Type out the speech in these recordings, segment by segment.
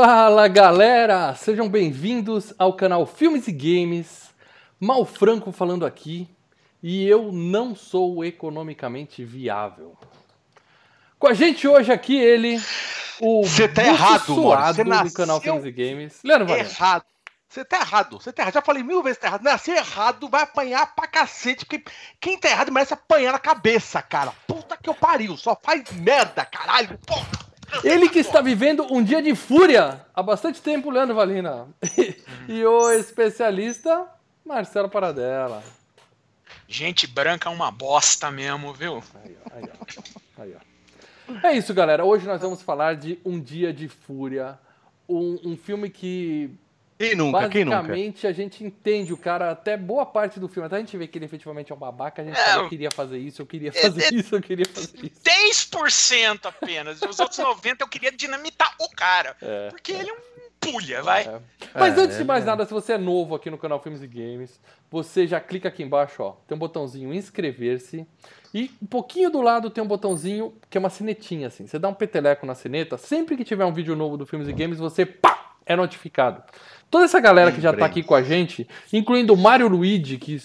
Fala galera, sejam bem-vindos ao canal Filmes e Games. Mal Franco falando aqui e eu não sou economicamente viável. Com a gente hoje aqui ele, o Você tá errado, suado Você do canal Filmes e Games. Leandro errado. Você tá errado. Você tá errado. Já falei mil vezes que tá errado. Nascer errado vai apanhar pra cacete. Porque quem tá errado merece apanhar na cabeça, cara. Puta que eu pariu. Só faz merda, caralho. Porra. Ele que está vivendo um dia de fúria há bastante tempo, Leandro Valina. e o especialista, Marcelo Paradela. Gente branca é uma bosta mesmo, viu? Aí, ó, aí, ó, aí, ó. É isso, galera. Hoje nós vamos falar de Um Dia de Fúria. Um, um filme que Quem nunca? Quem nunca? basicamente a gente entende o cara até boa parte do filme. Até a gente vê que ele efetivamente é um babaca, a gente É, fala, eu queria fazer isso, eu queria fazer é- isso, eu queria fazer isso. 10% apenas. Os outros 90% eu queria dinamitar o cara. É, Porque ele é um pulha, vai. é. Mas É, antes de mais é. nada, se você é novo aqui no canal Filmes e Games, você já clica aqui embaixo, ó. Tem um botãozinho inscrever-se. E um pouquinho do lado tem um botãozinho que é uma sinetinha, assim. Você dá um peteleco na sineta, sempre que tiver um vídeo novo do Filmes e Games, você pá, é notificado. Toda essa galera que já tá aqui com a gente, incluindo o Mário Luigi, que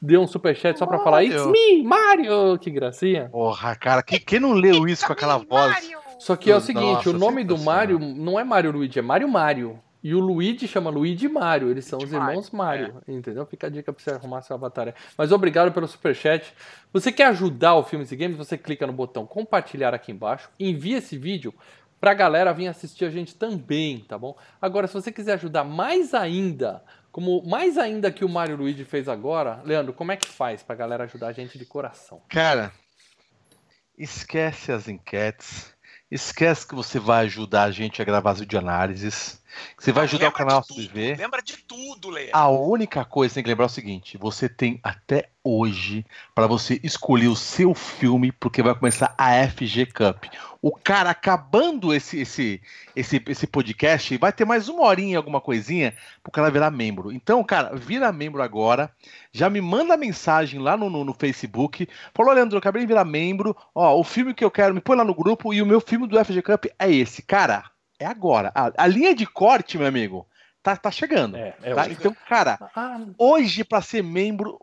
deu um superchat só pra falar It's Mário. me, Mario! Que gracinha. Porra, cara. Que, quem não leu isso com aquela voz? Só que é o Nossa, seguinte, o nome do sensacional. Mário não é Mário Luigi, é Mário Mário. E o Luigi chama Luigi Mário, eles são os Mário, irmãos Mário, entendeu? Fica a dica pra você arrumar seu avatar. Mas obrigado pelo superchat. Você quer ajudar o Filmes e Games? Você clica no botão compartilhar aqui embaixo, envia esse vídeo pra galera vir assistir a gente também, tá bom? Agora, se você quiser ajudar mais ainda, como mais ainda que o Mário Luigi fez agora, Leandro, como é que faz pra galera ajudar a gente de coração? Cara, esquece as enquetes. Esquece que você vai ajudar a gente a gravar as videoanálises. Que você vai ajudar o Lembra canal a tudo, sobreviver. Lembra de tudo, Leandro. A única coisa que tem que lembrar é o seguinte: você tem até hoje para você escolher o seu filme, porque vai começar a FG Cup. O cara acabando esse esse esse, esse podcast, vai ter mais uma horinha, alguma coisinha, pro cara virar membro. Então, cara, vira membro agora. Já me manda mensagem lá no, no, no Facebook. Falou, Leandro, eu acabei de virar membro. Ó, o filme que eu quero, me põe lá no grupo. E o meu filme do FG Cup é esse. Cara, é agora. A, a linha de corte, meu amigo, tá, tá chegando. É, é tá? Então, cara, Ah, hoje para ser membro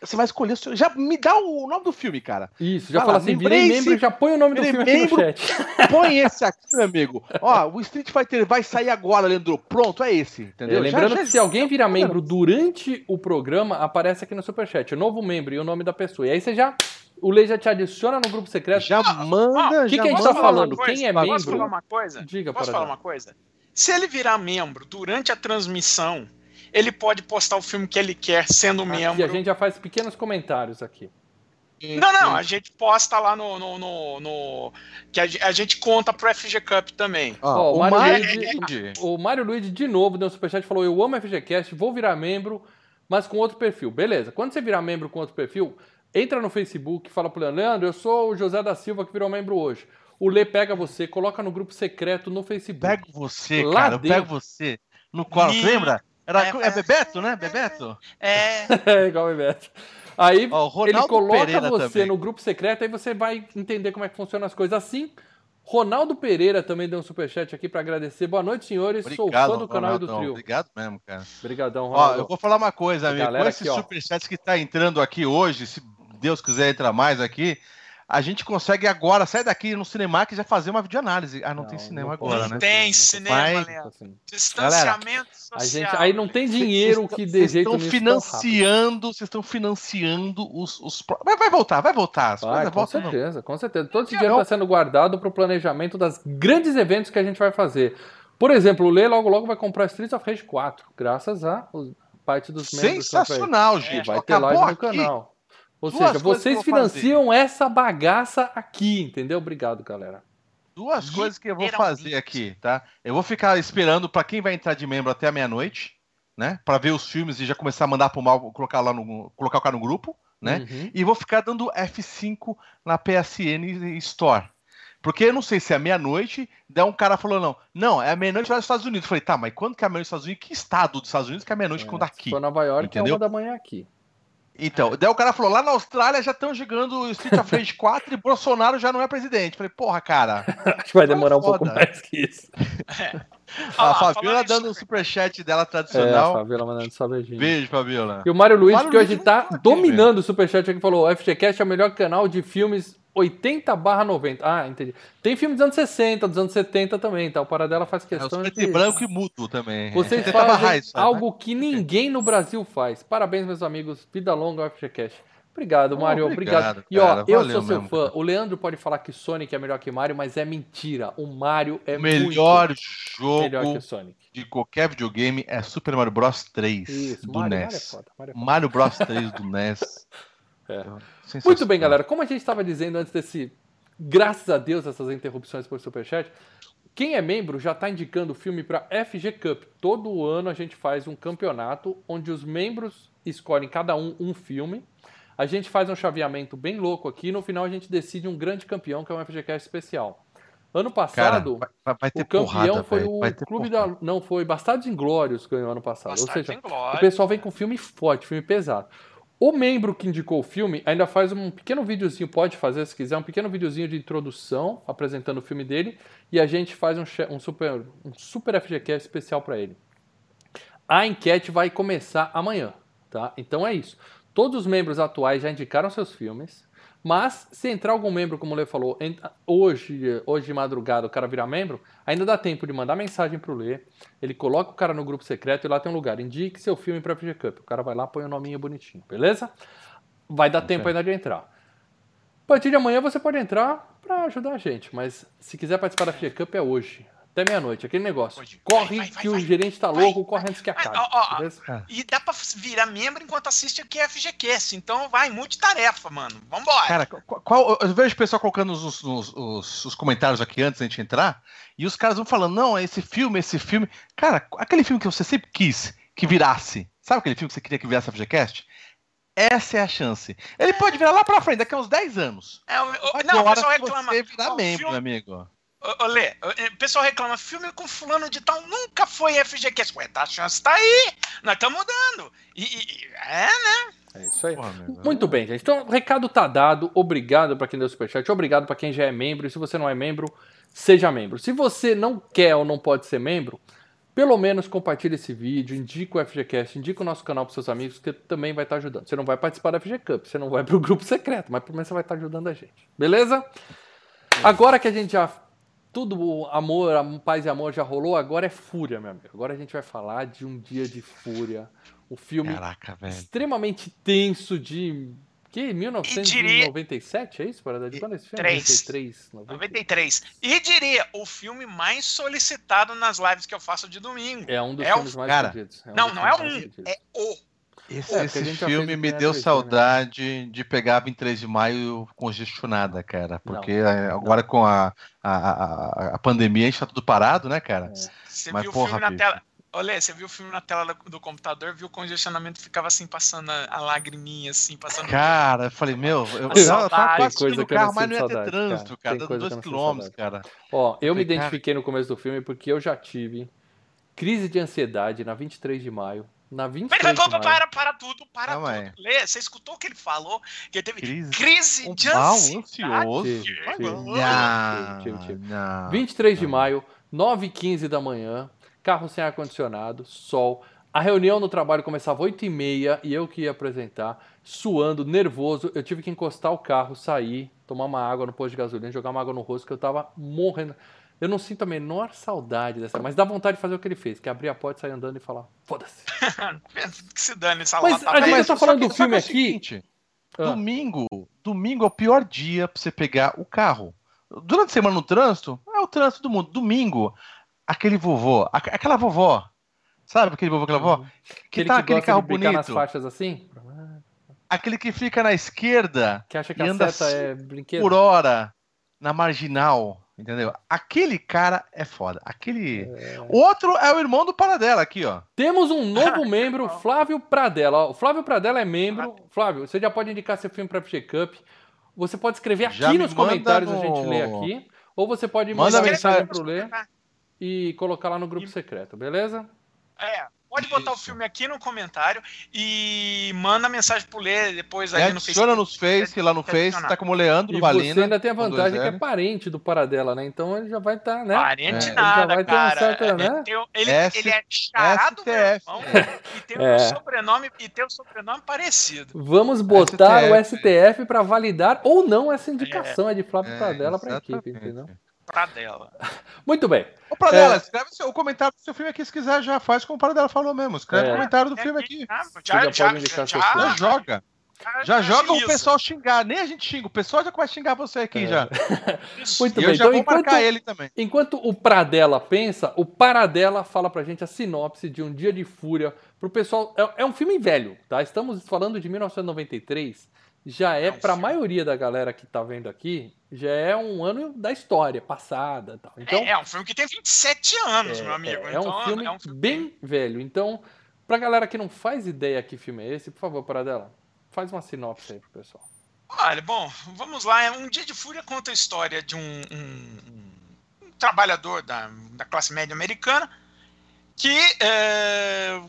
você vai escolher o seu, já me dá o nome do filme, cara. Isso, já fala lá, assim, virei lembrei-se- membro e já põe o nome do filme aqui no membro. chat. Põe esse aqui, meu amigo. Ó, o Street Fighter vai sair agora, Leandro. Pronto, é esse, entendeu? É, lembrando Já- já- que se alguém virar membro durante o programa, aparece aqui no Superchat, o novo membro e o nome da pessoa. E aí você já. O Lei já te adiciona no grupo secreto. já manda, O que, já que a gente tá Posso falando? Quem é Posso membro? falar uma coisa? Diga, Posso para falar uma coisa? Se ele virar membro durante a transmissão, ele pode postar o filme que ele quer sendo E membro. a gente já faz pequenos comentários aqui. Não, não, a gente posta lá no. no, no- no- que a, a gente conta pro FG Cup também. Ó, Ó, o Mário Luigi- O Mário Luiz de novo deu um superchat e falou: Eu amo FGCast, vou virar membro, mas com outro perfil. Beleza, quando você virar membro com outro perfil, entra no Facebook e fala pro Leandro: Leandro, eu sou o José da Silva que virou membro hoje. O Lê pega você, coloca no grupo secreto no Facebook. pego você, Lá cara. Eu dentro. pego você no colo. Lembra? Era, é, é, Bebeto, né? Bebeto? É. É igual Bebeto. Aí Ó, o Ronaldo ele coloca Pereira você também. no grupo secreto, aí você vai entender como é que funcionam as coisas. Assim, Ronaldo Pereira também deu um superchat aqui pra agradecer. Boa noite, senhores. Sou fã do canal e do trio. Obrigado mesmo, cara. Obrigadão, Ó, Ronaldo. eu vou falar uma coisa, amigo. Galera Com esse aqui, ó. superchat que tá entrando aqui hoje, se Deus quiser entrar mais aqui, a gente consegue agora sair daqui no Cinemark e já fazer uma videoanálise. Ah, não, tem cinema pode, agora, Não né? tem Não cinema, vai. Leandro. Assim. Distanciamento A social. gente, aí não tem dinheiro Vocês que estão- dê jeito estão financiando, vocês estão financiando os, os vai, vai voltar, vai voltar. As Vai, com voltam. não. certeza, com certeza. Todo esse Não. dinheiro está sendo guardado para o planejamento das grandes eventos que a gente vai fazer. Por exemplo, o Lê logo logo vai comprar Streets of Rage 4, graças a parte dos membros. Sensacional, gente. vai ter Acabou live no aqui. canal. Ou Duas seja, vocês vou fazer. financiam essa bagaça aqui, entendeu? Obrigado, galera. Duas coisas que eu vou fazer aqui, tá? Eu vou ficar esperando pra quem vai entrar de membro até a meia-noite, né? Pra ver os filmes e já começar a mandar pro mal, colocar lá no, colocar o cara no grupo, né? Uhum. E vou ficar dando F5 na PSN Store. Porque eu não sei se é meia-noite, daí um cara falou, não, não, é meia-noite lá nos Estados Unidos. Eu falei, tá, mas quando que é meia-noite nos Estados Unidos? Que estado dos Estados Unidos que é meia-noite quando Se aqui? for Nova York, é Entendeu? uma da manhã aqui. Então, daí o cara falou: lá na Austrália já estão jogando Street of Rage 4 e Bolsonaro já não é presidente. Falei, porra, cara. Acho que vai demorar um pouco mais que isso. É. a Fabiola dando o um superchat dela tradicional. É, a Fabiola mandando só beijinho. Beijo, Fabiola. E o Mário Luiz, que hoje tá dominando o superchat aqui, falou: o FGCast é o melhor canal de filmes 80 barra 90. Ah, entendi. Tem filme dos anos 60, dos anos 70 também, tá? O Paradela faz questão é, de... branco e mudo também. Vocês fazem isso, algo né? que ninguém no Brasil faz. Parabéns, meus amigos. Vida longa ao FGCast. Obrigado, oh, Mário. Obrigado. obrigado. E ó, eu sou seu mesmo, fã. Cara. O Leandro pode falar que Sonic é melhor que Mario, mas é mentira. O Mario é o melhor jogo melhor que Sonic. de qualquer videogame é Super Mario Bros 3 Isso, do Mario, NES. Mario, é foda, Mario, é foda. Mario Bros 3 do NES. É. Muito bem, galera. Como a gente estava dizendo antes desse. Graças a Deus, essas interrupções por Superchat. Quem é membro já está indicando o filme para FG Cup. Todo ano a gente faz um campeonato onde os membros escolhem cada um um filme. A gente faz um chaveamento bem louco aqui. E no final a gente decide um grande campeão, que é um FGCast especial. Ano passado, Cara, vai, vai o campeão porrada, foi o Clube porrada. da. Não, foi Bastardos Inglórios que ganhou ano passado. Bastardos Ou seja, o pessoal vem com filme forte, filme pesado. O membro que indicou o filme ainda faz um pequeno videozinho, pode fazer se quiser, um pequeno videozinho de introdução apresentando o filme dele e a gente faz um, um super, um super FGCast especial para ele. A enquete vai começar amanhã, tá? Então é isso. Todos os membros atuais já indicaram seus filmes. Mas, se entrar algum membro, como o Lê falou, hoje, hoje de madrugada o cara virar membro, ainda dá tempo de mandar mensagem pro Lê. Ele coloca o cara no grupo secreto e lá tem um lugar. Indique seu filme pra FG Cup. O cara vai lá, põe o um nominho bonitinho, beleza? Vai dar okay. tempo ainda de entrar. A partir de amanhã você pode entrar para ajudar a gente, mas se quiser participar da FG Cup é hoje até meia-noite. Aquele negócio. Corre vai, vai, que vai, o gerente tá louco, corre antes que acabe. Ó, ó, e dá pra virar membro enquanto assiste aqui a FGCast. Então vai, multitarefa, mano. Vambora. Cara, qual, eu vejo o pessoal colocando os, os, os, os comentários aqui antes da gente entrar. E os caras vão falando: não, esse filme, esse filme. Cara, aquele filme que você sempre quis que virasse. Sabe aquele filme que você queria que virasse a FGCast? Essa é a chance. Ele pode virar lá pra frente, daqui a uns 10 anos. É, o, o, não, o pessoal reclama. Você virar membro, filme, amigo. Olê, o pessoal reclama, filme com fulano de tal nunca foi FGCast. Ué, tá, a chance tá aí, nós estamos mudando. E, e, é, né? É isso aí. Porra, Muito bem, gente. Então, o recado tá dado. Obrigado para quem deu superchat. Obrigado para quem já é membro. E se você não é membro, seja membro. Se você não quer ou não pode ser membro, pelo menos compartilhe esse vídeo, indica o FGCast, indica o nosso canal para seus amigos, que também vai estar tá ajudando. Você não vai participar da FG Cup, você não vai para o grupo secreto, mas pelo menos você vai estar tá ajudando a gente. Beleza? Agora que a gente já tudo amor, paz e amor já rolou, agora é fúria, meu amigo. Agora a gente vai falar de um dia de fúria. O filme Caraca, extremamente tenso de que 1997 diria... é isso? Para de quando esse filme? 93, 93. E diria o filme mais solicitado nas lives que eu faço de domingo. É um dos é filmes o... mais Cara, pedidos. É um não, não é um, é o esse, é, esse filme me deu né? saudade né? de pegar 23 de maio congestionada, cara. Porque não, é, agora não. com a, a, a, a, pandemia a gente tá tudo parado, né, cara? É. Você Mas, viu porra, o filme na tela. Olê, você viu o filme na tela do computador, viu o congestionamento, ficava assim, passando a, a lagriminha, assim, passando. Cara, eu falei, meu, eu, eu tava quase no carro, mas não ia ter trânsito, cara, cara dando 2km, cara. Ó, eu, eu me identifiquei cara... no começo do filme porque eu já tive crise de ansiedade na 23 de maio na 23 Pera, para, para, para tudo, para não, tudo. Lê, você escutou o que ele falou? Que ele teve crise, crise de ansiedade. Não, 23 de maio, 9h15 da manhã, carro sem ar-condicionado, sol. A reunião no trabalho começava 8h30 e eu que ia apresentar, suando, nervoso. Eu tive que encostar o carro, sair, tomar uma água no posto de gasolina, jogar uma água no rosto, que eu tava morrendo. Eu não sinto a menor saudade dessa, mas dá vontade de fazer o que ele fez, que é abrir a porta, sair andando e falar, foda-se. que se dane essa Mas a gente tá falando do filme é aqui. Seguinte, ah. Domingo, domingo é o pior dia pra você pegar o carro. Durante a semana no trânsito, é o trânsito do mundo. Domingo, aquele vovô, aquela vovó, sabe aquele vovô, aquela vovó? Uhum. Que aquele tá que aquele carro bonito. nas faixas assim? Aquele que fica na esquerda que acha que e anda é brinquedo. por hora na marginal. Entendeu? Aquele cara é foda. Aquele. É... Outro é o irmão do Paradela aqui, ó. Temos um novo membro, Flávio Pradella. O Flávio Pradella é membro. Flávio, você já pode indicar seu filme para FG Cup. Você pode escrever aqui nos comentários, no... a gente lê aqui. Ou você pode mandar mensagem pro ler e colocar lá no grupo secreto, beleza? É, pode botar o Isso. filme aqui no comentário e manda mensagem pro Lê depois ali É, no adiciona Facebook. nos Face, lá no Face, tá como Leandro E Valina. você ainda tem a vantagem que é parente do Paradela, né? Então ele já vai estar, né? Parente É. nada, Ele já vai ter um cara. certo, É, né? o- ele, S- ele é chará do meu STF. irmão e tem É. um sobrenome e tem um sobrenome parecido. Vamos botar o STF. STF para validar ou não essa indicação é, de Flávio É, Pradella para a equipe, entendeu? Pra dela. Muito bem. Ô, Pradela, É. escreve seu- o comentário do seu filme aqui se quiser, já faz como o Pradela falou mesmo. Escreve É. o comentário do É filme aqui, aqui. Já, já, já já, já, joga. Já joga o pessoal xingar. Nem a gente xinga. O pessoal já começa a xingar você aqui É. já. Muito E bem. eu já Então, vou enquanto, marcar ele também. enquanto o Pradella pensa, o Paradela fala pra gente a sinopse de Um Dia de Fúria. Pro pessoal, é, é um filme velho, tá? Estamos falando de 1993. Já é, É um pra filme. maioria da galera que tá vendo aqui, já é um ano da história passada, tal. Então, é, é um filme que tem 27 anos, meu amigo. É, é um então, filme é um filme bem velho. Então, pra galera que não faz ideia que filme é esse, por favor, Paradela, faz uma sinopse aí pro pessoal. Olha, bom, vamos lá. Um Dia de Fúria conta a história de um, um- um trabalhador da, da classe média americana que é,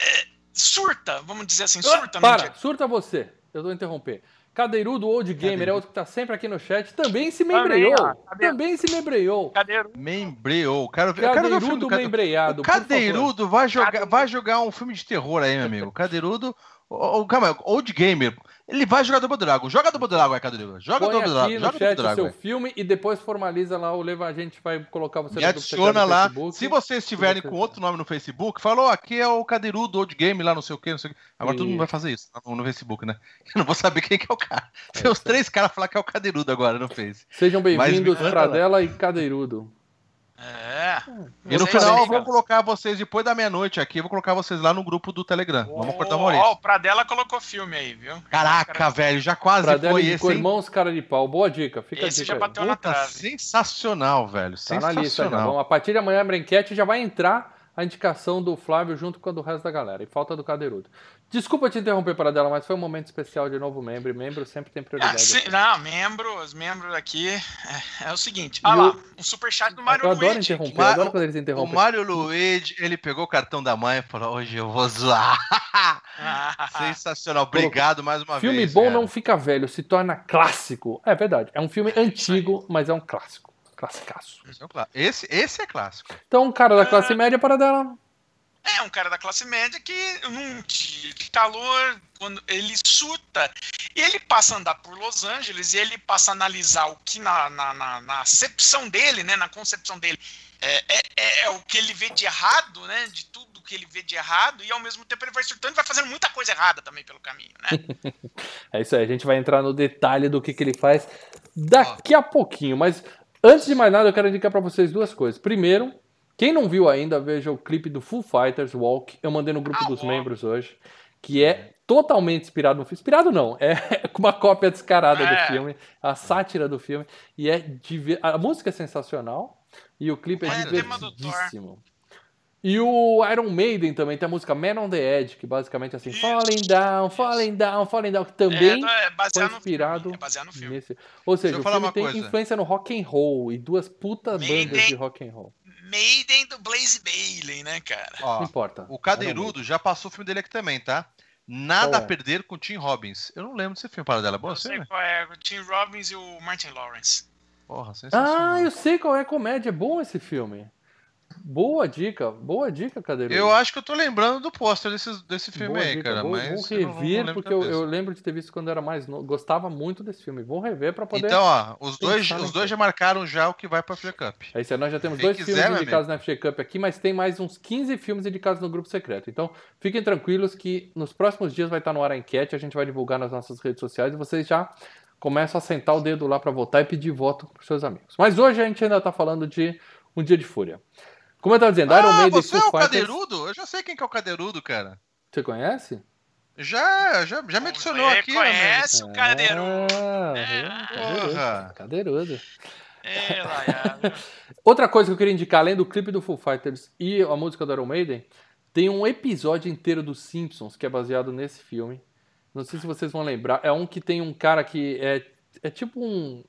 é, surta, vamos dizer assim, surta no Para, surta você. Eu vou interromper. Cadeirudo Old Gamer é Cadeirudo. outro que tá sempre aqui no chat. Também se membreou. Também se membreou. Cadeiro. Membreou. Quero ver, eu quero ver o filme Cadeirudo do Cadeirudo. membreado. Cadeirudo vai jogar, Cadeirudo. vai jogar um filme de terror aí, meu amigo. Cadeirudo. O, o, calma, Old Gamer. Ele vai jogar Double Dragon. Joga Double Dragon aí, Cadeirudo. Joga Põe Double Dragon. aqui no Joga chat Double seu filme e depois formaliza lá o Leva. A gente vai colocar você Me secreto adiciona do lá. Facebook. Se vocês tiverem você com outro nome no Facebook, falou, aqui é o Cadeirudo Old Game lá, não sei o que, não sei o que. Agora todo mundo vai fazer isso no, no Facebook, né? Eu não vou saber quem que é o cara. É Tem três caras falar que é o Cadeirudo agora no Face. Sejam bem-vindos, Mas Pradella e Cadeirudo. É. E no final aí, eu vou colocar vocês, depois da meia-noite aqui, eu vou colocar vocês lá no grupo do Telegram. Vamos cortar o Ó, Maurício. o Pradella colocou filme aí, viu? Caraca, velho, já quase Pradella foi esse, hein? Irmãos Cara de Pau. Boa dica. Fica Esse a dica já aí. bateu na Puta, trave. sensacional, velho. Tá na lista já. Sensacional. Vamos, a partir de amanhã, a Brenquete já vai entrar a indicação do Flávio junto com a do resto da galera. E falta do Cadeirudo. Desculpa te interromper, Paradela, mas foi um momento especial de novo membro. E membro sempre tem Ah, prioridade. sim, não, membro, os membros aqui é, é o seguinte. E Olha o- lá, um superchat do Mário eu adoro Luigi. interromper. Eu adoro o- quando eles O interrompem. Mário Luigi, ele pegou o cartão da mãe e falou: Hoje eu vou zoar. Ah, Sensacional. Obrigado mais uma Filme vez. bom cara. não fica velho, se torna clássico. É verdade. É um filme antigo, mas é um clássico. Classicaço. Esse é, clá- esse, esse é clássico. Então, um cara da classe Ah. média, Paradela. É um cara da classe média que num dia de calor, quando ele surta, e ele passa a andar por Los Angeles e ele passa a analisar o que na, na, na, na acepção dele, né, na concepção dele, é, é, é- é o que ele vê de errado, né, de tudo que ele vê de errado, e ao mesmo tempo ele vai surtando e vai fazendo muita coisa errada também pelo caminho, né? É isso aí, a gente vai entrar no detalhe do que, que ele faz daqui a pouquinho. Mas antes de mais nada, eu quero indicar pra vocês duas coisas. Primeiro, quem não viu ainda, veja o clipe do Foo Fighters Walk. Eu mandei no grupo Ah, dos membros hoje, que é totalmente inspirado no filme. Inspirado não, é com uma cópia descarada É. do filme, a sátira do filme. E é diver... a música é sensacional e o clipe é, É, divertidíssimo. E o Iron Maiden também tem a música Man on the Edge, que basicamente é assim, Isso. falling down, falling down, falling down, que é, também é baseado foi no inspirado filme. É baseado no filme. nesse. Ou seja, o filme tem coisa. influência no rock and roll e duas puta Maiden. bandas de rock and roll. Maiden do Blaze Bailey, né, cara? Não Ó, importa. o Cadeirudo já passou o filme dele aqui também, tá? Nada Qual a é? perder com o Tim Robbins. Eu não lembro desse filme, para dela. Boa, Eu você, sei qual é, o Tim Robbins e o Martin Lawrence. Porra, sensacional. Ah, eu sei qual é a comédia. É bom esse filme. Boa dica, boa dica, Cadeirudo. Eu acho que eu tô lembrando do pôster desse, desse filme Boa aí, dica. cara. Vou, mas vou eu não- não rever, porque eu, eu lembro de ter visto quando era mais novo. Gostava muito desse filme. Vou rever pra poder. Então, ó, os dois, os dois já marcaram já o que vai pra FG Cup. É isso aí, nós já temos Quem dois quiser, filmes indicados na FG Cup aqui, mas tem mais uns 15 filmes indicados no grupo secreto. Então, fiquem tranquilos que nos próximos dias vai estar no ar a enquete, a gente vai divulgar nas nossas redes sociais e vocês já começam a sentar o dedo lá pra votar e pedir voto pros seus amigos. Mas hoje a gente ainda tá falando de Um Dia de Fúria. Como eu tava dizendo, Iron Ah, Maiden e você Foo é o Fighters... Cadeirudo? Eu já sei quem que é o Cadeirudo, cara. Você conhece? Já, já, já me adicionou Você aqui, né, conhece o Cadeirudo? Ah, É. cadeirudo. Porra. Cadeirudo. É, Laiado. Outra coisa que eu queria indicar, além do clipe do Foo Fighters e a música do Iron Maiden, tem um episódio inteiro dos Simpsons que é baseado nesse filme. Não sei se vocês vão lembrar. É um que tem um cara que é, é tipo um-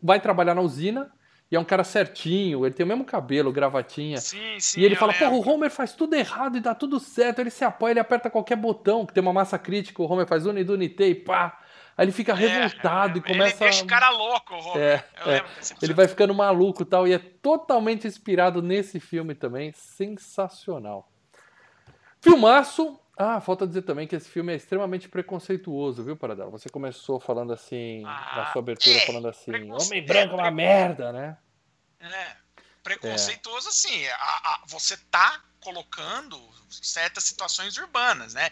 Vai trabalhar na usina E é um cara certinho, ele tem o mesmo cabelo, gravatinha. Sim, sim. E ele fala, porra, o lembro. Homer faz tudo errado e dá tudo certo. Ele se apoia, ele aperta qualquer botão, que tem uma massa crítica, o Homer faz unidunite e pá. Aí ele fica revoltado É, e começa. Ele deixa o cara louco, o Homer. É, é. lembro Ele vai ficando maluco e tal, e é totalmente inspirado nesse filme também. Sensacional. Filmaço. Ah, falta dizer também que esse filme é extremamente preconceituoso, viu, Paradela? Você começou falando assim, na Ah, sua abertura, é, falando assim: Homem branco é uma é, merda, né? É, preconceituoso assim, a- a- você tá colocando certas situações urbanas, né?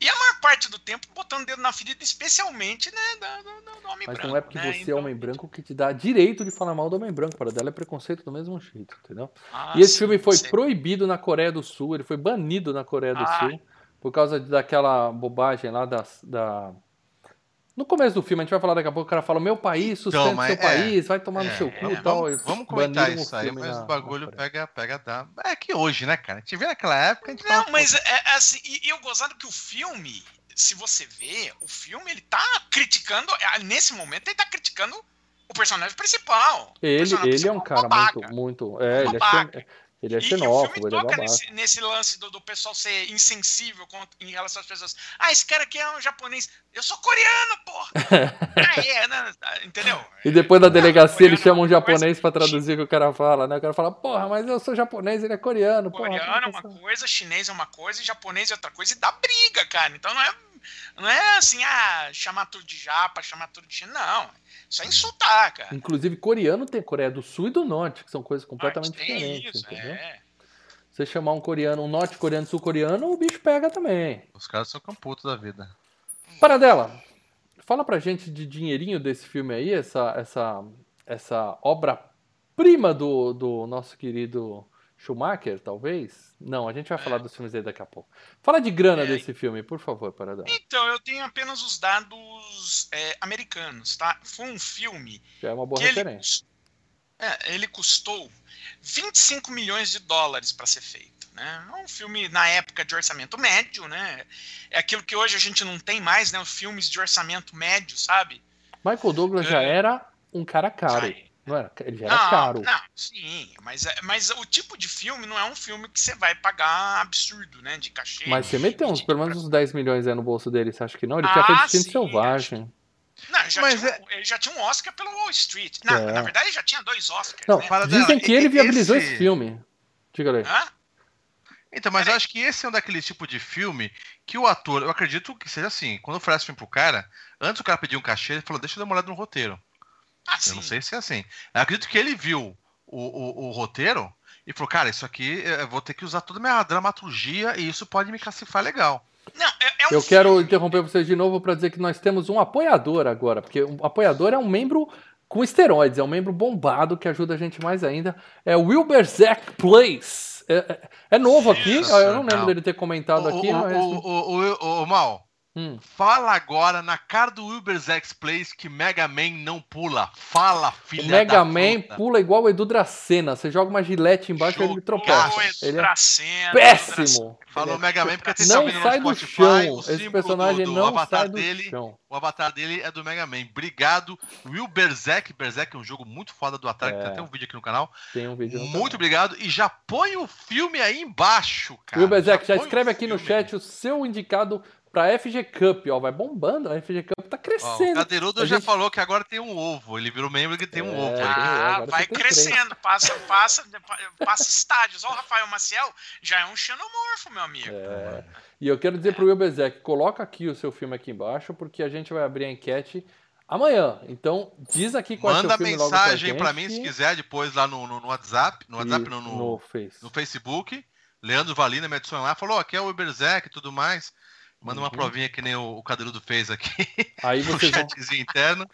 E a maior parte do tempo botando o dedo na ferida, especialmente, né, do, do- do homem Mas branco. não é porque né? você é Então- homem branco que te dá direito de falar mal do homem branco. Paradela é preconceito do mesmo jeito, entendeu? Ah, E esse sim, filme foi sim. proibido na Coreia do Sul, ele foi banido na Coreia do Ah. Sul, por causa daquela bobagem lá das, da. No começo do filme, a gente vai falar daqui a pouco, o cara fala: Meu país sustenta Então, seu é, país, vai tomar no É, seu cu vamos, e tal. vamos- vamos comentar isso aí, mas na- o bagulho pega, pega, dá. É que hoje, né, cara? A gente vê naquela época, a gente Não, fala, mas é, é assim, e, e eu gozado que o filme, se você vê, o filme ele tá criticando, é, nesse momento ele tá criticando o personagem principal. O Ele, personagem ele é um principal cara babaca. muito, muito. É, ele é, ele é xenófobo, ele é babaca. nesse, nesse lance do, do pessoal ser insensível com- em relação às pessoas. Ah, esse cara aqui é um japonês. Eu sou coreano, porra! ah, é, né? entendeu? E depois da delegacia coreano eles chamam um é uma coisa, japonês pra traduzir o que o cara fala, né? O cara fala, porra, mas eu sou japonês, ele é coreano, porra. Coreano é como uma coisa, chinês é uma coisa, e japonês é outra coisa, e dá briga, cara. Então não é, não é assim, ah, chamar tudo de japa, chamar tudo de chinês. Não. Isso é insultar, cara. Inclusive, coreano tem Coreia do Sul e do Norte, que são coisas Ah, completamente tem diferentes, isso, entendeu? é. Você chamar um coreano, um norte-coreano, sul-coreano, o bicho pega também. os caras são camputos da vida. Paradela, fala pra gente de dinheirinho desse filme aí, essa, essa, essa obra-prima do, do nosso querido Schumacher, talvez? Não, a gente vai falar dos filmes dele daqui a pouco. Fala de grana É. desse filme, por favor, Paradela. Então, eu tenho apenas os dados é, americanos, tá? Foi um filme Já é uma boa ele, referência. cus- é, ele custou 25 milhões de dólares para ser feito. Né? É um filme na época de orçamento médio, né? É aquilo que hoje a gente não tem mais, né? Os filmes de orçamento médio, sabe? Michael Douglas já É. era um cara caro. Já é. Não era? Ele já era Não, caro. não, sim, mas, é- mas o tipo de filme não é um filme que você vai pagar absurdo, né? De cachê. Mas você meteu uns, de- pelo menos uns 10 milhões aí no bolso dele, você acha que não? Ele tinha Ah, feito Instinto sim, Selvagem. Não, já Mas tinha, é- ele já tinha um Oscar pelo Wall Street. Não, É. Na verdade, ele já tinha dois Oscars, Não, né? Dizem dela, que ele viabilizou esse- esse filme. Diga aí. Hã? Então, mas eu acho que esse é um daqueles tipos de filme que o ator, eu acredito que seja assim, quando oferece filme pro cara, antes o cara pedir um cachê, ele falou, deixa eu dar uma olhada no roteiro. Ah, Eu não sei se é assim. Eu acredito que ele viu o, o, o roteiro e falou, cara, isso aqui eu vou ter que usar toda a minha dramaturgia e isso pode me cacifar legal. Não, é, é um Eu quero filme- interromper vocês de novo para dizer que nós temos um apoiador agora, porque um apoiador é um membro com esteroides, é um membro bombado que ajuda a gente mais ainda. É o Wilber Zack Place. É, é- é novo aqui, eu não lembro dele ter comentado o, aqui, o, mas. o, o, o- o- Mal, Hum. fala agora na cara do Uber's X Place que Mega Man não pula. Fala, filha O Mega da Man puta. pula igual o Edu Dracena. Você joga uma gilete embaixo e ele tropeça. Edu Ele é Dracena, péssimo. Falou Ele é Mega Man porque tem Não sai do Spotify, chão. o Esse personagem do, do não avatar sai do dele. chão. O avatar dele é do Mega Man. Obrigado, Will Berserk. Berserk é um jogo muito foda do Atari, É. tem até um vídeo aqui no canal. Tem um vídeo Muito canal. obrigado. E já põe o filme aí embaixo, cara. Wilber Zack, já o escreve aqui no chat o seu indicado pra FG Cup, ó. Vai bombando, a FG Cup tá Ó, o crescendo. Cadeirudo já gente- falou que agora tem um ovo. Ele virou membro que tem um É, ovo. Ah, vai crescendo, passa, passa, passa estádios. Ó, o Rafael Maciel já é um xenomorfo, meu amigo. É. E eu quero dizer pro Wilber Zack, coloca aqui o seu filme aqui embaixo, porque a gente vai abrir a enquete amanhã. Então, diz aqui qual é o Manda filme mensagem pra gente. mim se quiser depois lá no, no, no WhatsApp. No WhatsApp, não, no, no Face. no Facebook. Leandro Valina me adiciona lá. Falou, aqui é o Uberzec e tudo mais. Manda uma Uhum. provinha que nem o, o Cadeirudo fez aqui. Aí vocês vão, chatzinho interno.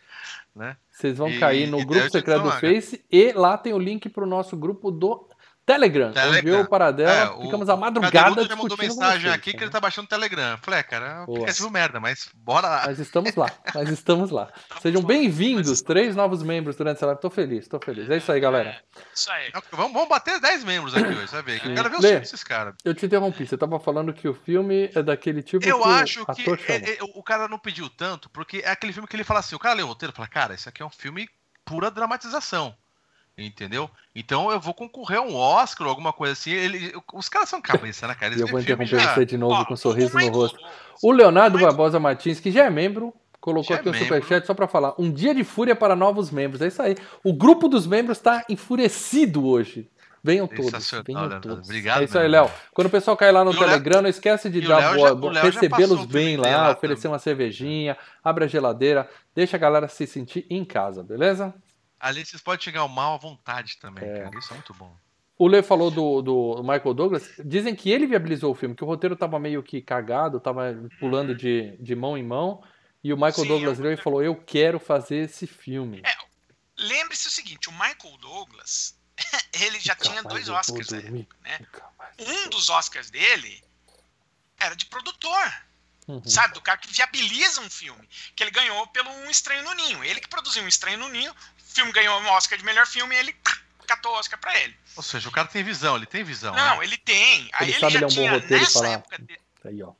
vocês vão E- cair no grupo secreto do Face e lá tem o link pro nosso grupo do Telegram. Telegram. Onde eu e o Paradela É, o ficamos a madrugada Cadeirudo já mandou mensagem aqui que né? ele tá baixando o Telegram. Falei, é, cara, é um aplicativo merda, mas bora lá. Mas estamos lá, mas estamos lá. Sejam bem-vindos, três novos membros durante essa live. Tô feliz, tô feliz. É isso aí, galera. É, isso aí. Vamos, vamos bater 10 membros aqui hoje, vai ver. Eu quero ver os Lê. filmes desses caras. Eu te interrompi, você tava falando que o filme é daquele tipo Eu que acho o que ator chamou. é- é- o cara não pediu tanto, porque é aquele filme que ele fala assim, o cara lê o roteiro e fala, cara, isso aqui é um filme pura dramatização. Entendeu? Então eu vou concorrer a um Oscar ou alguma coisa assim. Ele, os caras são cabeça, né, cara? E eu vou interromper já... você de novo Ó, com um sorriso no rosto. O Leonardo Barbosa Martins, que já é membro, colocou já aqui é um superchat só para falar. Um dia de fúria para novos membros. É isso aí. O grupo dos membros está enfurecido hoje. Venham todos. Venham todos. Obrigado. É isso aí, Léo. Quando o pessoal cai lá no Telegram, não esquece de dar boa, recebê-los bem lá, oferecer também. uma cervejinha, abre a geladeira, deixa a galera se sentir em casa, beleza? Ali vocês podem chegar ao mal à vontade também, é. cara. Isso é muito bom. O Lê falou do, do Michael Douglas. Dizem que ele viabilizou o filme, que o roteiro tava meio que cagado, tava pulando de, de mão em mão. E o Michael Sim, Douglas veio e falou: Eu quero fazer esse filme. É, Lembre-se o seguinte: o Michael Douglas, ele já tinha dois Oscars na época, né? Um dos Oscars dele era de produtor. Uhum. Sabe, do cara que viabiliza um filme. Que ele ganhou pelo Um Estranho no Ninho. Ele que produziu Um Estranho no Ninho, filme ganhou um Oscar de melhor filme e ele catou o Oscar pra ele. Ou seja, o cara tem visão, ele tem visão. Não, né? ele tem. Aí ele, ele já é um tinha, nessa falar... época. De... Aí, ó.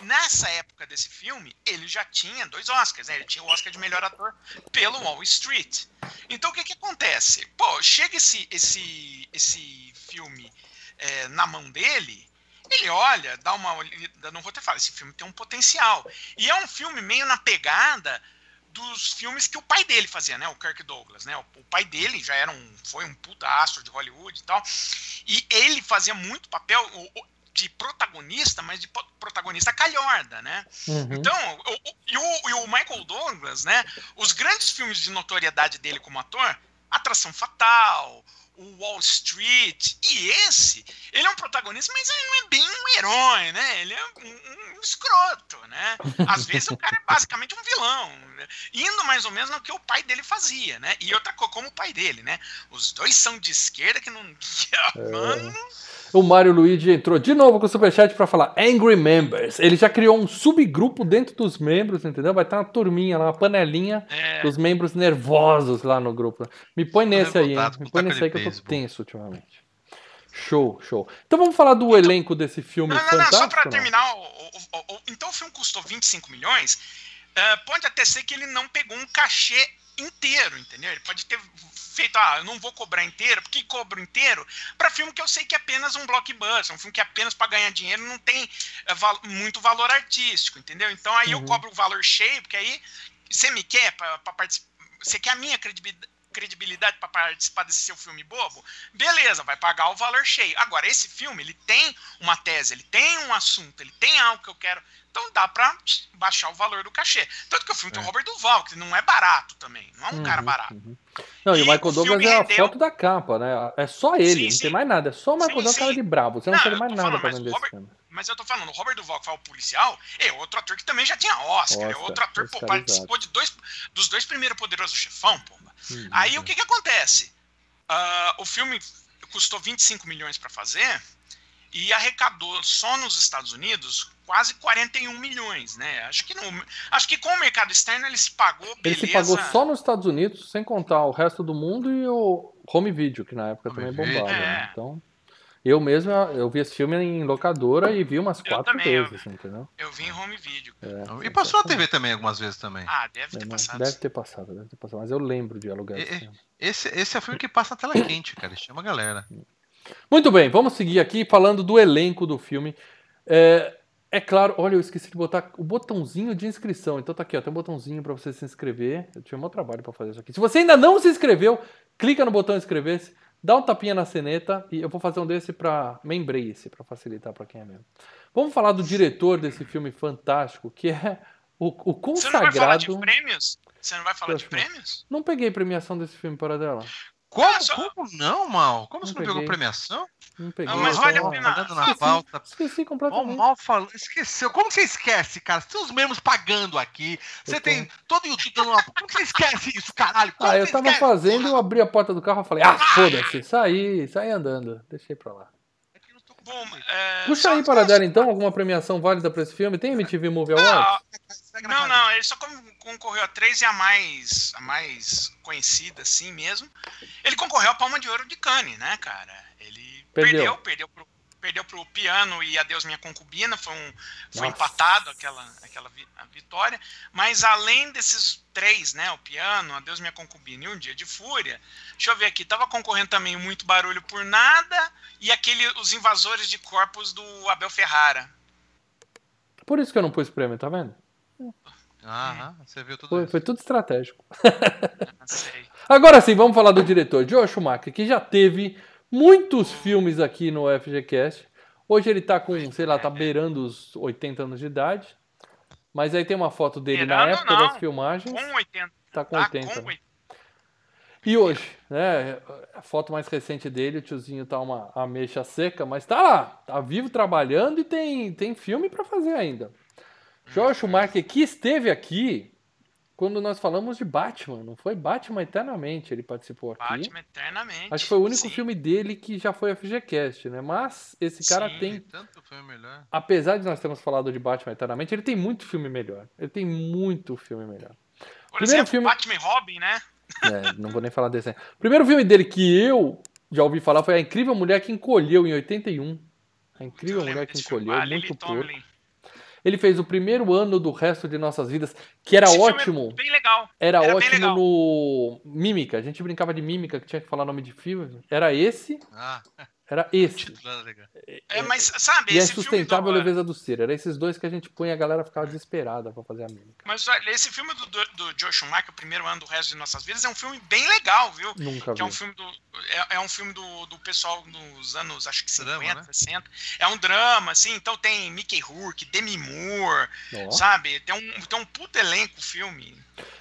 Nessa época desse filme, ele já tinha dois Oscars, né? Ele tinha o Oscar de melhor ator pelo Wall Street. Então o que que acontece? Pô, chega esse, esse, esse filme é, na mão dele, ele olha, dá uma olhada no roteiro e fala: esse filme tem um potencial. E é um filme meio na pegada dos filmes que o pai dele fazia, né? O Kirk Douglas, né? O, pai dele já era um, foi um puta astro de Hollywood e tal. E ele fazia muito papel de protagonista, mas de protagonista calhorda, né? Uhum. Então, o, o, e, o, e o Michael Douglas, né? Os grandes filmes de notoriedade dele como ator, Atração Fatal, o Wall Street. E esse, ele é um protagonista, mas ele não é bem um herói, né? Ele é um, um escroto, né? Às vezes o cara é basicamente um vilão, né? indo mais ou menos no que o pai dele fazia, né? E outra coisa, como o pai dele, né? Os dois são de esquerda que não. É. Mano. O Mário Luigi entrou de novo com o superchat para falar Angry Members. Ele já criou um subgrupo dentro dos membros, entendeu? Vai estar uma turminha lá, uma panelinha é. dos membros nervosos lá no grupo. Me põe nesse aí, hein? Me põe nesse aí que eu tô tenso ultimamente. Show, show. Então vamos falar do então, elenco desse filme não, não, fantástico. Não, só para terminar, o, o, o, então o filme custou 25 milhões. Uh, pode até ser que ele não pegou um cachê inteiro, entendeu? Ele pode ter feito, ah, eu não vou cobrar inteiro, porque cobro inteiro para filme que eu sei que é apenas um blockbuster, um filme que é apenas para ganhar dinheiro, não tem val muito valor artístico, entendeu? Então aí uhum. eu cobro o valor cheio, porque aí você me quer para participar, você quer a minha credibilidade credibilidade para participar desse seu filme bobo, beleza, vai pagar o valor cheio. Agora, esse filme, ele tem uma tese, ele tem um assunto, ele tem algo que eu quero então dá pra baixar o valor do cachê. Tanto que o filme é. tem o Robert Duval, que não é barato também. Não é um uhum, cara barato. Uhum. Não, e, e, o Michael Douglas é rendeu... a foto da capa, né? É só ele, sim, não sim. tem mais nada. É só o Michael Douglas cara de bravo. Você não, não tem mais nada falando, pra vender Robert... esse filme. Mas eu tô falando, o Robert Duval, que foi o policial, é outro ator que também já tinha Oscar. Oscar é outro ator, pô, participou de dois, dos dois primeiros Poderosos Chefão, pô. Uhum, Aí o que que acontece? Uh, o filme custou 25 milhões para fazer e arrecadou só nos Estados Unidos quase 41 milhões, né? Acho que, não, acho que com o mercado externo ele se pagou. Beleza. Ele se pagou só nos Estados Unidos, sem contar o resto do mundo e o home video, que na época home também bombava. Né? É. Né? Então, eu mesmo eu vi esse filme em locadora e vi umas quatro também, vezes, eu, entendeu? Eu vi em home video. É, e passou na TV também algumas vezes também. Ah, deve ter é, passado. Deve ter passado, deve ter passado, mas eu lembro de alugar esse filme. Esse, esse é o filme que passa na tela quente, cara. Chama a galera. Muito bem, vamos seguir aqui falando do elenco do filme. É, é claro, olha, eu esqueci de botar o botãozinho de inscrição. Então tá aqui, ó, tem um botãozinho para você se inscrever. Eu tinha um trabalho para fazer isso aqui. Se você ainda não se inscreveu, clica no botão inscrever-se, dá um tapinha na ceneta e eu vou fazer um desse para membrace, para facilitar para quem é mesmo. Vamos falar do diretor desse filme fantástico, que é o, o consagrado. Você não vai falar de prêmios? Você não vai falar de prêmios? Não peguei premiação desse filme para dela. Como, só... como não, Mal? Como não você não pegou premiação? Não peguei. Não, mas vale a pena. Pagando na pauta. Esqueci completamente. mal falou. Esqueceu. Como você esquece, cara? Você tem os mesmos pagando aqui. Você eu tem tô... todo o YouTube dando uma. Como você esquece isso, caralho? Como ah, eu tava esquece? fazendo, eu abri a porta do carro e falei, ah, foda-se, saí, saí andando. Deixei pra lá. Bom, é... Puxa aí para dar então alguma premiação válida para esse filme. Tem MTV Movie Awards? Não, não, ele só concorreu a três e a mais, a mais conhecida, assim mesmo. Ele concorreu a Palma de Ouro de Cannes, né, cara? Ele perdeu, perdeu, perdeu pro, perdeu pro Piano e Adeus Minha Concubina, foi, um, foi Nossa. empatado aquela, aquela vi- a vitória. Mas além desses três, né? O Piano, Adeus Minha Concubina e Um Dia de Fúria, deixa eu ver aqui, tava concorrendo também Muito Barulho por Nada e aquele Os Invasores de Corpos do Abel Ferrara. Por isso que eu não pus prêmio, tá vendo? Aham, você viu tudo Foi, foi tudo estratégico. Sei. Agora sim, vamos falar do diretor, Joe Schumacher, que já teve muitos filmes aqui no FGCast. Hoje ele tá com, sei lá, tá beirando os 80 anos de idade. Mas aí tem uma foto dele na Beirando, época não. das filmagens. Com 80. Tá com Tá 80. com né? 80. E hoje, né? A foto mais recente dele, o tiozinho tá uma ameixa seca, mas tá lá, tá vivo trabalhando e tem, tem filme pra fazer ainda. Joel Schumacher, que esteve aqui quando nós falamos de Batman, não foi? Batman Eternamente, ele participou aqui. Batman eternamente. Acho que foi o único Sim. filme dele que já foi FGCast, né? Mas esse cara Sim. tem, Tanto filme melhor. apesar de nós termos falado de Batman Eternamente, ele tem muito filme melhor. Ele tem muito filme melhor. Por primeiro exemplo, filme- Batman e Robin, né? É, não vou nem falar desse. O primeiro filme dele que eu já ouvi falar foi A Incrível Mulher que Encolheu, em 81. A Incrível Mulher que. Encolheu, Ah, muito pouco. Tomlin. Ele fez o primeiro ano do resto de nossas vidas, que era Esse filme é ótimo. bem legal. Era, Era ótimo legal. no Mímica. A gente brincava de Mímica, que tinha que falar nome de filme. Era esse, Ah, era esse. título era legal. É, mas, sabe, E é esse filme sustentável a leveza do ser. Era esses dois que a gente põe e a galera ficava desesperada pra fazer a mímica. Mas olha, esse filme do, do, do Joe Schumacher, o primeiro ano do resto de nossas vidas, é um filme bem legal, viu? Nunca Que vi. é um filme do. É, é um filme do, do pessoal dos anos, acho que 50, Drama, né? 60. É um drama, assim, então tem Mickey Rourke, Demi Moore, Ó. sabe? Tem um, tem um puto elenco o filme.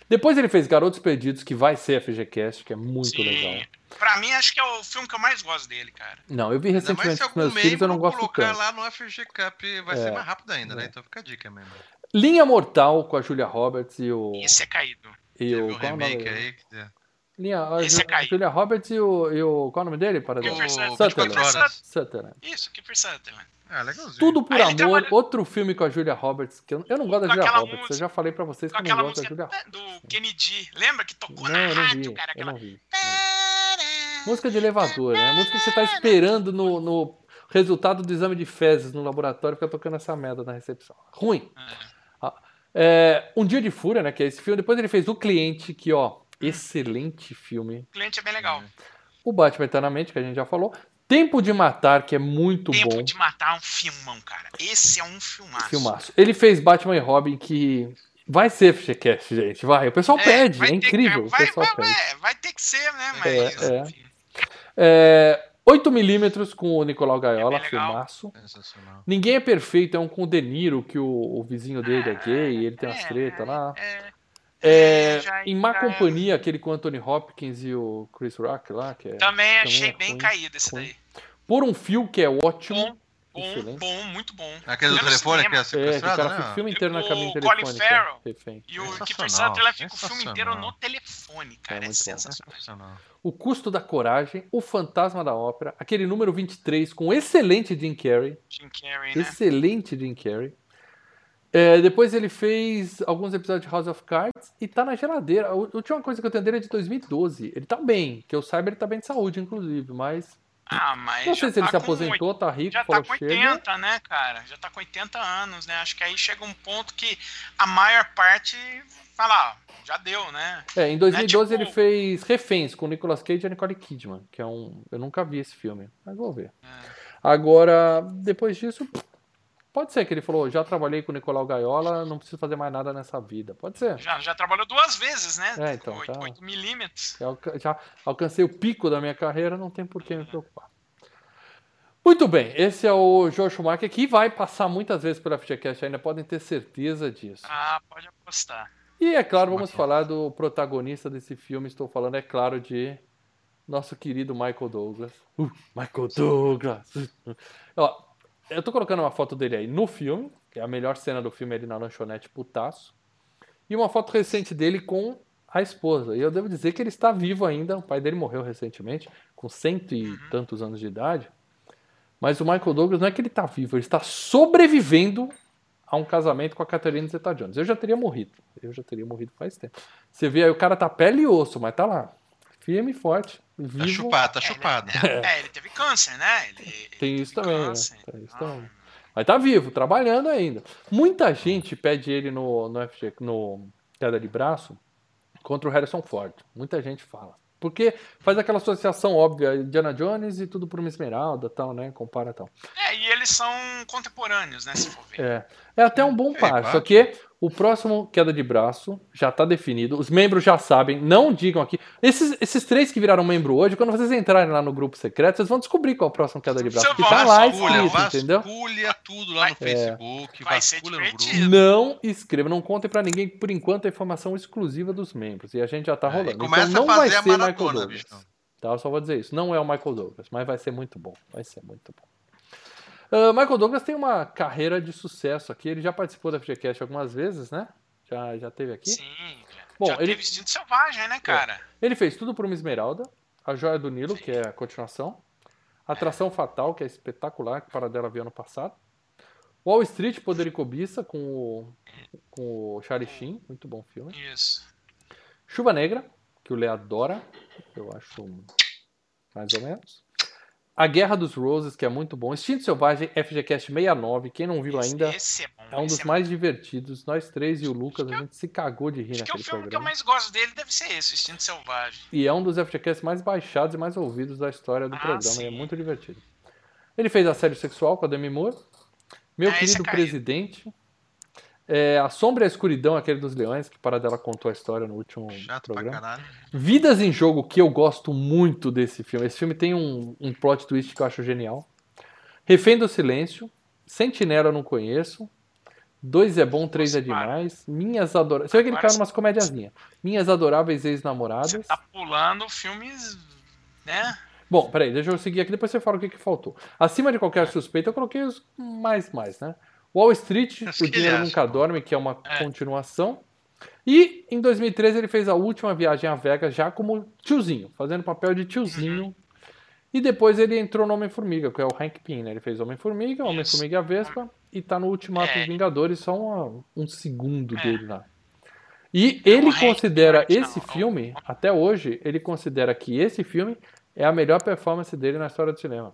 Depois ele fez Garotos Perdidos, que vai ser FGCast, que é muito Sim. legal. Pra mim, acho que é o filme que eu mais gosto dele, cara. Não, eu vi recentemente se com algum meus filhos, eu não gosto colocar tanto. lá no FG Cup vai É, ser mais rápido ainda, é. né? Então fica a dica mesmo. Linha Mortal com a Julia Roberts e o. Esse é caído. E Teve o qual é o nome remake dele? aí. que- é. Linha, a, Esse Ju- é caído. Julia Roberts e o, e o. Qual é o nome dele? Para Kiefer O Sutherland. 24 Sutherland. Isso, Kiefer Sutherland. Ah, legalzinho. Tudo por Aí amor, trabalha- outro filme com a Julia Roberts, que eu, eu não gosto da Julia Roberts, eu música- já falei pra vocês que eu não gosto da Julia Roberts. do Kennedy. Lembra que tocou Não, na eu não rádio, vi, cara? eu Aquela. não vi. Música de elevador, né? Música que você tá esperando no, no resultado do exame de fezes no laboratório, fica tocando essa merda na recepção. Ruim. Ah, é, um Dia de Fúria, né? Que é esse filme. Depois ele fez O Cliente, que, ó, excelente filme. O cliente é bem legal. O Batman Eternamente, que a gente já falou. Tempo de Matar, que é muito Tempo bom. de Matar é um filmão, cara. Esse é um filmaço. Filmaço. Ele fez Batman e Robin, que vai ser FGCast, gente. Vai. O pessoal pede, vai é ter que- incrível. vai, o pessoal vai, pede. vai, vai ter que ser, né? É, Mas. é. enfim. É, 8mm com o Nicolau Gaiola, É bem legal. filmaço. Ninguém é perfeito, é um com o De Niro, que o, o vizinho dele é gay, e ele tem umas É, tretas lá. É, É, já- em Má já- Companhia, aquele com o Anthony Hopkins e o Chris Rock lá, que é Também achei é bem ruim, caído esse ruim. daí. Por um Fio, que é ótimo. Bom, bom, Excelente. bom, muito bom. Aquele do telefone que é É, que o sequestrado, cara né? fica o filme inteiro na O cabine Colin telefônica. Farrell. refém. E o Kiefer Sutherland fica o filme inteiro no telefone, cara. É É, muito bom. sensacional. O Custo da Coragem, O Fantasma da Ópera, aquele número 23 com o excelente Jim Carrey. Jim Carrey, né? Excelente Jim Carrey. É, depois ele fez alguns episódios de House of Cards e tá na geladeira. A última coisa que eu tenho dele é de 2012. Ele tá bem, que eu saiba ele tá bem de saúde, inclusive, mas. Ah, mas. Não sei se ele tá se com aposentou, tá rico, Já tá com chega. 80, né, cara? Já tá com 80 anos, né? Acho que aí chega um ponto que a maior parte fala, ah, já deu, né? É, em 2012 É tipo- ele fez Reféns com Nicolas Cage e Nicole Kidman, que é um. Eu nunca vi esse filme, mas vou ver. É. Agora, depois disso, pode ser que ele falou: já trabalhei com o Nicolau Gaiola, não preciso fazer mais nada nessa vida. Pode ser. Já, já trabalhou duas vezes, né? É, então, 8, tá. 8 milímetros. Já, alca- já alcancei o pico da minha carreira, não tem por que me preocupar. Muito bem, esse é o Joe Schumacher que vai passar muitas vezes pela FGCast ainda, podem ter certeza disso. Ah, pode apostar. E é claro, vamos falar do protagonista desse filme, estou falando, é claro, de nosso querido Michael Douglas. Uh, Michael Douglas! Ó, eu tô colocando uma foto dele aí no filme, que é a melhor cena do filme ali na lanchonete putaço. E uma foto recente dele com a esposa. E eu devo dizer que ele está vivo ainda. O pai dele morreu recentemente, com cento e tantos anos de idade. Mas o Michael Douglas não é que ele está vivo, ele está sobrevivendo a um casamento com a Catherine Zeta-Jones. Eu já teria morrido. Eu já teria morrido faz tempo. Você vê aí, o cara tá pele e osso, mas tá lá. Firme e forte. Vivo. Tá chupado, tá chupado. É, ele teve câncer, né? Ele, ele Tem isso também, né? câncer. Tem isso Ah, também. Mas tá vivo, trabalhando ainda. Muita gente pede ele no, no, FG, no queda de braço contra o Harrison Ford. Muita gente fala. Porque faz aquela associação óbvia, Indiana Jones e tudo por uma esmeralda tal, né? Compara tal. É, e eles são contemporâneos, né? Se for ver. É, é até um bom É, par. claro. Só que o próximo queda de braço já tá definido. Os membros já sabem. Não digam aqui. Esses, esses três que viraram membro hoje, quando vocês entrarem lá no grupo secreto, vocês vão descobrir qual é o próximo queda de braço. Você Que vai, tá lá Vasculha, escrito, entendeu? vasculha tudo lá no Vai- Facebook, Vai ser vasculha no grupo. Não escreva, não contem pra ninguém, por enquanto, a informação exclusiva dos membros. E a gente já tá É, rolando. começa então não a vai fazer a ser Michael maratona, Douglas. bicho. Tá, eu só vou dizer isso. Não é o Michael Douglas, mas vai ser muito bom. Vai ser muito bom. Ah, Michael Douglas tem uma carreira de sucesso aqui. Ele já participou da FGCast algumas vezes, né? Já, já teve aqui. Sim. Bom, já ele- teve instinto selvagem, né, cara? Ele fez tudo por uma esmeralda, a Joia do Nilo, que é a continuação, Atração Fatal, que é espetacular, que para dela veio ano passado, Wall Street, Poder e Cobiça, com o, com o Charlie Sheen, muito bom filme. Isso. Chuva Negra, que o Lê adora, eu acho mais ou menos. A Guerra dos Roses, que é muito bom. Instinto Selvagem, FGCast 69, quem não viu ainda, Esse é bom. é um dos mais divertidos. Nós três e o Lucas, a gente se cagou de rir Acho que o naquele filme que eu programa. mais gosto dele deve ser esse, o Instinto Selvagem. E é um dos FGCasts mais baixados e mais ouvidos da história do Ah, programa. E é muito divertido. Ele fez assédio sexual com a Demi Moore. Meu Ah, querido é presidente. É, a Sombra e a Escuridão, aquele dos leões, que para dela contou a história no último Chato pra programa. caralho. Vidas em Jogo, que eu gosto muito desse filme. Esse filme tem um, um plot twist que eu acho genial. Refém do Silêncio. Sentinela eu não conheço. Dois é bom, três é Nossa, para. demais. Minhas adoráveis. Você vê que ele caiu umas comédiazinhas. Minhas adoráveis ex-namoradas. Você tá pulando filmes, né? Bom, peraí, deixa eu seguir aqui, depois você fala o que, que faltou. Acima de qualquer suspeita, eu coloquei os mais, mais, né? Wall Street, Acho O Dinheiro ele acha, Nunca. Dorme, que é uma É. continuação. E em 2013 ele fez a última viagem a Vegas já como tiozinho, fazendo papel de tiozinho. Uhum. E depois ele entrou no Homem-Formiga, que é o Hank Pym, né? Ele fez Homem-Formiga. Homem-Formiga e a Vespa, e tá no Ultimato É. dos Vingadores, só uma- um segundo É. dele lá. E ele Hank considera esse filme, até hoje, ele considera que esse filme é a melhor performance dele na história do cinema.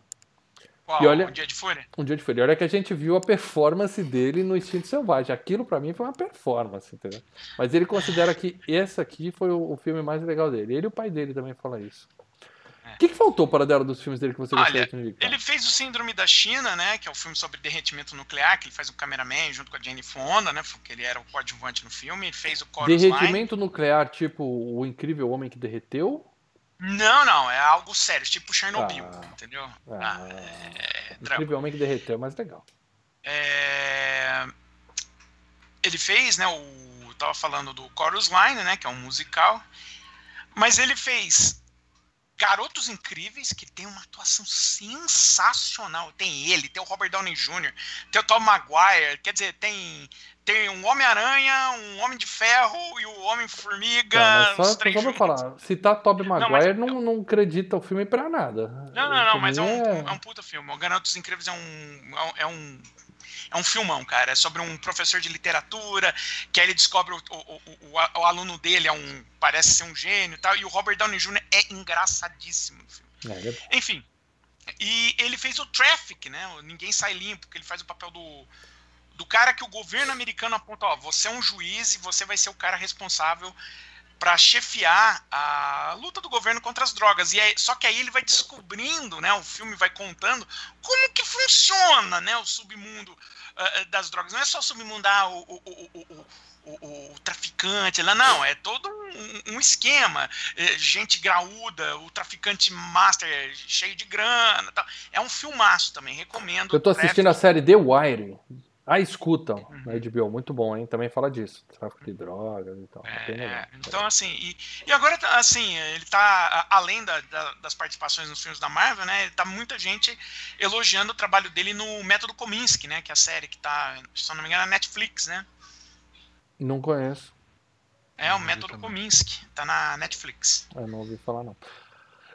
Qual? E olha- O Dia de Fúria? Um dia de fúria. Olha que a gente viu a performance dele no Instinto Selvagem. Aquilo pra mim foi uma performance, entendeu? Mas ele considera que esse aqui foi o, o filme mais legal dele. Ele e o pai dele também fala isso. É. O que, que faltou para dela dos filmes dele que você gostaria de indicar? Ele fez o Síndrome da China, né? Que é o filme sobre derretimento nuclear, que ele faz o cameraman junto com a Jane Fonda, né? Porque ele era o coadjuvante no filme. Ele fez o Chorus Line. Derretimento nuclear, tipo o incrível homem que derreteu? Não, não, é algo sério, tipo Chernobyl, Ah. entendeu? Ah, Ah, é, drama. incrível homem que derreteu, mas legal. É, Ele fez, né? O tava falando do Chorus Line, né? Que é um musical, mas ele fez Garotos Incríveis, que tem uma atuação sensacional. Tem ele, tem o Robert Downey Jr., tem o Tom Maguire, quer dizer, tem um Homem-Aranha, um Homem de Ferro e o Homem-Formiga. Tá, mas os só, três só juntos. falar, citar Tobey mas- Maguire não, não acredita o filme pra nada. Não, não, não, mas é um, mim é um puta filme. O Garotos Incríveis é um, é um, é um filmão, cara. É sobre um professor de literatura, que aí ele descobre o, o, o, o, aluno dele é um, parece ser um gênio e tal, e o Robert Downey Jr. é engraçadíssimo no filme. É, é- Enfim, e ele fez o Traffic, né? o Ninguém Sai Limpo, que ele faz o papel do, do cara que o governo americano aponta, ó, você é um juiz e você vai ser o cara responsável para chefiar a luta do governo contra as drogas. E aí, só que aí ele vai descobrindo, né? O filme vai contando como que funciona, né? O submundo ah, das drogas. Não é só o submundo ah, o, o, o, o, o- o- o traficante, lá não, é todo um, um esquema, É, gente graúda, o traficante master cheio de grana, tal. é um filmaço também, recomendo. Eu tô assistindo a série The Wire. Ah, escutam Uhum. na HBO, muito bom, hein? Também fala disso. Tráfico de drogas e tal. É, então, assim, e, e agora, tá, assim, ele tá, além da- da- das participações nos filmes da Marvel, né, ele tá muita gente elogiando o trabalho dele no Método Kominsky, né, que é a série que tá, se não me engano, na Netflix, né? Não conheço. É, o Não Método também. Kominsky, tá na Netflix. Eu não ouvi falar, não.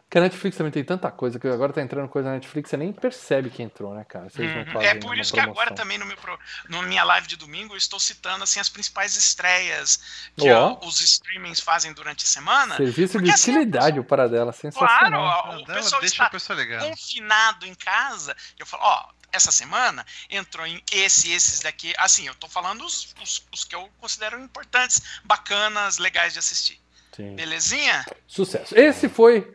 Porque a Netflix também tem tanta coisa, que agora tá entrando coisa na Netflix, você nem percebe que entrou, né, cara? Vocês não Uhum. fazem É por isso que agora também no meu pro- no minha live de domingo eu estou citando assim as principais estreias que Ó. os streamings fazem durante a semana. Serviço de Porque assim, utilidade, o para dela, Claro, sensacional. ó, o pessoal deixa está a pessoa confinado em casa. Eu falo, ó, essa semana entrou em esse, esses daqui. Assim, eu tô falando os, os, os que eu considero importantes, bacanas, legais de assistir. Sim. Belezinha? Sucesso. Esse foi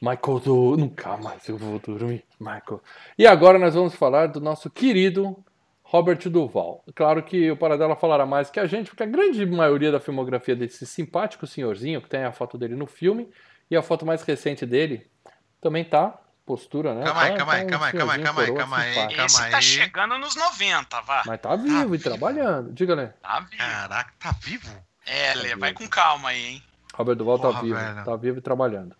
Michael do. Nunca mais eu vou dormir, Michael. E agora nós vamos falar do nosso querido Robert Duval. Claro que o Paradela falará mais que a gente, porque a grande maioria da filmografia desse simpático senhorzinho, que tem a foto dele no filme, e a foto mais recente dele, também tá. Postura, né? Calma aí, Tá- calma aí, tá calma aí, calma aí, calma aí, calma aí, calma Esse tá aí. chegando nos 90, vá. Mas tá vivo e vivo. trabalhando. Diga, né? Tá vivo. Caraca, tá vivo? É, Lê, vai com calma aí, hein? Robert Duval tá vivo. velho. Tá vivo e trabalhando.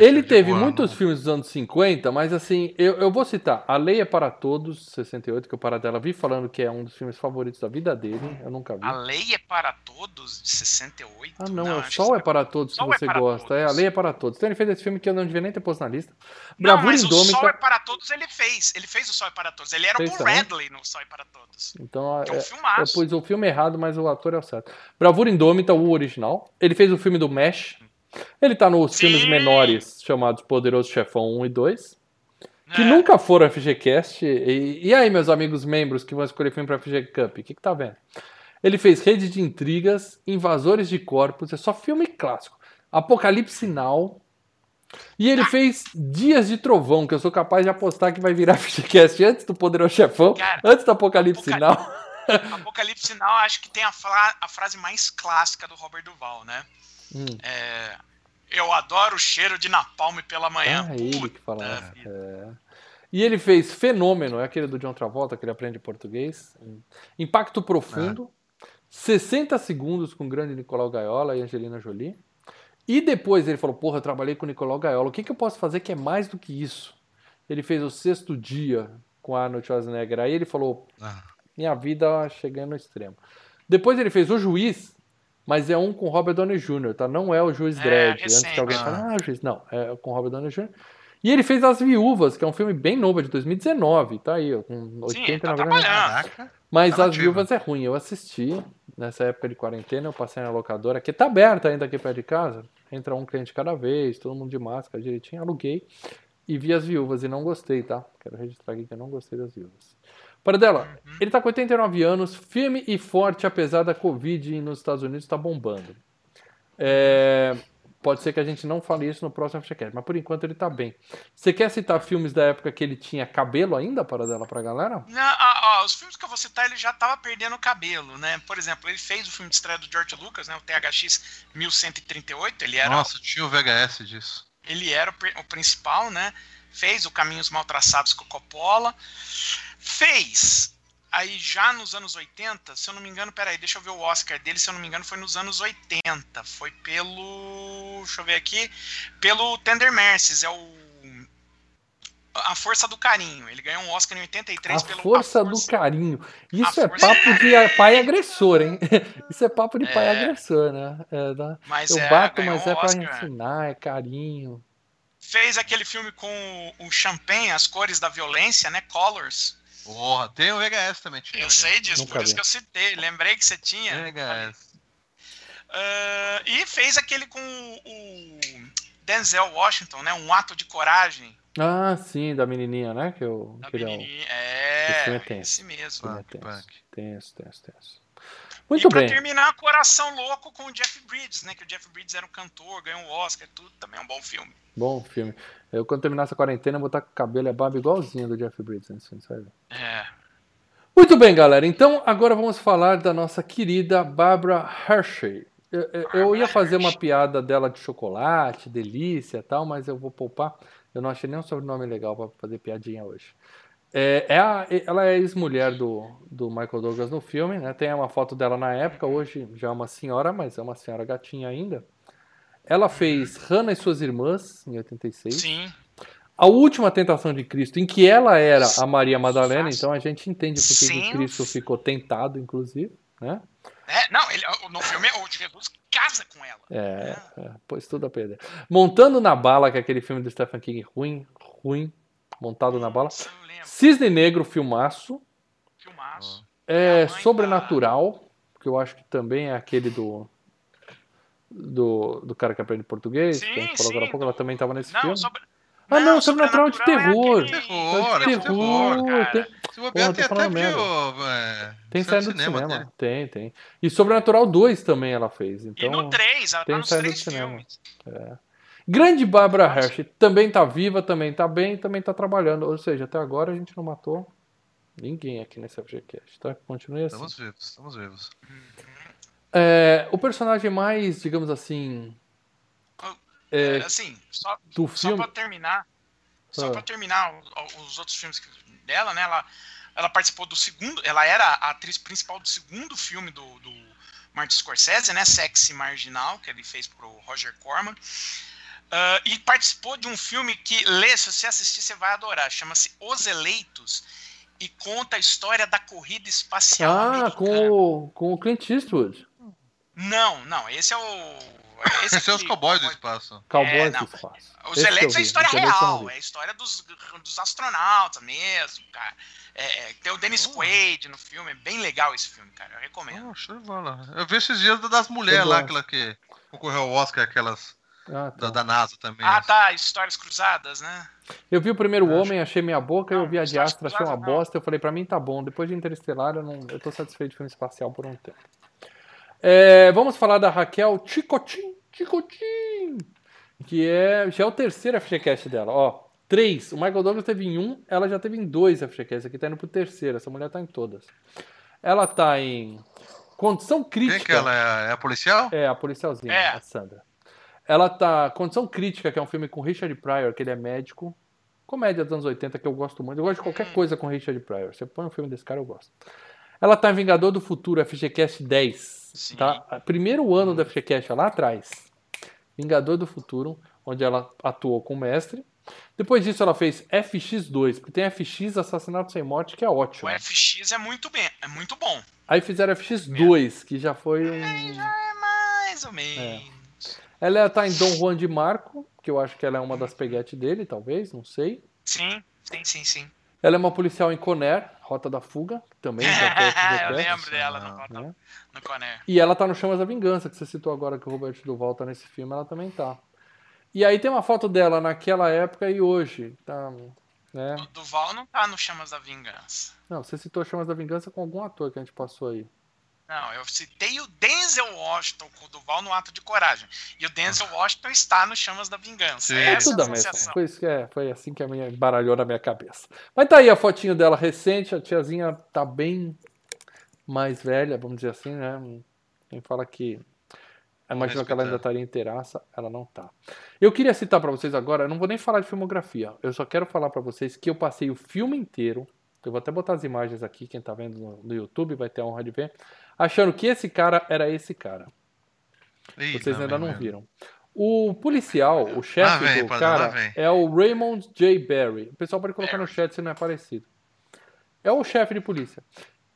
Ele teve muitos não- filmes dos anos 50, mas assim, eu, eu vou citar A Lei é para Todos, 68, que o Paradela vi falando que é um dos filmes favoritos da vida dele, eu nunca vi. A Lei é para Todos, de 68? Ah, não, é o Sol que é para Todos Sol é você para gosta. É, A Todos. Lei é para Todos. Então ele fez esse filme que eu não devia nem ter posto na lista. Não, Bravura mas o Sol é para Todos ele fez. Ele fez o Sol é para Todos. Ele era o Paul também? Radley no Sol é para Todos. Então Que é um é, eu pus o filme errado, mas o ator é o certo. Bravura Indômita, o original. Ele fez o filme do Mesh. Ele tá nos Sim. filmes menores chamados Poderoso Chefão 1 e 2. Que É. nunca foram FGCast. E, e aí, meus amigos membros que vão escolher filme pra FG Cup, o que, que tá vendo? Ele fez Rede de Intrigas, Invasores de Corpos, é só filme clássico. Apocalipse Now. E ele fez Dias de Trovão, que eu sou capaz de apostar que vai virar FGCast antes do Poderoso Chefão, Cara, antes do Apocalipse Apocal- Now. Apocalipse Sinal, acho que tem a, fra- a frase mais clássica do Robert Duval, né? Hum. É, eu adoro o cheiro de napalm pela manhã. Ah, ele Puta que fala. É. E ele fez Fenômeno, é aquele do John Travolta, que ele aprende português. Impacto Profundo. 60 segundos com o grande Nicolau Gaiola e Angelina Jolie. E depois ele falou: Porra, eu trabalhei com o Nicolau Gaiola, o que, que eu posso fazer que é mais do que isso? Ele fez o sexto dia com Arnold Schwarzenegger. Aí ele falou: Ah, Minha vida chegando no extremo. Depois ele fez O Juiz, mas é um com Robert Downey Jr., tá? Não é o Juiz É, Dredd. Antes que alguém fale, ah, Juiz. Não, é com Robert Downey Jr. E ele fez As Viúvas, que é um filme bem novo, é de 2019, tá aí, ó, com Sim, 80 tá 90 trabalhando. Caraca. Mas Tá As nativa. Viúvas é ruim, eu assisti nessa época de quarentena, eu passei na locadora, que tá aberta ainda aqui perto de casa, entra um cliente cada vez, todo mundo de máscara direitinho, aluguei e vi As Viúvas e não gostei, tá? Quero registrar aqui que eu não gostei das Viúvas. Para dela, ele tá com 89 anos, firme e forte, apesar da Covid nos Estados Unidos tá bombando. É, Pode ser que a gente não fale isso no próximo FGCast, mas por enquanto ele tá bem. Você quer citar filmes da época que ele tinha cabelo ainda, para dela, pra galera? Não, ah, ó, os filmes que eu vou citar, ele já tava perdendo o cabelo, né? Por exemplo, ele fez o filme de estreia do George Lucas, né? O THX 1138, ele era Nossa, tinha o VHS disso. ele era o, o principal, né? Fez o Caminhos Mal Traçados com Coppola. Fez. Aí já nos anos 80, se eu não me engano, peraí, deixa eu ver o Oscar dele, se eu não me engano, foi nos anos 80. Foi pelo. Deixa eu ver aqui. Pelo Tender Mercies, é o. A Força do Carinho. Ele ganhou um Oscar em 83 A pelo força A do Força- carinho. Isso A é força- papo de pai agressor, hein? Isso é papo de pai É. agressor, né? É, da- Eu é, bato, mas um é pra Oscar. ensinar, é carinho. Fez aquele filme com o- o Champagne, As Cores da Violência, né? Colors. Porra, tem o VHS também. Tinha Eu VHS. sei disso, Nunca por isso vi. que eu citei. Lembrei que você tinha. VHS. Ah, e fez aquele com o, Denzel Washington, né? Um ato de coragem. Ah, sim, da menininha, né? Que eu Da que é menininha. é É, tenso. esse mesmo. É Punk, tenso. punk. Tenso, tenso, tenso. E Muito pra bem. terminar, Coração Louco com o Jeff Bridges, né? Que o Jeff Bridges era um cantor, ganhou um Oscar, tudo. Também é um bom filme. Bom filme. Eu, quando terminar essa quarentena, vou estar com o cabelo e a barba igualzinho do Jeff Bridges. Assim, sabe? É. Muito bem, galera. Então, agora vamos falar da nossa querida Barbara Hershey. Eu, eu- eu ia fazer uma piada dela de chocolate, delícia e tal, mas eu vou poupar. Eu não achei nenhum sobrenome legal para fazer piadinha hoje. É, é a- ela é ex-mulher do, do Michael Douglas no filme, né? Tem uma foto dela na época, hoje já é uma senhora, mas é uma senhora gatinha ainda. Ela fez Hannah e suas irmãs, em 86. Sim. A última tentação de Cristo, em que ela era a Maria Madalena, então a gente entende por que Sim. Cristo ficou tentado, inclusive, né? É, não, ele, no filme o Jesus casa com ela. É, é, pôs tudo a perder. Montando na Bala, que é aquele filme do Stephen King ruim, ruim, montado na bala. Cisne Negro, filmaço. Filmaço. É, mãe Sobrenatural, que eu acho que também é aquele do. Do, do cara que aprende português, Sim, que a gente falou agora há sim, pouco, ela também estava nesse Não, filme. sobre... Ah, não, Sobrenatural de Sobrenatural terror. É aquele... Terror, de é terror, cara. tem, Se bobear, tem até viu. É, tem saindo do cinema. dele. Tem, tem. E Sobrenatural 2 também ela fez. E Então, no 3, ela tem tá nos saído do três cinema. filmes. Grande Barbara Hershey também tá viva, também tá bem, também tá trabalhando. Ou seja, até agora a gente não matou ninguém aqui nesse FGCast, tá? Continue assim. Estamos vivos, estamos vivos. É, o personagem mais, digamos assim, É, é, assim, só, do só filme. pra terminar, só Ah. pra terminar os outros filmes dela, né? Ela, ela participou do segundo, ela era a atriz principal do segundo filme do, do Martin Scorsese, né? Sexy Marginal, que ele fez pro Roger Corman. Ah, e participou de um filme que, Lê, se você assistir, você vai adorar. Chama-se Os Eleitos e conta a história da corrida espacial Ah, americana. com o, com o Clint Eastwood. Não, não, esse é o... Esse Esses são os aqui, cowboys do cowboy- Cowboys espaço. É, do. Espaço. Os Esse eleitos é vi, história os real, é a história dos, dos astronautas mesmo, cara. É, é, tem o Dennis Oh. Quaid no filme, é bem legal esse filme, cara, eu recomendo. Oh. Eu vi esses dias das mulheres lá, aquela que concorreu ao Oscar, aquelas Ah, tá. da, da NASA também. Ah, tá, Histórias Cruzadas, né? Eu vi o primeiro Acho- Homem, achei minha boca, eu Não, vi a de Astra, achei uma não. bosta. Eu falei, pra mim tá bom. Depois de Interestelar, eu, não, eu tô satisfeito de filme espacial por um tempo. É, vamos falar da Raquel Chicotin, Chicotin, que é, já é o terceiro FGCast dela. Ó, três. O Michael Douglas teve em um, ela já teve em dois FGCasts. Aqui tá indo pro terceiro. Essa mulher tá em todas. Ela tá em Condição Quem Crítica. que ela é? É a policial? É, a policialzinha, É. a Sandra. Ela tá. Condição Crítica, que é um filme com Richard Pryor, que ele é médico. Comédia dos anos 80, que eu gosto muito. Eu gosto de qualquer coisa com Richard Pryor. Você põe um filme desse cara, eu gosto. Ela tá em Vingador do Futuro, FGCast 10. Sim. Tá? Primeiro ano do FGCast, lá atrás. Vingador do Futuro, onde ela atuou com o mestre. Depois disso, ela fez FX2, porque tem FX Assassinato Sem Morte, que é O ótimo. FX é muito bem, é muito bom. Aí fizeram FX2, que já foi um. Já é mais ou menos. Ela tá em Dom Juan de Marco, que eu acho que ela é uma das peguetes dele, talvez, não sei. Sim, sim, sim, sim. Ela é uma policial em Conner, Rota da Fuga, também. eu lembro dela no, né? no Conner. E ela tá no Chamas da Vingança, que você citou agora que o Roberto Duval tá nesse filme, ela também tá. E aí tem uma foto dela naquela época e hoje, tá, né? O Duval não tá no Chamas da Vingança. Não, você citou Chamas da Vingança com algum ator que a gente passou aí. Não, eu citei o Denzel Washington com o Duval no Ato de Coragem. E o Denzel Washington está no Chamas da Vingança. Sim. É Essa tudo é a a mesma. Foi, isso que é, foi assim que a minha embaralhou na minha cabeça. Mas tá aí a fotinho dela recente, a tiazinha tá bem mais velha, vamos dizer assim, né? Quem fala que. Imagina que ela ainda estaria inteiraça, ela não tá. Eu queria citar pra vocês agora, eu não vou nem falar de filmografia, eu só quero falar pra vocês que eu passei o filme inteiro. Eu vou até botar as imagens aqui, quem tá vendo no, no YouTube vai ter a honra de ver. Achando que esse cara era esse cara. Ih, Vocês lá ainda não mesmo. viram. O policial, o chefe vem, do cara, é o Raymond J. Barry. O pessoal pode colocar no Barry. chat se não é parecido. É o chefe de polícia.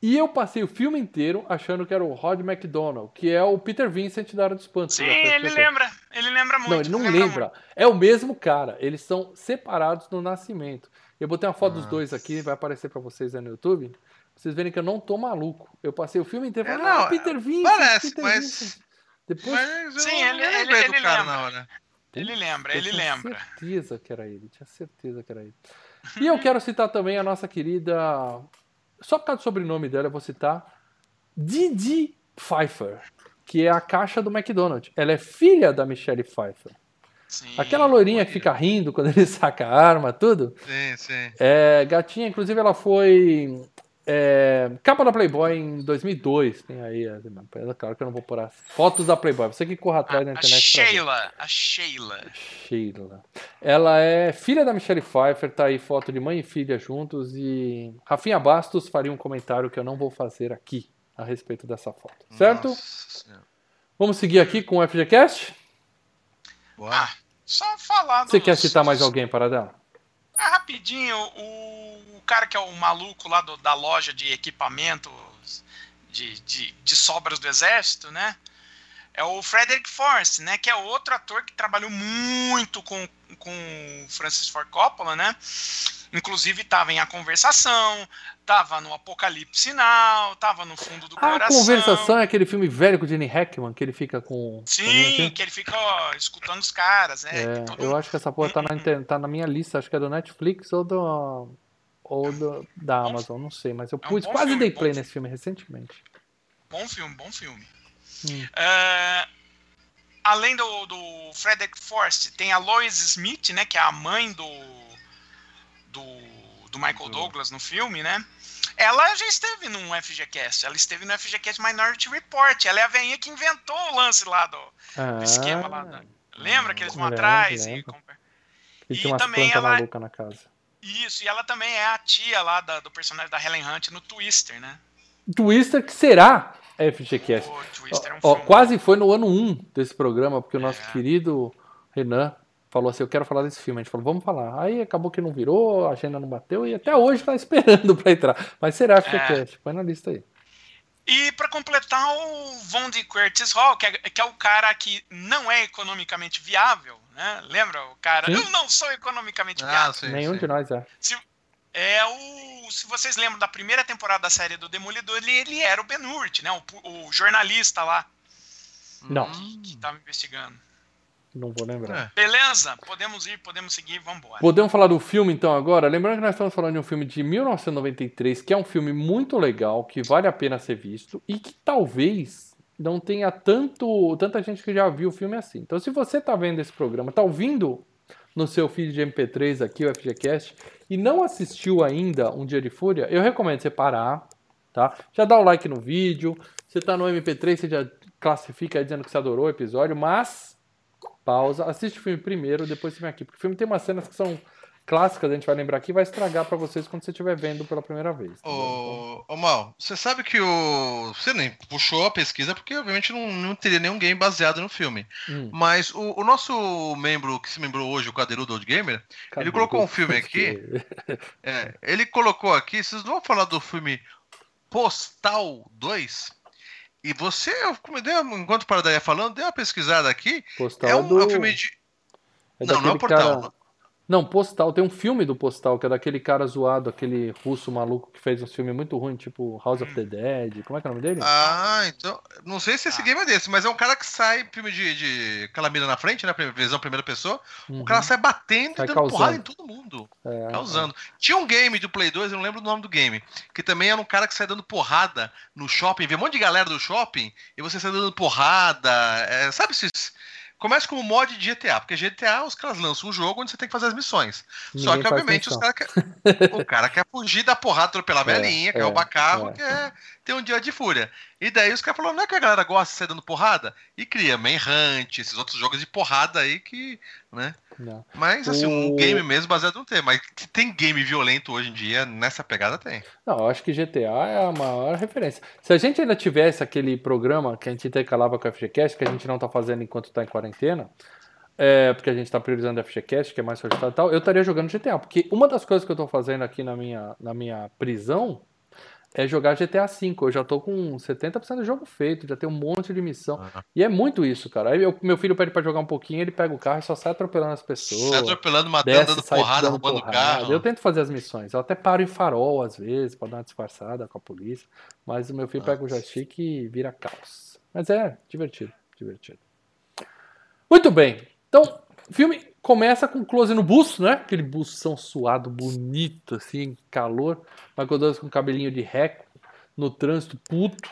E eu passei o filme inteiro achando que era o Rod McDonald, que é o Peter Vincent da Hora do Espanto. Sim, ele lembra. Ele lembra muito. Não, ele não lembra. É o mesmo cara. Eles são separados no nascimento. Eu botei uma foto dos dois aqui, vai aparecer pra vocês aí no YouTube. Vocês verem que eu não tô maluco. Eu passei o filme inteiro É, falando, ah, não, Peter Vincent, parece, Peter mas- Vincent. Depois Mas eu Sim, ele- lembrei ele- do ele cara lembra. na hora. Ele lembra, Eu ele tinha lembra. certeza que era ele, tinha certeza que era ele. E eu quero citar também a nossa querida. Só por causa do sobrenome dela, eu vou citar Didi Pfeiffer, que é a caixa do McDonald's. Ela é filha da Michelle Pfeiffer. Sim. Aquela loirinha que fica rindo quando ele saca a arma, tudo. Sim, sim. É, gatinha, inclusive, ela foi é, capa da Playboy em 2002. Tem aí, claro que eu não vou pôr as fotos da Playboy. Você que corra atrás na A, a internet. ver. Sheila, a Sheila. Sheila. Ela é filha da Michelle Pfeiffer, tá aí foto de mãe e filha juntos e Rafinha Bastos faria um comentário que eu não vou fazer aqui a respeito dessa foto, certo? Nossa. Vamos seguir aqui com o FGCast? Bora. Ah, só falar Você dos- quer citar mais alguém para dela? Ah, rapidinho, o cara que é o maluco lá do- da loja de equipamentos de, de, de sobras do exército, né? É o Frederick Forrest, né? Que é outro ator que trabalhou muito com, com Francis Ford Coppola, né? Inclusive estava em A Conversação, estava no Apocalipse Sinal, estava no Fundo do A Coração. conversação é aquele filme velho com o Jenny Hackman, que ele fica com. Sim, que ele fica ó, escutando os caras, né? É, todo- eu acho que essa porra tá na, inter- tá na minha lista, acho que é do Netflix ou do. Ou do, da Amazon, não sei, mas eu É um pus, quase filme, dei play nesse filme recentemente. Bom filme, bom filme. Hum. É, além do, do Frederick Forrest, tem a Lois Smith, né? Que é a mãe do, do, do Michael Douglas no filme, né? Ela já esteve num FGCast, ela esteve no FGCast Minority Report. Ela é a veinha que inventou o lance lá do, Ah, do esquema lá. Da, lembra que eles vão atrás? E, lembro. e e também ela- na casa. Isso, e ela também é a tia lá da- do personagem da Helen Hunt no Twister, né? Twister, que será FGCast? É um Ó, quase foi no ano 1 desse programa, porque o nosso É. querido Renan falou assim: Eu quero falar desse filme. A gente falou: Vamos falar. Aí acabou que não virou, a agenda não bateu e até hoje tá esperando pra entrar. Mas será que É. Põe na lista aí. E pra completar, o Von D. Curtis Hall, que é, que é o cara que não é economicamente viável, né? Lembra o cara? Sim. Eu não sou economicamente Ah, viável. sim, Nenhum sim. de nós é. É o. Se vocês lembram da primeira temporada da série do Demolidor, ele, ele era o Ben Hurt, né? O, o jornalista lá Não. que tava investigando. Não vou lembrar. É. Beleza? Podemos ir, podemos seguir, vambora. Podemos falar do filme então agora? Lembrando que nós estamos falando de um filme de 1993, que é um filme muito legal, que vale a pena ser visto e que talvez não tenha tanto tanta gente que já viu o filme assim. Então, se você está vendo esse programa, está ouvindo no seu feed de MP3 aqui, o FGCast, e não assistiu ainda Um Dia de Fúria, eu recomendo você parar, tá? Já dá o like no vídeo, você tá no MP3, você já classifica aí dizendo que você adorou o episódio, mas pausa, assiste o filme primeiro, depois você vem aqui, porque o filme tem umas cenas que são clássicas, a gente vai lembrar aqui, vai estragar pra vocês quando você estiver vendo pela primeira vez. entendeu? Ô, ô Mal, você sabe que o. Você nem puxou a pesquisa porque, obviamente, não, não teria nenhum game baseado no filme. Hum, Mas o, o nosso membro que se membrou hoje, o Cadeirudo Old Gamer, cadê? ele colocou um filme aqui. é, ele colocou aqui. Vocês não vão falar do filme Postal 2? E você, eu enquanto o Parada ia falando, dei uma pesquisada aqui. Postal é um, do... é um filme de. é não, não é o Portal. cara- Não, Postal, tem um filme do Postal, que é daquele cara zoado, aquele russo maluco que fez uns filmes muito ruins, tipo House of the Dead, como é que é o nome dele? Ah, então. Não sei se esse Ah. game é desse, mas é um cara que sai filme de, de aquela mira na frente, né? Visão primeira pessoa. Uhum. O cara sai batendo Sai e dando causando. porrada em todo mundo. É, Causando. Tinha um game do Play 2, eu não lembro do nome do game, que também era um cara que sai dando porrada no shopping, vê um monte de galera do shopping e você sai dando porrada. é, sabe esses. Começa como mod de GTA, porque GTA os caras lançam um jogo onde você tem que fazer as missões. Só ninguém que, faz obviamente, os caras quer... o cara quer fugir da porrada, atropelar a É, velhinha, quer é, roubar carro, é. quer ter um dia de fúria. E daí os caras falaram, não é que a galera gosta de sair dando porrada? E cria Manhunt, esses outros jogos de porrada aí que, né? Não. Mas, assim, um O- game mesmo baseado no tema. Mas tem game violento hoje em dia, nessa pegada tem. Não, eu acho que GTA é a maior referência. Se a gente ainda tivesse aquele programa que a gente intercalava com o FGCast, que a gente não tá fazendo enquanto tá em quarentena, é, porque a gente tá priorizando o FGCast, que é mais solicitado e tal, eu estaria jogando GTA. Porque uma das coisas que eu tô fazendo aqui na minha, na minha prisão é jogar GTA V. Eu já tô com 70% do jogo feito, já tenho um monte de missão. E é muito isso, cara. Aí eu- meu filho pede pra jogar um pouquinho, ele pega o carro e só sai atropelando as pessoas. Sai atropelando, matando, Desce, dando porrada, roubando porrada. carro. Eu tento fazer as missões. Eu até paro em farol às vezes, pra dar uma disfarçada com a polícia. Mas o meu filho pega o joystick e vira caos. Mas é divertido, divertido. Muito bem. Então, filme começa com close no busto, né? Aquele bução suado, bonito, assim, calor. Michael Douglas com cabelinho de reco, no trânsito, puto.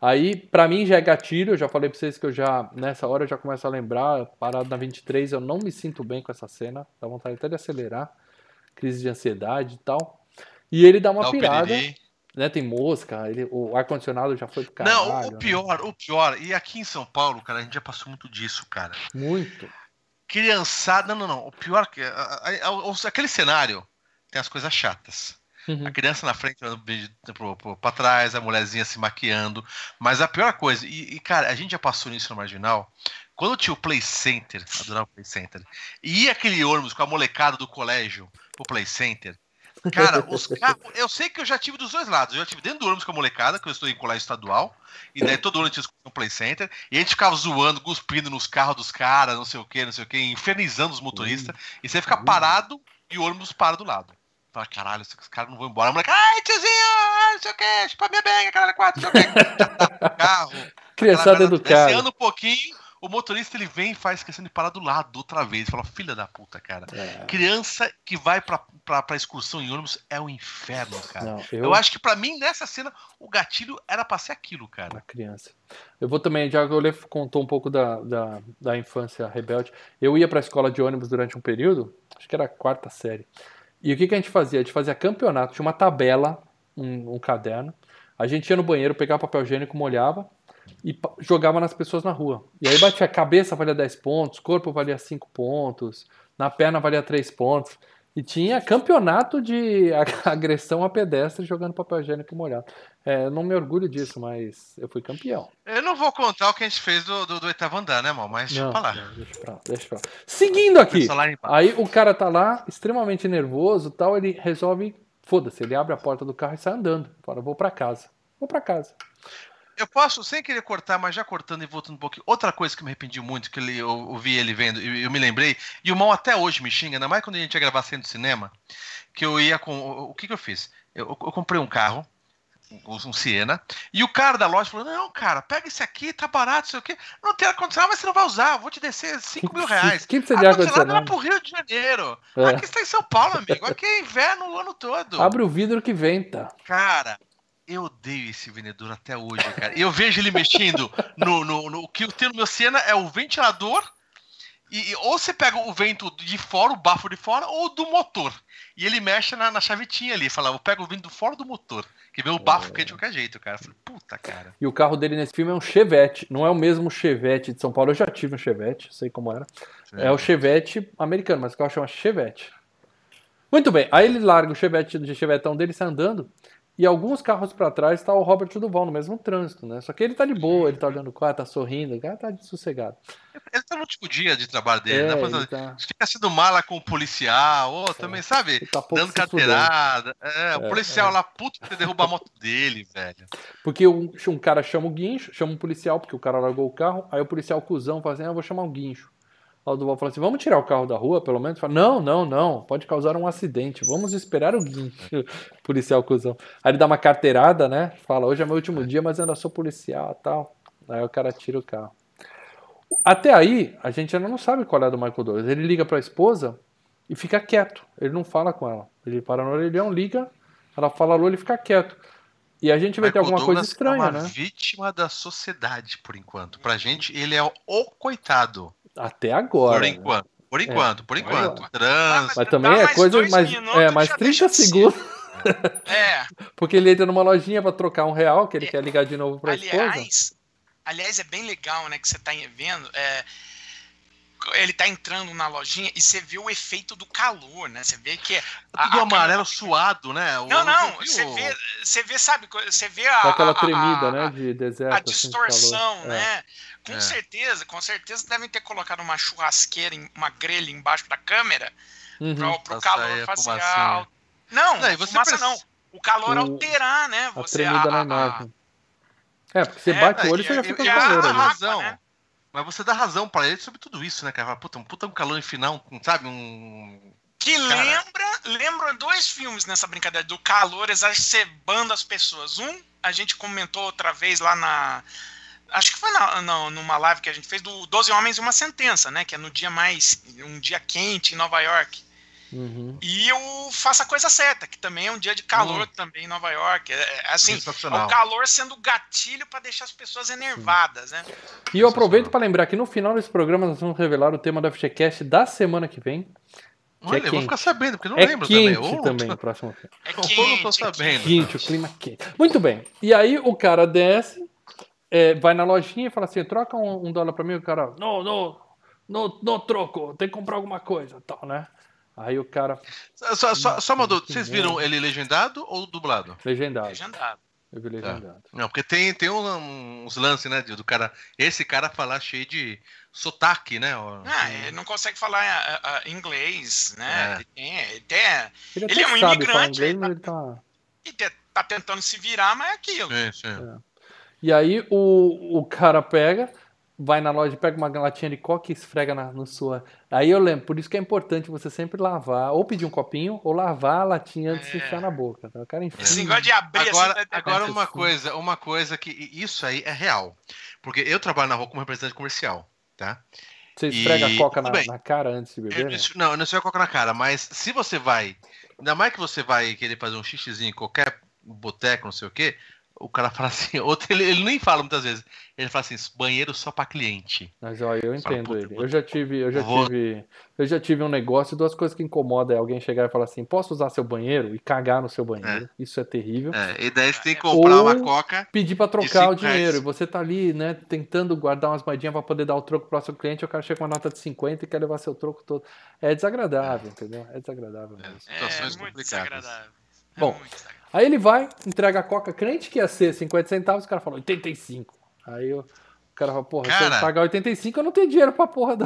Aí, pra mim, já é gatilho. Eu já falei pra vocês que eu já, nessa hora, eu já começo a lembrar. Parado na 23, eu não me sinto bem com essa cena. Dá vontade até de acelerar. Crise de ansiedade e tal. E ele dá uma Dá pirada, né? Tem mosca, ele, o ar-condicionado já foi pro caralho. Não, o né? pior, o pior. E aqui em São Paulo, cara, a gente já passou muito disso, cara. Muito. Criançada. Não, não, não. O pior que. aquele cenário tem as coisas chatas. Uhum. A criança na frente pra trás, a mulherzinha se maquiando. Mas a pior coisa, e, e, cara, a gente já passou nisso no Marginal. Quando tinha o Play Center, adorava o Play Center, e ia aquele ônibus com a molecada do colégio pro Play Center, Cara, os carros. Eu sei que eu já tive dos dois lados. Eu já tive dentro do ônibus com a molecada, que eu estou em colégio estadual. E daí todo ano tinha um play center. E a gente ficava zoando, cuspindo nos carros dos caras, não sei o que, não sei o que, infernizando os motoristas. E você fica parado e o ônibus para do lado. Fala, caralho, os caras não vão embora. A moleque, ai, tiozinho, ai, não sei o que, chupa minha benga, caralho, quatro, não sei o que. Carro. Criançada educada. Descendo um pouquinho, o motorista ele vem e faz questão de parar do lado outra vez. Fala, filha da puta, cara. É. Criança que vai pra, pra, pra excursão em ônibus é o inferno, cara. Não, eu... eu, acho que pra mim, nessa cena, o gatilho era pra ser aquilo, cara. criança. Eu vou também, já que o Lê contou um pouco da, da, da infância rebelde. Eu ia pra escola de ônibus durante um período, acho que era a quarta série. E o que, que a gente fazia? A gente fazia campeonato, tinha uma tabela, um, um caderno. A gente ia no banheiro, pegava papel higiênico, molhava e jogava nas pessoas na rua. E aí batia a cabeça, valia 10 pontos, corpo valia 5 pontos, na perna valia 3 pontos. E tinha campeonato de ag- agressão a pedestre jogando papel higiênico molhado. É, não me orgulho disso, mas eu fui campeão. Eu não vou contar o que a gente fez do, do, do oitavo andar, né, irmão? Mas deixa Não, pra lá. não, deixa pra deixa pra lá. Seguindo aqui. Aí o cara tá lá, extremamente nervoso tal, ele resolve, foda-se, ele abre a porta do carro e sai andando. Fala, vou pra casa. Vou pra casa. Eu posso, sem querer cortar, mas já cortando e voltando um pouquinho. Outra coisa que me arrependi muito, que ele, eu, vi ele vendo, e eu, me lembrei, e o mal até hoje me xinga, ainda mais quando a gente ia gravar cena do cinema, que eu ia com. O, que, que eu fiz? Eu, eu comprei um carro, um, Siena, e o cara da loja falou: Não, cara, pega esse aqui, tá barato, sei o quê. Não tem ar-condicionado, mas você não vai usar, vou te descer 5 mil reais. O que precisa de Ar-condicionado ar-condicionado? pro Rio de Janeiro. É. Aqui está em São Paulo, amigo. Aqui é inverno o ano todo. Abre o vidro que venta. Cara, eu odeio esse vendedor até hoje, cara. Eu vejo ele mexendo no, no, no- O que eu tenho no meu cena é o ventilador. E, e ou você pega o vento de fora, o bafo de fora, ou do motor. E ele mexe na, na chavetinha ali. Fala, eu pego o vento do fora do motor. Que vem o bafo quente de qualquer jeito, cara. Eu falei, puta, cara. E o carro dele nesse filme é um Chevette. Não é o mesmo Chevette de São Paulo. Eu já tive um Chevette, sei como era. É o Chevette americano, mas o carro chama Chevette. Muito bem, aí ele larga o Chevette de Chevetão dele e sai andando. E alguns carros pra trás tá o Robert Duval no mesmo trânsito, né? Só que ele tá de boa, ele tá olhando o carro, tá sorrindo, o cara tá de sossegado. Ele tá no último dia de trabalho dele, É, né? ele tá, Fica sendo mala com o policial, ou também, sabe? ele tá Dando carteirada. É, o É, policial lá, puto, que derrubar a moto dele, velho. Porque um, um cara chama o guincho, chama um policial, porque o cara largou o carro, aí o policial cuzão fala assim, ah, eu vou chamar um guincho. Aí o Duval fala assim, vamos tirar o carro da rua, pelo menos? Fala, não, não, não, pode causar um acidente, vamos esperar o guincho. policial cuzão. Aí ele dá uma carteirada, né? Fala, hoje é meu último dia, mas ainda sou policial e tal. Aí o cara tira o carro. Até aí, a gente ainda não sabe qual é a do Michael Douglas. Ele liga pra esposa e fica quieto. Ele não fala com ela. Ele para no orelhão, liga, ela fala alô, ele fica quieto. E a gente vai ter Michael alguma coisa Douglas estranha, é uma né? vítima da sociedade, por enquanto. Pra gente, ele é o coitado. Até agora. por né? enquanto. Por enquanto, por enquanto. Trans. Mas também é mais coisa mais, minutos, é, mais já 30 deixa de ser. segundos, É, porque ele entra numa lojinha pra trocar um real, que ele quer ligar de novo pra esposa. aliás, aliás, é bem legal, né, que você tá vendo. É, ele tá entrando na lojinha e você vê o efeito do calor, né? Você vê que. a- Tudo a amarelo suado, né? O- Não, não, viu? você vê, você vê, sabe, você vê a. Dá aquela a- a- tremida, a- né? De deserto. a assim, de distorção. É. né? Com É. certeza, com certeza devem ter colocado uma churrasqueira, em- uma grelha embaixo da câmera Uhum. pro, pro calor a facial. Não, Não, e você fumaça perce- não. O calor O- alterar, né? A Você, tremida na a- a- imagem. É, porque você É, bate o é, olho e você já fica com a- calor a- a- razão. né? Mas você dá razão pra ele sobre tudo isso, né, cara? Puta, um puta um calor em final, sabe? Um. Que Cara. lembra, lembra dois filmes nessa brincadeira do calor exacerbando as pessoas. Um, a gente comentou outra vez lá na. Acho que foi na, na- numa live que a gente fez do 12 Homens e uma Sentença, né? Que é no dia mais. um dia quente em Nova York. Uhum. E o Faça a Coisa Certa, que também é um dia de calor Hum. também em Nova York. É, é, assim, é Sensacional. o calor sendo gatilho para deixar as pessoas enervadas, né? E eu aproveito para lembrar que no final desse programa nós vamos revelar o tema do FGCast da semana que vem. Olha, é eu vou ficar sabendo, porque não é lembro quente também. Ou- também próximo filme. É ou quente, não tô é sabendo. Quente, o clima quente. Muito bem. E aí o cara desce, é, vai na lojinha e fala assim: troca um, um dólar pra mim. O cara, não, não, não, não troco, tem que comprar alguma coisa tal, né? Aí o cara, Só, só, só uma dúvida, vocês viram ele legendado ou dublado? legendado. legendado. Eu vi legendado. Não, porque tem, tem um- uns lances, né, do cara. Esse cara falar cheio de sotaque, né? Ah, ele não consegue falar ah, ah, inglês, né? É. Ele, tem, ele, tem- Ele, Ele é um sabe falar imigrante, inglês, ele mas ele tá... te- tá tentando se virar, mas é aquilo. Sim, sim. E aí o, o cara pega, vai na loja, pega uma latinha de coca e esfrega na, no sua. Aí eu lembro, por isso que é importante você sempre lavar, ou pedir um copinho, ou lavar a latinha antes de É. enfiar na boca. Tá? O cara enfia. Esse negócio de abrir Agora, assim, agora uma assim. coisa, uma coisa que isso aí é real. Porque eu trabalho na rua como representante comercial, tá? Você esfrega E- a coca na, na cara antes de beber, Eu- né? isso- não, não sei colocar na cara, mas se você vai. Ainda mais que você vai querer fazer um xixizinho em qualquer boteco, não sei o quê, o cara fala assim, outro, ele, ele nem fala muitas vezes. Ele fala assim, banheiro só pra cliente. Mas ó, eu entendo puta, ele. Eu já tive, eu já vou- tive, eu já tive um negócio, duas coisas que incomodam é alguém chegar e falar assim: "Posso usar seu banheiro?" e cagar no seu banheiro. Isso é terrível. É, e daí você tem que comprar Ou- uma coca. Pedir pra trocar o dinheiro reais. e você tá ali, né, tentando guardar umas moedinhas pra poder dar o troco pro próximo cliente, e o cara chega com uma nota de 50 e quer levar seu troco todo. É desagradável, entendeu? É desagradável mesmo. Situações é muito complicadas. desagradável. É Bom, muito desagradável. Aí ele vai, entrega a coca, crente que ia ser 50 centavos, o cara falou 85. Aí o, o cara fala, porra, se Cara- eu pagar 85, eu não tenho dinheiro pra porra do.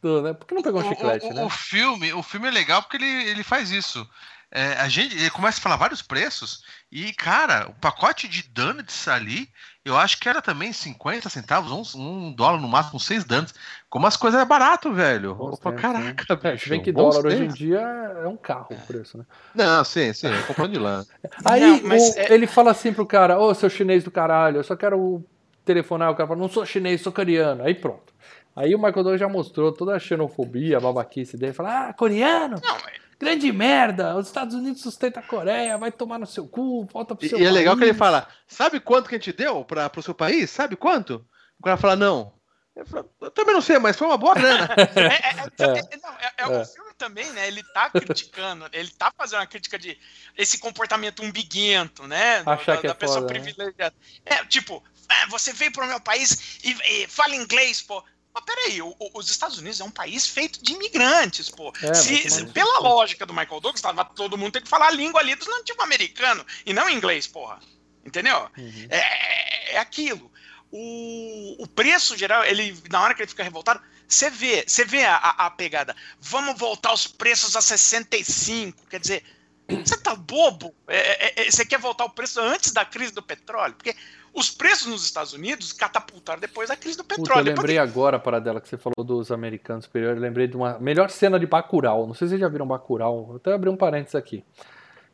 do né? Por que não pegou um O- chiclete, o, né? o filme, o filme é legal porque ele, ele faz isso. É, a gente, ele começa a falar vários preços e, cara, o pacote de donuts ali, eu acho que era também 50 centavos, um, um dólar no máximo, seis donuts. Como as coisas é barato, velho. Bons Opa, tempos, caraca, É, bem que dólar hoje em dia é um carro o preço, né? Não, sim, sim, eu comprando de lã. Aí Não, mas o- é- ele fala assim pro cara, ô seu chinês do caralho, eu só quero telefonar, o cara fala, não sou chinês, sou coreano. Aí pronto. Aí o Michael Douglas já mostrou toda a xenofobia, a babaquice dele, fala, ah, coreano, Não, mas- grande merda, os Estados Unidos sustentam a Coreia, vai tomar no seu cu, volta pro E, seu e é legal que ele país." fala: sabe quanto que a gente deu para pro seu país? Sabe quanto? O cara fala: não. Eu, falo, eu também não sei, mas foi uma boa grana. É, é- é- é- não, é- é É. O filme também, né? Ele tá criticando, ele tá fazendo uma crítica de esse comportamento umbiguento, né? Achar da, que é da pessoa foda, né? privilegiada. É, tipo, ah, você veio pro meu país e, e fala inglês, pô. Mas peraí, o- o- os Estados Unidos é um país feito de imigrantes, pô. É, Se- se- pela lógica do Michael Douglas, tava, todo mundo tem que falar a língua ali dos nativos americanos e não inglês, porra. Entendeu? Uhum. É, é aquilo. O, o preço geral, ele na hora que ele fica revoltado, você vê, você vê a, a- a pegada. Vamos voltar os preços a 65. Quer dizer, você tá bobo? É, é, é, você quer voltar o preço antes da crise do petróleo? Porque os preços nos Estados Unidos catapultaram depois da crise do Puta, eu petróleo. Depois lembrei agora, para dela que você falou dos americanos superiores, eu lembrei de uma melhor cena de Bacurau. Não sei se vocês já viram Bacurau, vou até abrir um parênteses aqui.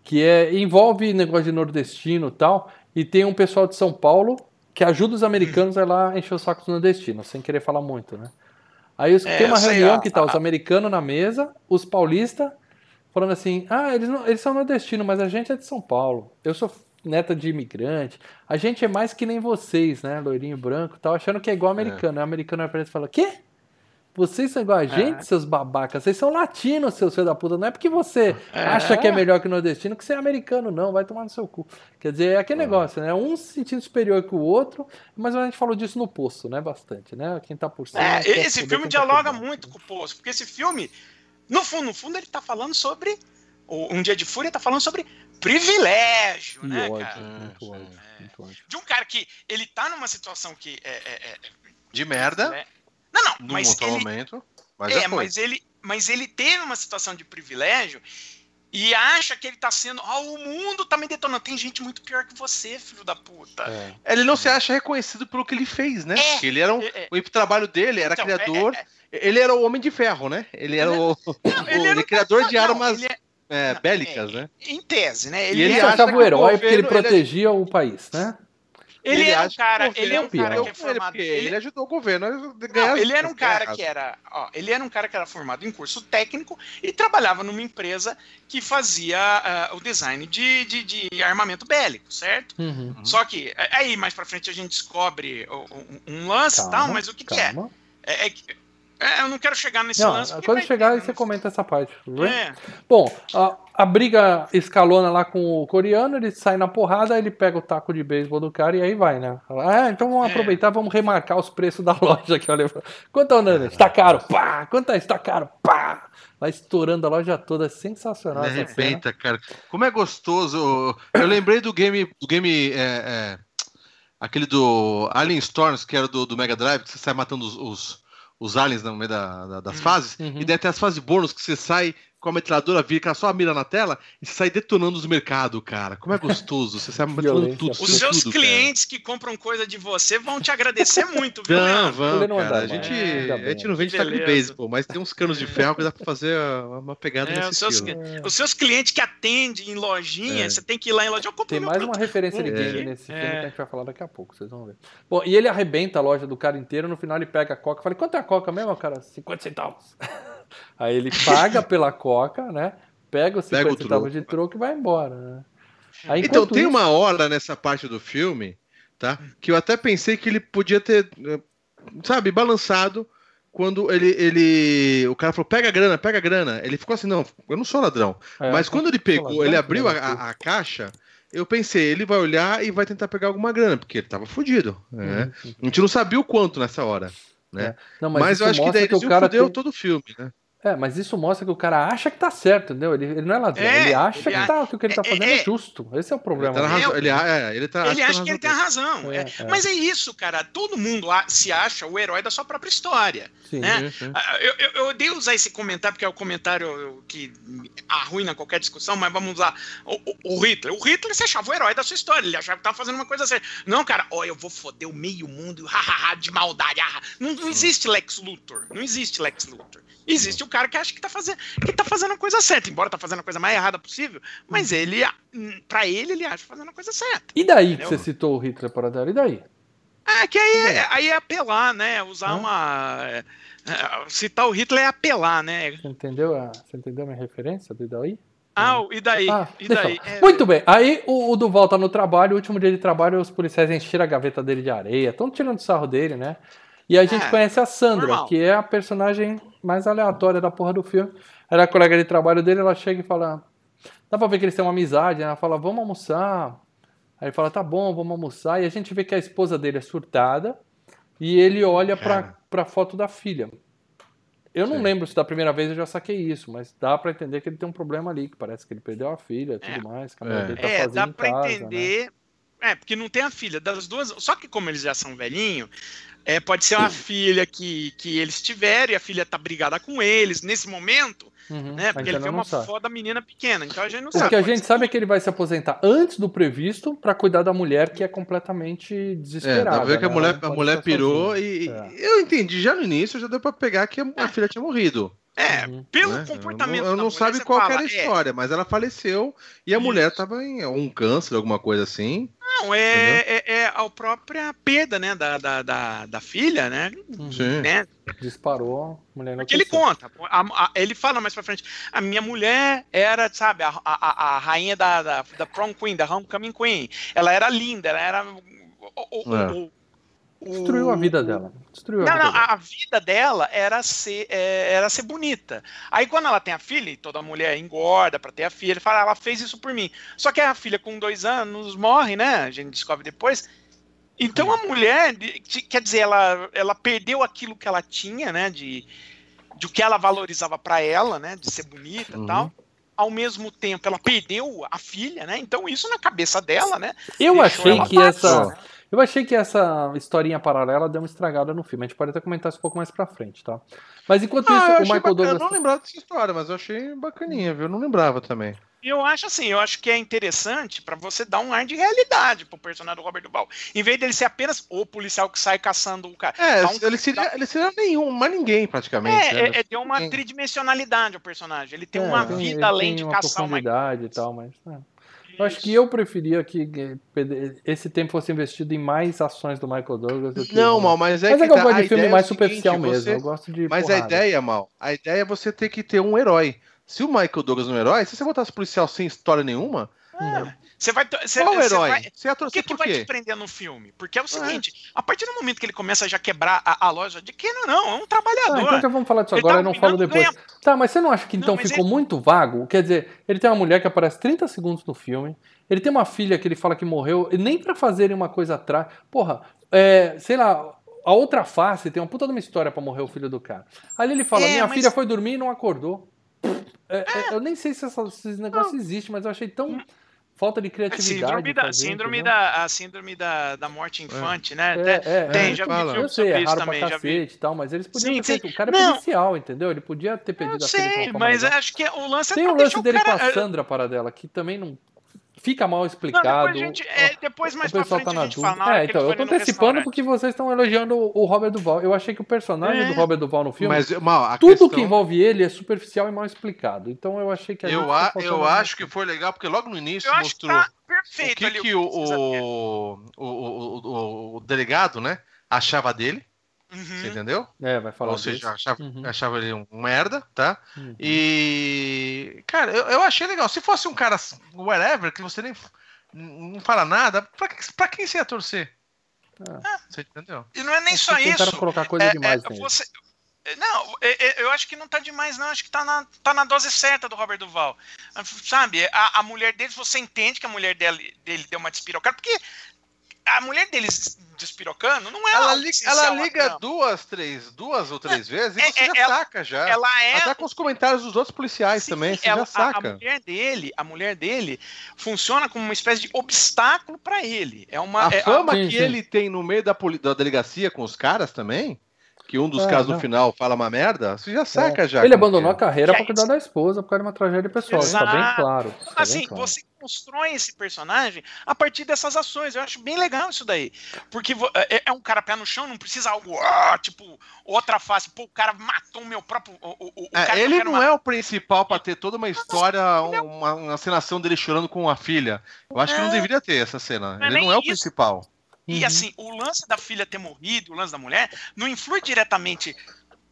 Que é, envolve negócio de nordestino e tal, e tem um pessoal de São Paulo que ajuda os americanos a ir lá encher o saco dos nordestinos, sem querer falar muito, né? Aí os- É, tem uma sei, reunião a- que tá os a- americanos na mesa, os paulistas falando assim: ah, eles, não, eles são nordestinos, mas a gente é de São Paulo. Eu sou neta de imigrante. A gente é mais que nem vocês, né? Loirinho branco tal, achando que é igual americano. Aí o americano eles e fala: quê? Vocês são igual a gente, seus babacas. Vocês são latinos, seus filhos da puta. Não é porque você acha que é melhor que o nordestino que você é americano, não. Vai tomar no seu cu. Quer dizer, é aquele negócio, né? Um se sentindo superior que o outro, mas a gente falou disso no poço, né? Bastante, né? Quem tá por cima. É, quer esse filme tá dialoga baixo. muito com o Poço, porque esse filme, no fundo, no fundo, ele tá falando sobre. Um Dia de Fúria tá falando sobre privilégio, Que né, ódio, cara? muito É, ódio, muito ódio. De um cara que ele tá numa situação que é. é- é- De merda, é- Não, não, num mas outro ele, momento. Mas é, mas ele, mas ele teve uma situação de privilégio e acha que ele tá sendo. Ah, o mundo tá me detonando. Tem gente muito pior que você, filho da puta. É. Ele não se acha reconhecido pelo que ele fez, né? É. Porque ele era um, É, é. o trabalho dele era Então, criador. é- Ele era o Homem de Ferro, né? Ele era o, Não, o- ele era um criador de armas é- é, não, bélicas, é, né? Em tese, né? E Ele, Ele ele é, achava o que o herói porque ele governo, ele é- protegia o país, né? Ele era um cara. Ele é um cara que é ele, formado. ele- Ele ajudou o governo a Não, ganhar ele as era um cara guerras. que era, ó, ele era um cara que era formado em curso técnico e trabalhava numa empresa que fazia ah, o design de, de, de armamento bélico, certo? Uhum. Só que aí mais pra frente a gente descobre um, um lance e tal, mas o que, que é? calma. É, é que É, eu não quero chegar nesse Não, lance. quando chegar ter, aí você né? comenta essa parte. tudo bem? É. Bom, a, a briga escalona lá com o coreano, ele sai na porrada, ele pega o taco de beisebol do cara e aí vai, né? Ah, então vamos É. aproveitar, vamos remarcar os preços da loja aqui, olha. Quanto tá o Nana? Está caro, pá! Quanto é? Está caro, pá! Vai estourando a loja toda, é sensacional De repente, cara. Como é gostoso. Eu lembrei do game. Do game é, é, aquele do Alien Storms, que era do, do Mega Drive, que você sai matando os, os, os aliens no meio da- da- das fases. Uhum. E daí tem as fases bônus que você sai com a metralhadora, vira só a mira na tela e você sai detonando os mercados, cara. Como é gostoso. Você sai detonando tudo. Os tudo, seus tudo, clientes que compram coisa de você vão te agradecer muito, viu, Cara. Vão, não cara. anda A gente. Ainda a gente não vende taco de beisebol, mas tem uns canos de ferro que dá pra fazer uma pegada É, nesse os seus, estilo. os seus clientes que atendem em lojinha, É. você tem que ir lá em loja. Eu Tem mais produto. uma referência de É. game nesse filme É. que a gente vai falar daqui a pouco, vocês vão ver. Bom, e ele arrebenta a loja do cara inteiro, no final ele pega a coca e fala, quanto é a coca mesmo, cara? 50 centavos. Aí ele paga pela coca, né? Pega os 50 Pega o centavos de troco e vai embora, né? Aí, Então, tem isso- uma hora nessa parte do filme, tá? Que eu até pensei que ele podia ter, sabe, balançado quando ele, ele. O cara falou, pega a grana, pega a grana. Ele ficou assim, não, eu não sou ladrão. É, Mas quando ele pegou, ladrão, ele abriu a, a- a caixa, eu pensei, ele vai olhar e vai tentar pegar alguma grana, porque ele tava fudido. né? Uhum. A gente não sabia o quanto nessa hora. Né? Não, Mas, isso eu acho que daí eles o cara fudeu tem- todo o filme, né? É, mas isso mostra que o cara acha que tá certo, entendeu? Ele, ele não é ladrão, É, ele acha ele que, tá, que o que ele tá é, fazendo é, é. justo. Esse é o Ele problema. tá na dele. razão. Ele, é, ele tá, Ele tá acha na que ele tem a razão. É, é. é. Mas é isso, cara. Todo mundo a- se acha o herói da sua própria história. Sim. né? Sim. Ah, Eu, eu, eu odeio usar esse comentário, porque é o comentário que arruina qualquer discussão, mas vamos usar o, o- o Hitler. O Hitler se achava o herói da sua história, ele achava que tava fazendo uma coisa certa. Não, cara, ó, eu vou foder o meio mundo, hahaha, de maldade. ah, não, não existe Lex Luthor, não existe Lex Luthor. Existe o cara que acha que tá fazendo, que tá fazendo a coisa certa, embora tá fazendo a coisa mais errada possível, mas ele, hum, pra ele, ele acha fazendo a coisa certa. E daí que Entendeu? você citou o Hitler para dela? E daí? É, que aí é, aí é apelar, né? Usar uma. é, é, citar o Hitler é apelar, né? Você entendeu a, você entendeu a minha referência do daí? Ah, e daí? Ah, e daí? É, Muito bem. Aí o, o Duval tá no trabalho, o último dia de trabalho, os policiais encheram a gaveta dele de areia, estão tirando sarro dele, né? E a gente É, conhece a Sandra, normal. que é a personagem mais aleatória da porra do filme. Ela é colega de trabalho dele, ela chega e fala. Dá pra ver que eles têm uma amizade, né? Ela fala, vamos almoçar. Aí ele fala, tá bom, vamos almoçar. E a gente vê que a esposa dele é surtada e ele olha pra, Cara. pra foto da filha. Eu não Sim. lembro se da primeira vez eu já saquei isso, mas dá pra entender que ele tem um problema ali, que parece que ele perdeu a filha e tudo mais, que a mulher É. dele tá é, dá pra casa, né? É, porque não tem a filha. Das duas. Só que como eles já são velhinhos, é, pode ser uma filha que, que eles tiveram e a filha tá brigada com eles nesse momento, Uhum, né? Porque ele não uma sabe. foto da menina pequena. Então a gente não O sabe. que a gente ser sabe é que ele vai se aposentar antes do previsto pra cuidar da mulher que é completamente É, desesperada. dá pra ver que a né? mulher, a mulher pirou sozinha. e, e É. eu entendi já no início, já deu pra pegar que a, a filha tinha morrido. É, Uhum. pelo né? comportamento. Eu não, da mulher, sabe qual fala, era a é, história, mas ela faleceu e a Isso. mulher tava em um câncer, alguma coisa assim. Não, é, é, é a própria perda, né, da, da, da, da filha, né? Sim. né? Disparou, a mulher não ele conta, a- a- ele fala mais pra frente, a minha mulher era, sabe, a, a, a rainha da, da, da prom queen, da homecoming queen, ela era linda, ela era... o- o- É. o- Destruiu a vida dela. Destruiu a Não, vida não, dela. a vida dela era ser, é, era ser bonita. Aí quando ela tem a filha, e toda mulher engorda pra ter a filha, ele fala, "Ah, ela fez isso por mim. Só que a filha com dois anos morre, né? A gente descobre depois. Então a mulher, de- de- quer dizer, ela, ela perdeu aquilo que ela tinha, né? De, de o que ela valorizava pra ela, né? De ser bonita e Uhum. tal. Ao mesmo tempo, ela perdeu a filha, né? Então isso na cabeça dela, né? Eu deixou achei que essa. né? Eu achei que essa historinha paralela deu uma estragada no filme. A gente pode até comentar isso um pouco mais pra frente, tá? Mas enquanto Ah, isso, o Michael bacana. Douglas. Eu não lembrava dessa história, mas eu achei bacaninha, viu? Eu não lembrava também. Eu acho assim, eu acho que é interessante pra você dar um ar de realidade pro personagem do Robert Duval. Em vez dele ser apenas o policial que sai caçando o cara. É, um- ele seria, ele seria nenhum, mas ninguém praticamente. né? É, é, é uma tridimensionalidade ao personagem. Ele tem É, uma vida além tem de uma caçar uma. profundidade e tal, mas. é. Eu acho que eu preferia que esse tempo fosse investido em mais ações do Michael Douglas. do que- Não, mal, mas é Mas que é que eu tá, gosto a de filme é mais seguinte, superficial mesmo. você- Eu gosto de. Mas a porrada. ideia, mal, a ideia é você ter que ter um herói. Se o Michael Douglas não é um herói, se você botasse policial sem história nenhuma, Você vai. Você, Qual você herói? vai- Você Por torcer que, que vai te prender no filme? Porque é o seguinte, a partir do momento que ele começa a já quebrar a, a loja de que não, não, é um Ah, trabalhador. então já vamos falar disso Ele agora, tá eu não falo depois. Tá, mas você não acha que Não, então mas ficou muito vago? Quer dizer, ele tem uma mulher que aparece 30 segundos no filme, ele tem uma filha que ele fala que morreu, e nem pra fazerem uma coisa atrás. Porra, é, sei lá, a outra face tem uma puta de uma história pra morrer o filho do cara. Ali ele fala: É, minha mas- filha foi dormir e não acordou. É, é, eu nem sei se essa- esse negócio existe, mas eu achei tão falta de É criatividade. síndrome da, fazer, síndrome entendeu? da, a síndrome da, da morte infante, né? É, Até- é, tem, é. já vi fala. filme Eu sei, é sobre isso raro também, pra já vi. cacete e tal, mas eles podiam Sim, ter feito. sim. O cara é Não. policial, entendeu? Ele podia ter pedido Eu a sei, mas forma acho que o lance é Tem o lance dele o cara... com a Sandra Paradela, que também não fica mal Não, explicado. depois, a gente, é, depois mais o pra pessoal frente tá a na gente dúvida. fala. É, que então, eu tô antecipando porque vocês estão elogiando o Robert Duval. Eu achei que o personagem É. do Robert Duval no filme, Mas, mal, a tudo questão- que envolve ele é superficial e mal explicado. Então eu achei que a gente Eu, tá a- faltando eu acho que foi legal, porque logo no início Eu acho que mostrou tá o que, ali. que o, o, o- o delegado, né, achava dele, Uhum. você entendeu? É, vai falar Ou seja, disso. achava, Uhum. achava ele um merda, tá? Uhum. E. Cara, eu, eu achei legal. Se fosse um cara whatever, que você nem não fala nada, pra, pra quem você ia torcer? Ah. Você entendeu? E não é nem Acho só isso. colocar coisa É, demais é, você- é, Não, é, é, eu acho que não tá demais, não. Acho que tá na, tá na dose certa do Robert Duval. Sabe, a, a mulher dele, você entende que a mulher dele, dele deu uma despirocada, porque a mulher dele despirocando não é Ela, li- ela liga duas, três, duas ou três vezes e é- você é- já ela- saca já. Ela é Até com os comentários dos outros policiais Sim, também, você ela- já a- A, saca. mulher dele, a mulher dele funciona como uma espécie de obstáculo pra ele. É uma A é- fama Sim, que sim. ele tem no meio da, poli- da delegacia com os caras também, que um dos É, casos não. no final fala uma merda, você já saca já. Ele abandonou a é. carreira Que pra é cuidar da esposa por causa de uma tragédia pessoal. Isso tá bem Exato. claro. isso tá bem assim, claro. você constrói esse personagem a partir dessas ações. Eu acho bem legal isso daí. Porque é, é um cara pé no chão, não precisa algo, ah, tipo, outra face. Pô, o cara matou o meu próprio. O, o, o É, eu ele não é o principal pra ter toda uma história, é uma, uma cenação dele chorando com a filha. Eu acho que não É. deveria ter essa cena. Não é Ele não é o isso. principal. E Uhum. assim, o lance da filha ter morrido, o lance da mulher, não influi diretamente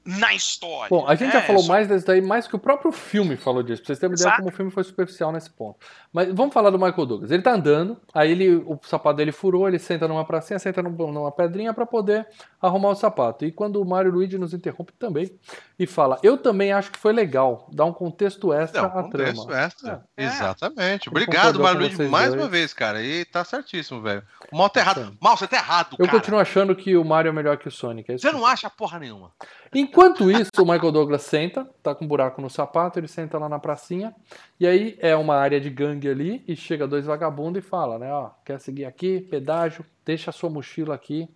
na história. Bom, a gente né? já falou mais desse daí, mais que o próprio filme falou disso, pra vocês terem uma ideia como o filme foi superficial nesse ponto. Mas vamos falar do Michael Douglas. Ele tá andando, aí ele, o sapato dele furou, ele senta numa pracinha, senta num- numa pedrinha pra poder arrumar o sapato. E quando o Mario Luigi nos interrompe também e fala: Eu também acho que foi legal, dá um contexto extra Não, à contexto trama. extra. É. Exatamente. Obrigado, Maluíde, vocês mais dois. uma vez, cara. E tá certíssimo, velho. O mal tá errado. Mal, você tá errado, Eu cara. continuo achando que o Mario é melhor que o Sonic. é Você não acha porra nenhuma. Enquanto isso, o Michael Douglas senta, tá com um buraco no sapato, ele senta lá na pracinha, e aí é uma área de gangue ali, e chega dois vagabundos e fala, né, ó, quer seguir aqui, pedágio, deixa a sua mochila aqui.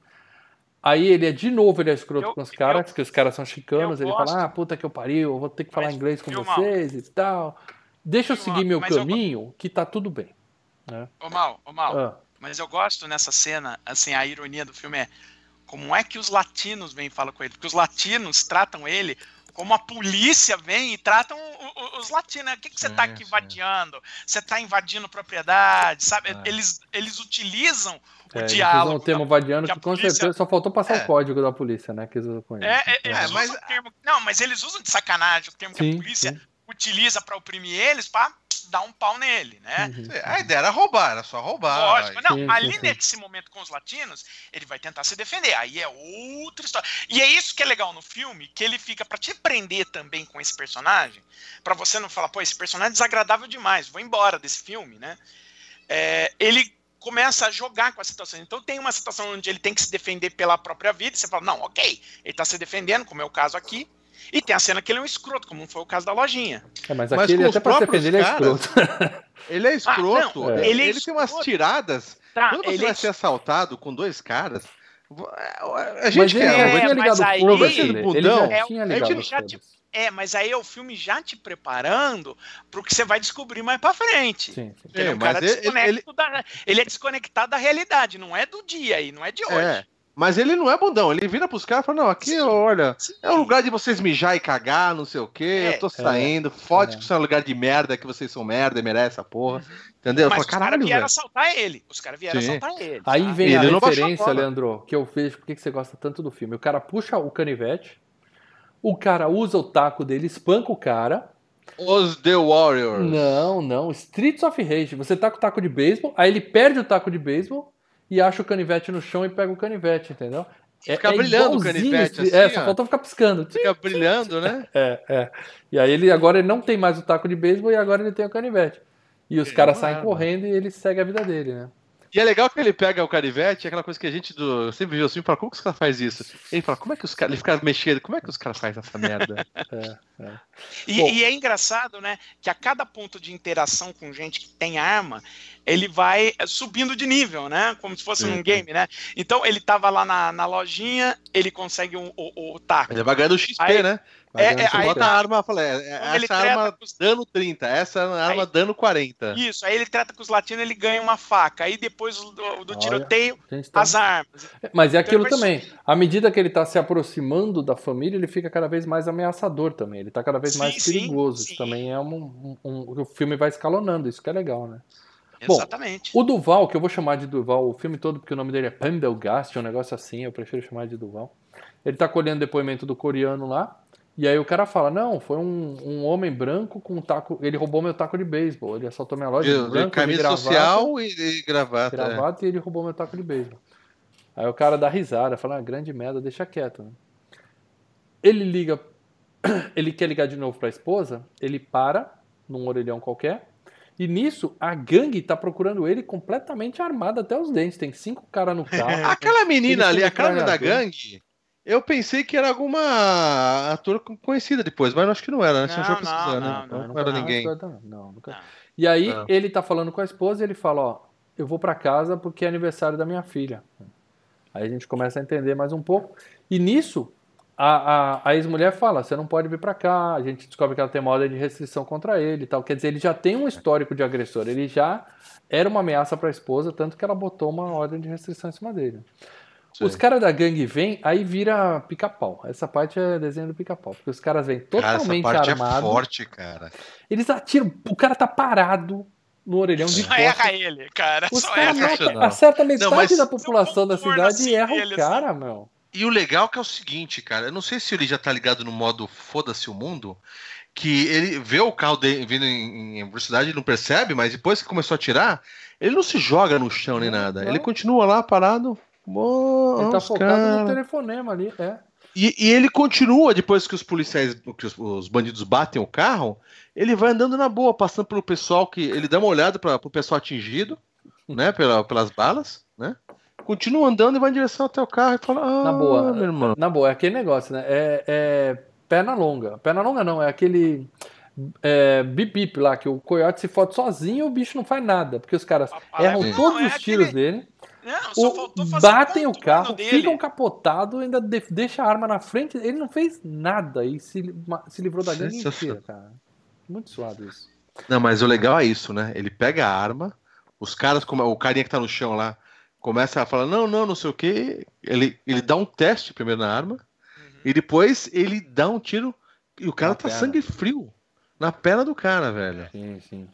Aí ele é de novo, ele é escroto Eu- com os caras, porque os caras são chicanos, ele gosto. fala, ah, puta que eu pariu, eu vou ter que falar inglês com viu, Mal? vocês e tal. Deixa eu seguir meu Mas eu- caminho, que tá tudo bem. Ô, Mal, ô, Mal. Ah, Mas eu gosto nessa cena, assim, a ironia do filme é como é que os latinos vêm e falam com ele? Porque os latinos tratam ele como a polícia vem e tratam os latinos. né? O que, que você tá Sim, aqui sim. invadindo? Você tá invadindo propriedade, sabe? É. Eles, eles utilizam o é, eles diálogo. usam o termo vadiano que que com polícia- certeza só faltou passar É. o código da polícia, né, que eles usam com ele. É, é, eles É, usam mas- termo. Não, mas eles usam de sacanagem o termo que Sim, a polícia sim. Utiliza pra oprimir eles pra dar um pau nele, né? Uhum. A ideia era roubar, era só roubar. Lógico, não, sim, ali sim, nesse momento com os latinos, ele vai tentar se defender. Aí é outra história. E é isso que é legal no filme, que ele fica pra te prender também com esse personagem, pra você não falar, pô, esse personagem é desagradável demais, vou embora desse filme, né? É, ele começa a jogar com a situação. Então tem uma situação onde ele tem que se defender pela própria vida, e você fala, não, ok, ele tá se defendendo, como é o caso aqui. E tem a cena que ele é um escroto, como foi o caso da lojinha. É, mas Mas aqui ele com os até pra defender ele é caras, escroto. Ele é escroto. não, É. ele ele é tem umas escroto. tiradas. Tá, Quando você ele vai é ser assaltado com dois caras, a Mas gente ele quer. É, tinha mas ligado aí- foda Esse ele. Ele bundão, já tinha é, ligado ele já. É, mas aí é o filme já te preparando pro que você vai descobrir mais pra frente. Sim, sim. Ele é um É, cara mas ele- desconecto da- ele é desconectado da realidade, não é do dia aí, não é de hoje. É. Mas ele não é bundão, ele vira pros caras e fala, não, aqui, Sim. olha, Sim. é um lugar de vocês mijar e cagar, não sei o quê, É. eu tô saindo, fode É. que isso é um lugar de merda, que vocês são merda e merecem essa porra, entendeu? Eu Mas falo, os caras vieram velho. assaltar ele. Os caras vieram Sim. assaltar ele. Aí tá? vem Ele a referência. Leandro, que eu vejo porque que você gosta tanto do filme. O cara puxa o canivete, o cara usa o taco dele, espanca o cara, Os The Warriors. Não, não. Streets of Rage. Você tá com o taco de beisebol, aí ele perde o taco de beisebol e acha o canivete no chão e pega o canivete, entendeu? É, Fica brilhando o canivete, Street- É, assim, só ó. faltou ficar piscando. Fica brilhando, né? É, é. E aí ele agora ele não tem mais o taco de beisebol e agora ele tem o canivete. E os caras uma saem correndo e ele segue a vida dele, né? E é legal que ele pega o canivete, é aquela coisa que a gente do, sempre viu assim, fala, como que os caras fazem isso? Ele fala, como é que os caras. Ele fica mexendo, como é que os caras fazem essa merda? E, Bom. e é engraçado, né? Que a cada ponto de interação com gente que tem arma, ele vai subindo de nível, né? Como se fosse Sim, sim. game, né? Então ele tava lá na, na lojinha, ele consegue um- o, o taco. Ele vai ganhando XP, Aí- né? É, é, aí bota tá. a arma, fala, é, é, essa arma os- dano 30, essa arma Aí- dano 40. Isso, aí ele trata com os latinos, ele ganha uma faca. Aí depois do, do tiroteio, tá- as armas. Mas é aquilo Então ele vai também. À medida que ele tá se aproximando da família, ele fica cada vez mais ameaçador também. Ele tá cada vez Sim, mais sim, perigoso. sim. Isso também é um, um- um- O filme vai escalonando, isso que é legal, né? Bom, Exatamente. O Duval, que eu vou chamar de Duval o filme todo, porque o nome dele é Pendelgast, um negócio assim, eu prefiro chamar de Duval. Ele tá colhendo depoimento do coreano lá, e aí o cara fala, não, foi um, um homem branco com um taco, ele roubou meu taco de beisebol, ele assaltou minha loja de, De, de branco, de camisa gravata, social e, e gravata. é. gravata e ele roubou meu taco de beisebol. Aí o cara dá risada, fala, ah, grande merda, deixa quieto. né? Ele liga, ele quer ligar de novo pra esposa, ele para num orelhão qualquer, e nisso a gangue tá procurando ele completamente armado até os dentes. Tem cinco caras no carro. Aquela menina ali, a cara da gangue, eu pensei que era alguma ator conhecida depois, mas acho que não era, né? Não, não, né? não, Não, não, não era não, ninguém. Não, não, nunca. E aí ele tá falando com a esposa e ele fala, ó, eu vou pra casa porque é aniversário da minha filha. Aí a gente começa a entender mais um pouco. E nisso, a, a, a ex-mulher fala, você não pode vir pra cá. A gente descobre que ela tem uma ordem de restrição contra ele e tal. Quer dizer, ele já tem um histórico de agressor. Ele já era uma ameaça pra esposa, tanto que ela botou uma ordem de restrição em cima dele. Sim. Os caras da gangue vêm, aí vira pica-pau. Essa parte é desenho do pica-pau. Porque os caras vêm Cara, essa totalmente parte é forte, cara. Eles atiram, o cara tá parado no orelhão de Só erra ele, cara. Os Só erra sensacional. acertam metade mas- da população da cidade assim e erram dele, o cara, meu. E o legal que é o seguinte, cara, eu não sei se ele já tá ligado no modo foda-se o mundo, que ele vê o carro dele vindo em, em velocidade e não percebe, mas depois que começou a atirar, ele não se joga no chão nem nada. não. Ele continua lá parado. Bom, Ele tá focado no cara. telefonema ali, é. E, e ele continua, depois que os policiais, que os, os bandidos batem o carro, ele vai andando na boa, passando pelo pessoal que. Ele dá uma olhada para o pessoal atingido, né? Pela, pelas balas, né? Continua andando e vai em direção até o carro e fala: Ah, Na boa. meu irmão. Na boa, é aquele negócio, né? É, é perna longa. Perna longa não, é aquele é, bip bip lá, que o coiote se fode sozinho o bicho não faz nada. Porque os caras erram todos é os tiros aquele- dele, Não, só o- faltou fazer batem o carro, dele. ficam capotados, ainda de- deixa a arma na frente. Ele não fez nada e se, se livrou da gangue Sensacional. inteira, cara. Muito suave isso. Não, mas o legal é isso, né? Ele pega a arma, os caras, como o carinha que tá no chão lá, começa a falar, não, não, não sei o quê. Ele, ele dá um teste primeiro na arma, Uhum. e depois ele dá um tiro, e o cara Na tá perna. sangue frio. Na perna do cara, velho. Sim, sim.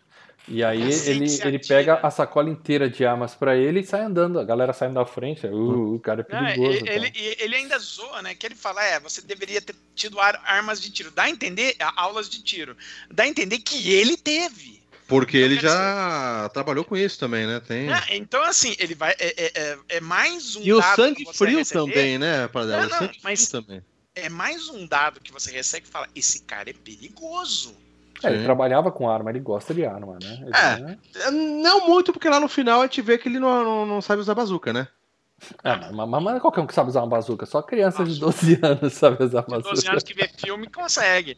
E aí É assim ele, ele pega a sacola inteira de armas pra ele e sai andando. A galera saindo da frente. Uh, o cara é Não, perigoso. ele, ele, cara. ele ainda zoa, né? Que ele fala, é, você deveria ter tido ar- armas de tiro. Dá a entender, a- aulas de tiro. Dá a entender que ele teve. Porque ele quer já trabalhou com isso também, né? Tem. Então, assim, ele vai. É, é- é- é mais um E o sangue que você frio receber, também, né, Paradela? Não, O não, sangue mas- frio também. É mais um dado que você recebe que fala: esse cara é perigoso. É, ele trabalhava com arma, ele gosta de arma, né? Ele, É. né? Não muito, porque lá no final a gente vê que ele não, não, não sabe usar bazuca, né? É, mas, mas não é qualquer um que sabe usar uma bazuca, só criança de 12 anos sabe usar De 12 bazuca. anos que vê filme consegue.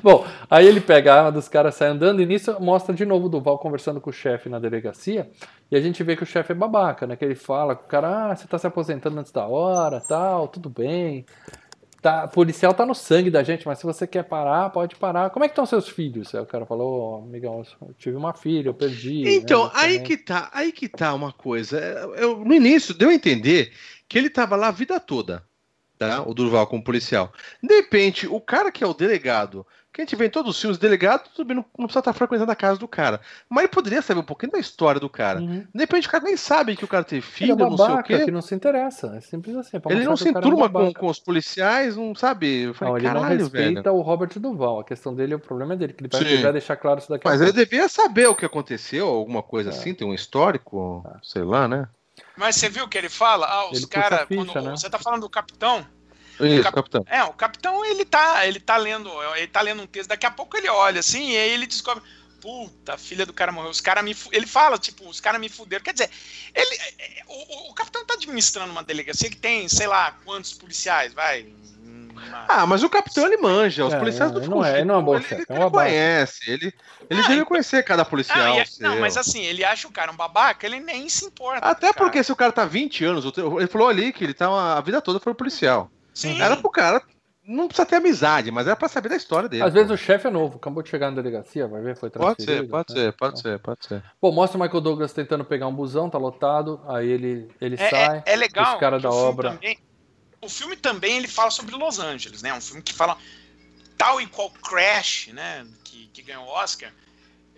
Bom, aí ele pega a arma dos caras, sai andando, e nisso mostra de novo o Duval conversando com o chefe na delegacia, e a gente vê que o chefe é babaca, né? Que ele fala com o cara, ah, você tá se aposentando antes da hora, tal, tudo bem. Tá, policial tá no sangue da gente, mas se você quer parar, pode parar. Como é que estão seus filhos? Aí o cara falou, oh, amigão, eu tive uma filha, eu perdi. né, Então, eu aí também." que tá, aí que tá uma coisa. É, Eu, no início deu a entender que ele tava lá a vida toda. tá? O Durval como policial. De repente, o cara que é o delegado, que a gente vê em todos os filmes, delegado também não, não precisa estar frequentando a casa do cara. Mas ele poderia saber um pouquinho da história do cara. Uhum. De repente, o cara nem sabe que o cara teve Ele filho, é não sei o quê. que não se interessa. É simples assim. é Ele não se é enturma com, babaca. com os policiais, não sabe. Eu falei, Não, ele não respeita velho. o Robert Duval. A questão dele, o problema é dele, que ele vai, Sim. ele deixar claro isso daqui a Mas ele devia saber o que aconteceu, alguma coisa É. assim, tem um histórico, sei lá, né? Mas você viu o que ele fala? Ah, os Ele caras. né? Você tá falando do capitão? Isso, cap- capitão. É, o capitão ele tá, ele tá lendo, ele tá lendo um texto, daqui a pouco ele olha assim, e aí ele descobre, puta, filha do cara morreu, os caras me, fu-" ele fala, tipo, os caras me fuderam. Quer dizer, ele é, o, o- o capitão tá administrando uma delegacia que tem, sei lá, quantos policiais, vai. uma- Ah, mas o capitão ele manja, os É, policiais é, do ele não é- ele não é um chefe, ele, é um ele babaca. conhece, ele, ele Ah, deve conhecer cada Ah, policial. e é- seu. não, mas assim, ele acha o cara um babaca, ele nem se importa. Até o porque se o cara tá 20 anos, ele falou ali que ele tá uma- a vida toda foi policial. Sim. Era pro cara, não precisa ter amizade, mas era pra saber da história dele. Às vezes pô. o chefe é novo, acabou de chegar na delegacia, vai ver, foi Pode transferido. ser, pode né? ser, pode ser, pode ser. Bom, mostra o Michael Douglas tentando pegar um busão, tá lotado, aí ele, ele É, sai. é, é legal. os cara da o filme obra. Também, o filme também ele fala sobre Los Angeles, né? Um filme que fala tal e qual Crash, né? Que, que ganhou o Oscar.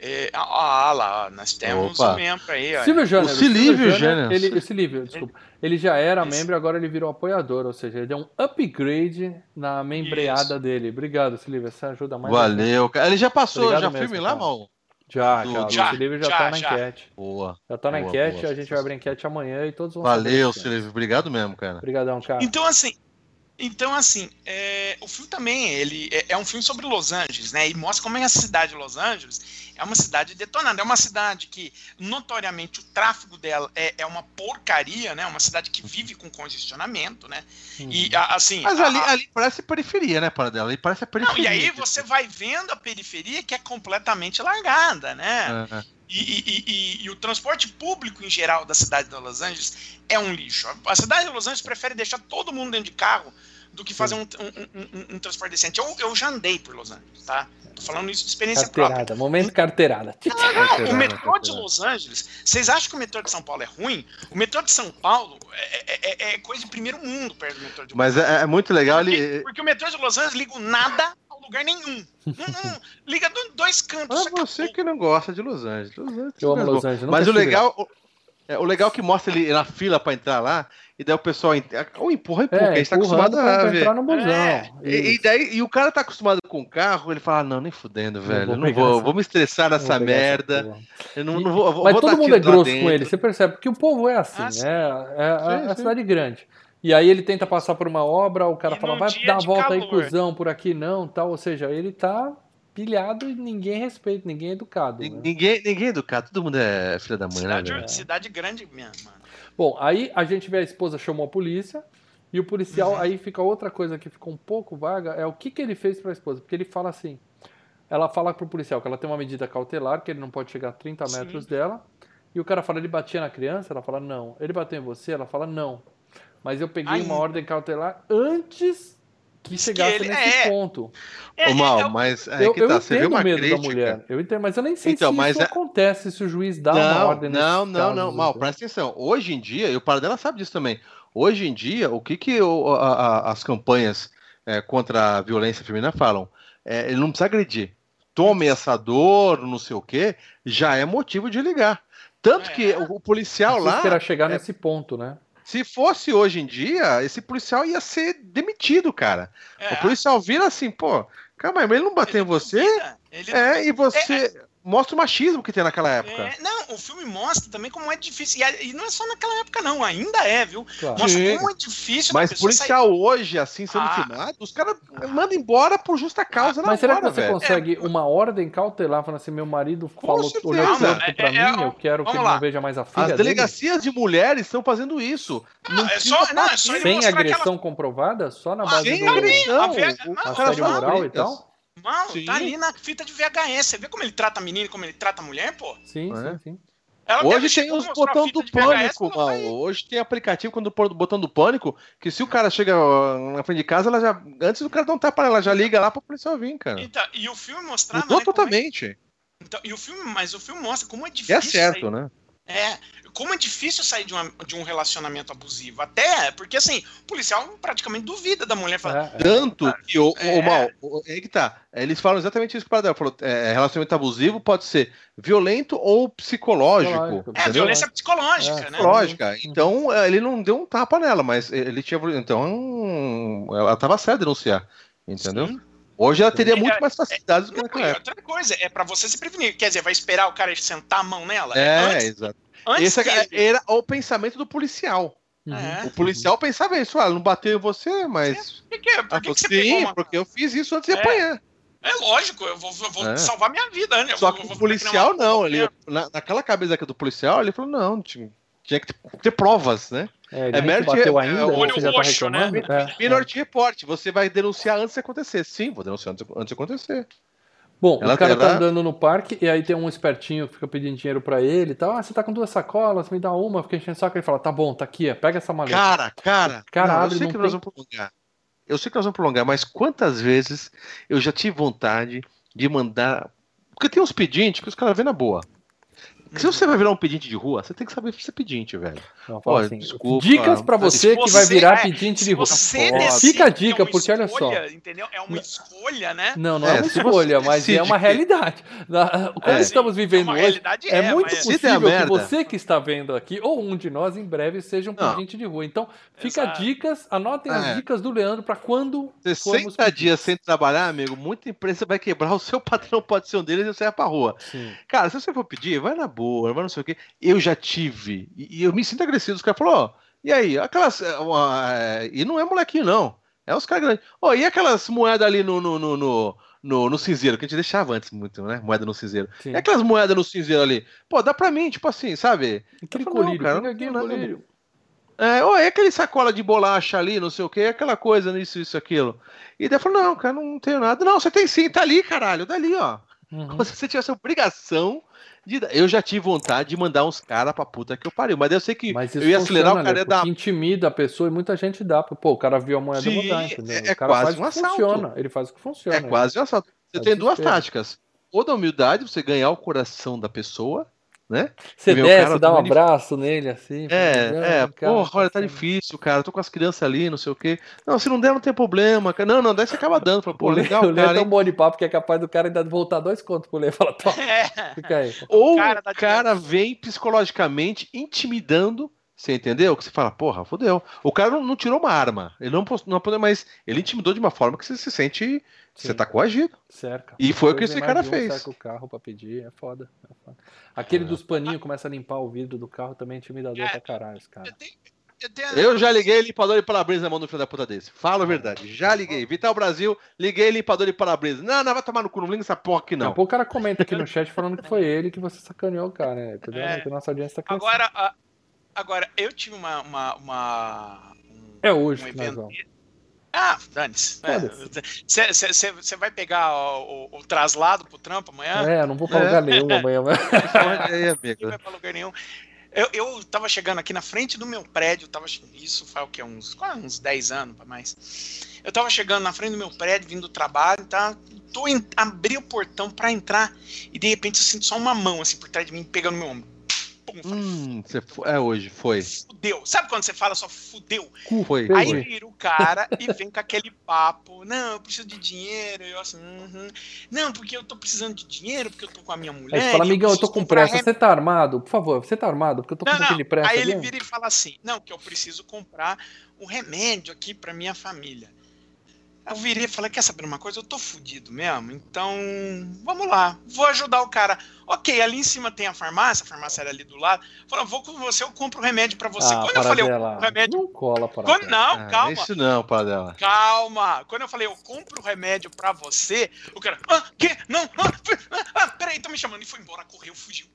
É, ah, ah, lá, nós temos Opa. um membro aí. Silvio Jânio. O Silvio Jânio. Ele, o Silvio, desculpa. Ele já era Isso. membro, agora ele virou apoiador, ou seja, ele deu um upgrade na membreada Isso. dele. Obrigado, Silvio, você ajuda mais. Valeu, cara. Ele já passou, Obrigado já mesmo, filme lá, mal? Já, Do- cara, Já, o Silvio já, já, tá na já. enquete. Boa. Já tá na Boa, enquete, boa. a gente vai abrir enquete amanhã e todos vão Valeu. Silvio. Obrigado mesmo, cara. Obrigadão, cara. Então, assim, então, assim é, o filme também ele é, é um filme sobre Los Angeles, né? E mostra como é a cidade de Los Angeles é uma cidade detonada. É uma cidade que, notoriamente, o tráfego dela é, é uma porcaria, né? Uma cidade que vive com congestionamento, né? E, a- assim... Mas a- ali, a- ali parece periferia, né, para dela? Ali parece a Não, periferia. e aí você vai vendo a periferia que é completamente largada, né? É. E, e- e- e- o transporte público em geral da cidade de Los Angeles é um lixo. A cidade de Los Angeles prefere deixar todo mundo dentro de carro do que fazer um, um- um- um- transporte decente. Eu, eu já andei por Los Angeles, tá? Tô falando isso de experiência própria. Carteirada, momento carteirada. Não, o Carteirada, metrô de. Los Angeles, vocês acham que o metrô de São Paulo é ruim? O metrô de São Paulo é, é- é- é coisa de primeiro mundo perto do metrô de Los Mas é, é muito legal porque, ali. porque o metrô de Los Angeles liga o nada lugar nenhum. Não, não, liga do- dois cantos. Ah, só acabou. você que não gosta de Los Angeles. Los Angeles Eu amo é bom. Los Angeles, Mas o legal, o, é, o legal é que mostra ele na fila pra entrar lá, e daí o pessoal ou empurra, empurra, que a É, gente tá empurrando acostumado a ver. entrar no busão. É, E, e daí, e o cara tá acostumado com o carro, ele fala, "Ah, não, nem fudendo, velho. vou eu não vou, essa- vou me estressar Não nessa vou merda. Eu não, E- não vou, vou Mas vou todo mundo é grosso com ele, você percebe, porque o povo é assim, Ah, né? sim. É, a, Sim, a sim. cidade grande. E aí ele tenta passar por uma obra, o cara E fala, vai dar a volta aí, calor. cuzão, por aqui não, tal. Ou seja, ele tá pilhado e ninguém respeita, ninguém é educado. Né? Ninguém, ninguém é educado, todo mundo é filha da mãe, né, Cidade, velho? cidade grande mesmo, mano. Bom, aí a gente vê a esposa chamou a polícia e o policial, Uhum. aí fica outra coisa que ficou um pouco vaga, é o que, que ele fez pra esposa. Porque ele fala assim, ela fala pro policial que ela tem uma medida cautelar, que ele não pode chegar a 30 Sim. metros dela, e o cara fala, ele batia na criança? Ela fala, não. Ele bateu em você? Ela fala, não. Mas eu peguei Ainda. uma ordem cautelar antes que Diz chegasse que ele- nesse é. ponto. É, Ô, Mal, é, é, mas aí Eu, que eu tá, você vê entendo o uma medo crítica. da mulher, eu entendo, mas eu nem sei Então, se mas isso é- acontece, se o juiz dá uma Não, ordem nesses não, não, casos, não, Mal, entendeu? presta atenção. Hoje em dia, e o pai dela sabe disso também. Hoje em dia, o que, que o- a- a- as campanhas é, contra a violência feminina falam? É, ele não precisa agredir. Tome essa dor, não sei o quê, já é motivo de ligar. Tanto É. que o, o policial lá, esperar chegar nesse ponto, né? Se fosse hoje em dia, esse policial ia ser demitido, cara. é, O policial vira assim, pô, calma aí, mas ele não bateu em você? duvida, ele- É, e você mostra o machismo que tem naquela época. é, não, o filme mostra também como é difícil. E, a- e não é só naquela época, não. Ainda é, viu? Claro. Mostra Sim. como é difícil Mas pessoa sair- policial hoje, assim, sendo Ah. filmado, os caras mandam embora por justa causa na Mas será que hora, você velho. consegue uma ordem cautelar falando assim, meu marido falou, certeza. olhou torto É, pra é, mim, é, eu quero que ele lá. não veja mais a filha As dele? delegacias de mulheres estão fazendo isso. Não é só- não, é só Sem agressão comprovada? Só na Ah, base Sem do agressão. A faz moral e tal? Não, Sim. tá ali na fita de VHS. Você vê como ele trata a menina e como ele trata a mulher, pô? Sim, É. sim, sim. Ela Hoje tem e os mostrar botão do VHS pânico, mal. vai- Hoje tem aplicativo quando pôr o botão do pânico, que se o cara chega na frente de casa, ela já. Antes do cara dar um tapa, ela já liga lá pra policial vir, cara. Então, e o filme mostrava. Mudou né, como é- totalmente. então, e o filme, mas o filme mostra como é E difícil. é certo, sair- né? É, como é difícil sair de, uma, de um relacionamento abusivo. Até porque, assim, o policial praticamente duvida da mulher. Fala, é, é. Tanto que o, É. o mal, o- é que tá. Eles falam exatamente isso para dela. Falou, é, relacionamento abusivo pode ser violento ou psicológico. Psicológico. é, entendeu? violência psicológica, É, né? Psicológica. Então, é, ele não deu um tapa nela, mas ele tinha. Então, ela tava certa de denunciar. Entendeu? Sim. Hoje ela teria É, muito mais facilidades do que Não, naquela época. outra coisa, é pra você se prevenir. Quer dizer, vai esperar o cara sentar a mão nela? É, antes, exato. antes Esse que ele- era o pensamento do policial. Uhum. É. O policial pensava isso, ah, não bateu em você, mas. Por que, que- por que, falou, que você Sim, pegou uma... porque eu fiz isso antes de É. apanhar. É lógico, eu vou, eu vou É. salvar minha vida, né? Eu Só vou- que o policial não, ele, na, naquela cabeça aqui do policial, ele falou, não, tinha, tinha que ter, ter provas, né? É, É te bateu é, ainda, é, ou olho você já tá roxo, né? reclamando? É, é. Minority Report, você vai denunciar antes de acontecer. Sim, vou denunciar antes, antes de acontecer. Bom, Ela- o cara tá ela- andando no parque e aí tem um espertinho que fica pedindo dinheiro pra ele e tal. Ah, você tá com duas sacolas, me dá uma. Fica enchendo o saco. Ele fala, tá bom, tá aqui, ó, pega essa maleta. Cara, cara, Cara, não, eu sei que tem- nós vamos prolongar. Eu sei que nós vamos prolongar, mas quantas vezes eu já tive vontade de mandar. Porque tem uns pedintes que os caras vêem na boa. Se você vai virar um pedinte de rua, você tem que saber ser pedinte, velho. Não, Olha, assim, desculpa. Dicas pra você que vai virar é, pedinte de rua. Fica a é dica, uma porque olha só. escolha, Entendeu? É uma escolha, né? Não, não É, é, uma escolha, mas é uma que- realidade. Como É. estamos vivendo hoje, é, é, muito possível que você que está vendo aqui, ou um de nós, em breve, seja um Não. pedinte de rua. Então, fica Exato. dicas, anotem É. as dicas do Leandro pra quando formos 60 pedir. dias sem trabalhar, amigo, muita empresa vai quebrar, o seu patrão pode ser um deles e você vai pra rua. Sim. Cara, se você for pedir, vai na boa, vai não sei o quê. Eu já tive, e, eu me sinto agressivo. Os caras falaram, ó, e aí, aquelas. é, uma, é, e não é molequinho, não. É uns caras grandes. Ó, e aquelas moedas ali no, no, no, no, no, no cinzeiro, que a gente deixava antes muito, né? Moeda no cinzeiro. Sim. E aquelas moedas no cinzeiro ali? Pô, dá pra mim, tipo assim, sabe? Aquele falo, colírio, cara, não colírio. É, ó, é aquele sacola de bolacha ali, não sei o quê, aquela coisa, isso, isso, aquilo. E daí falou, não, cara, não tenho nada. Não, você tem sim, tá ali, caralho, dali, ó. Uhum. Como se você tivesse obrigação de. dar. Eu já tive vontade de mandar uns caras pra puta que eu pariu, mas eu sei que eu ia acelerar o cara né? ia dar. Porque intimida a pessoa e muita gente dá. Pô, o cara viu a moeda Sim, mudar, entendeu? é- é o cara quase faz um assalto. funciona. Ele faz o que funciona. É quase um assalto. Você É tem duas táticas. Ou da humildade, você ganhar o coração da pessoa, né? Você desce, cara dá um também- abraço nele assim. É, é, "Ah, cara, porra, olha, tá sendo-" difícil, cara. Tô com as crianças ali, não sei o quê. Não, se não der, não tem problema. Não, não, daí você acaba dando. Fala, pô, O Lê, legal, o Lê é cara. tão hein? bom de papo que é capaz do cara ainda voltar dois contos pro Lê. Fala, toma, É. fica aí. Ou cara o dá cara vem psicologicamente intimidando, você entendeu? Que você fala, porra, fodeu. O cara não, não tirou uma arma, ele não, não apontou, mas ele intimidou de uma forma que você se sente, você Sim. tá coagido. Cerca. E foi o que esse cara mais fez. Cerca o carro pra pedir, é foda. é foda. Aquele dos paninhos começa a limpar o vidro do carro também é intimidador É. pra caralho, esse cara. Eu tenho- eu tenho- Eu já liguei limpador de para-brisa na mão do filho da puta desse. Fala a verdade. Já liguei. Vital Brasil, liguei limpador de para-brisa. Não, não, vai tomar no cu, não liga essa porra aqui Daqui a não. pouco o cara comenta aqui no chat falando que foi ele que você sacaneou o cara, né? Entendeu? É. Que nossa audiência tá crescendo. Agora, a- agora, eu tive uma. uma, uma- um, É hoje um que evento. Ah, dane-se. Você vai pegar o, o- o traslado pro trampo amanhã? É, não vou pra É. lugar nenhum amanhã. mas- aí, Não vai pra lugar nenhum. Eu, eu tava chegando aqui na frente do meu prédio, tava, isso faz o quê? Uns, quase uns 10 anos pra mais. Eu tava chegando na frente do meu prédio, vindo do trabalho, tá? Tô em, abri o portão pra entrar e de repente eu sinto só uma mão assim por trás de mim, pegando meu ombro. Pum, falei, Hum, você foi- é hoje, foi. fudeu. Sabe quando você fala só fudeu? Foi. Aí foi. vira o cara e vem com aquele papo, não, eu preciso de dinheiro, eu assim, uhum. não, porque eu tô precisando de dinheiro, porque eu tô com a minha mulher. Aí você fala, e eu amigão, eu tô com pressa. Você tá armado? Por favor, você tá armado? Porque eu tô com Não, não. aquele pressa. Aí ele mesmo. vira e fala assim: Não, que eu preciso comprar um remédio aqui pra minha família. Eu virei e falei: Quer saber uma coisa? Eu tô fudido mesmo, então vamos lá, vou ajudar o cara. Ok, ali em cima tem a farmácia, a farmácia era ali do lado. Falou: Vou com você, eu compro o remédio pra você. Ah, Quando eu falei: Eu Paradela, compro o remédio. Não cola para Quando, não, Ah, calma. Isso não, para dela. Calma! Quando eu falei, eu compro o remédio pra você, o cara, ah, que? Não, ah, ah, peraí, tá me chamando. E foi embora, correu, fugiu.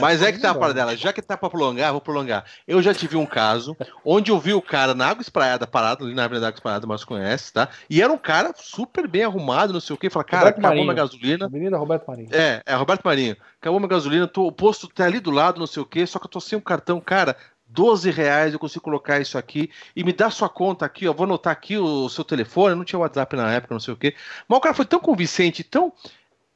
Mas é que tá, Não. para dela. Já que tá pra prolongar, vou prolongar. Eu já tive um caso onde eu vi o cara na água espraiada, parado ali na Avenida Água Espraiada, mas conhece, tá? E era um cara super bem arrumado, não sei o quê. Fala, cara, Roberto acabou Marinho. minha gasolina. Avenida Roberto Marinho. É, é Roberto Marinho. Acabou minha gasolina, tô, o posto tá ali do lado, não sei o quê, só que eu tô sem um cartão, cara. 12 reais eu consigo colocar isso aqui e me dá sua conta aqui, ó. Vou anotar aqui o seu telefone. Não tinha WhatsApp na época, não sei o quê. Mas o cara foi tão convincente, tão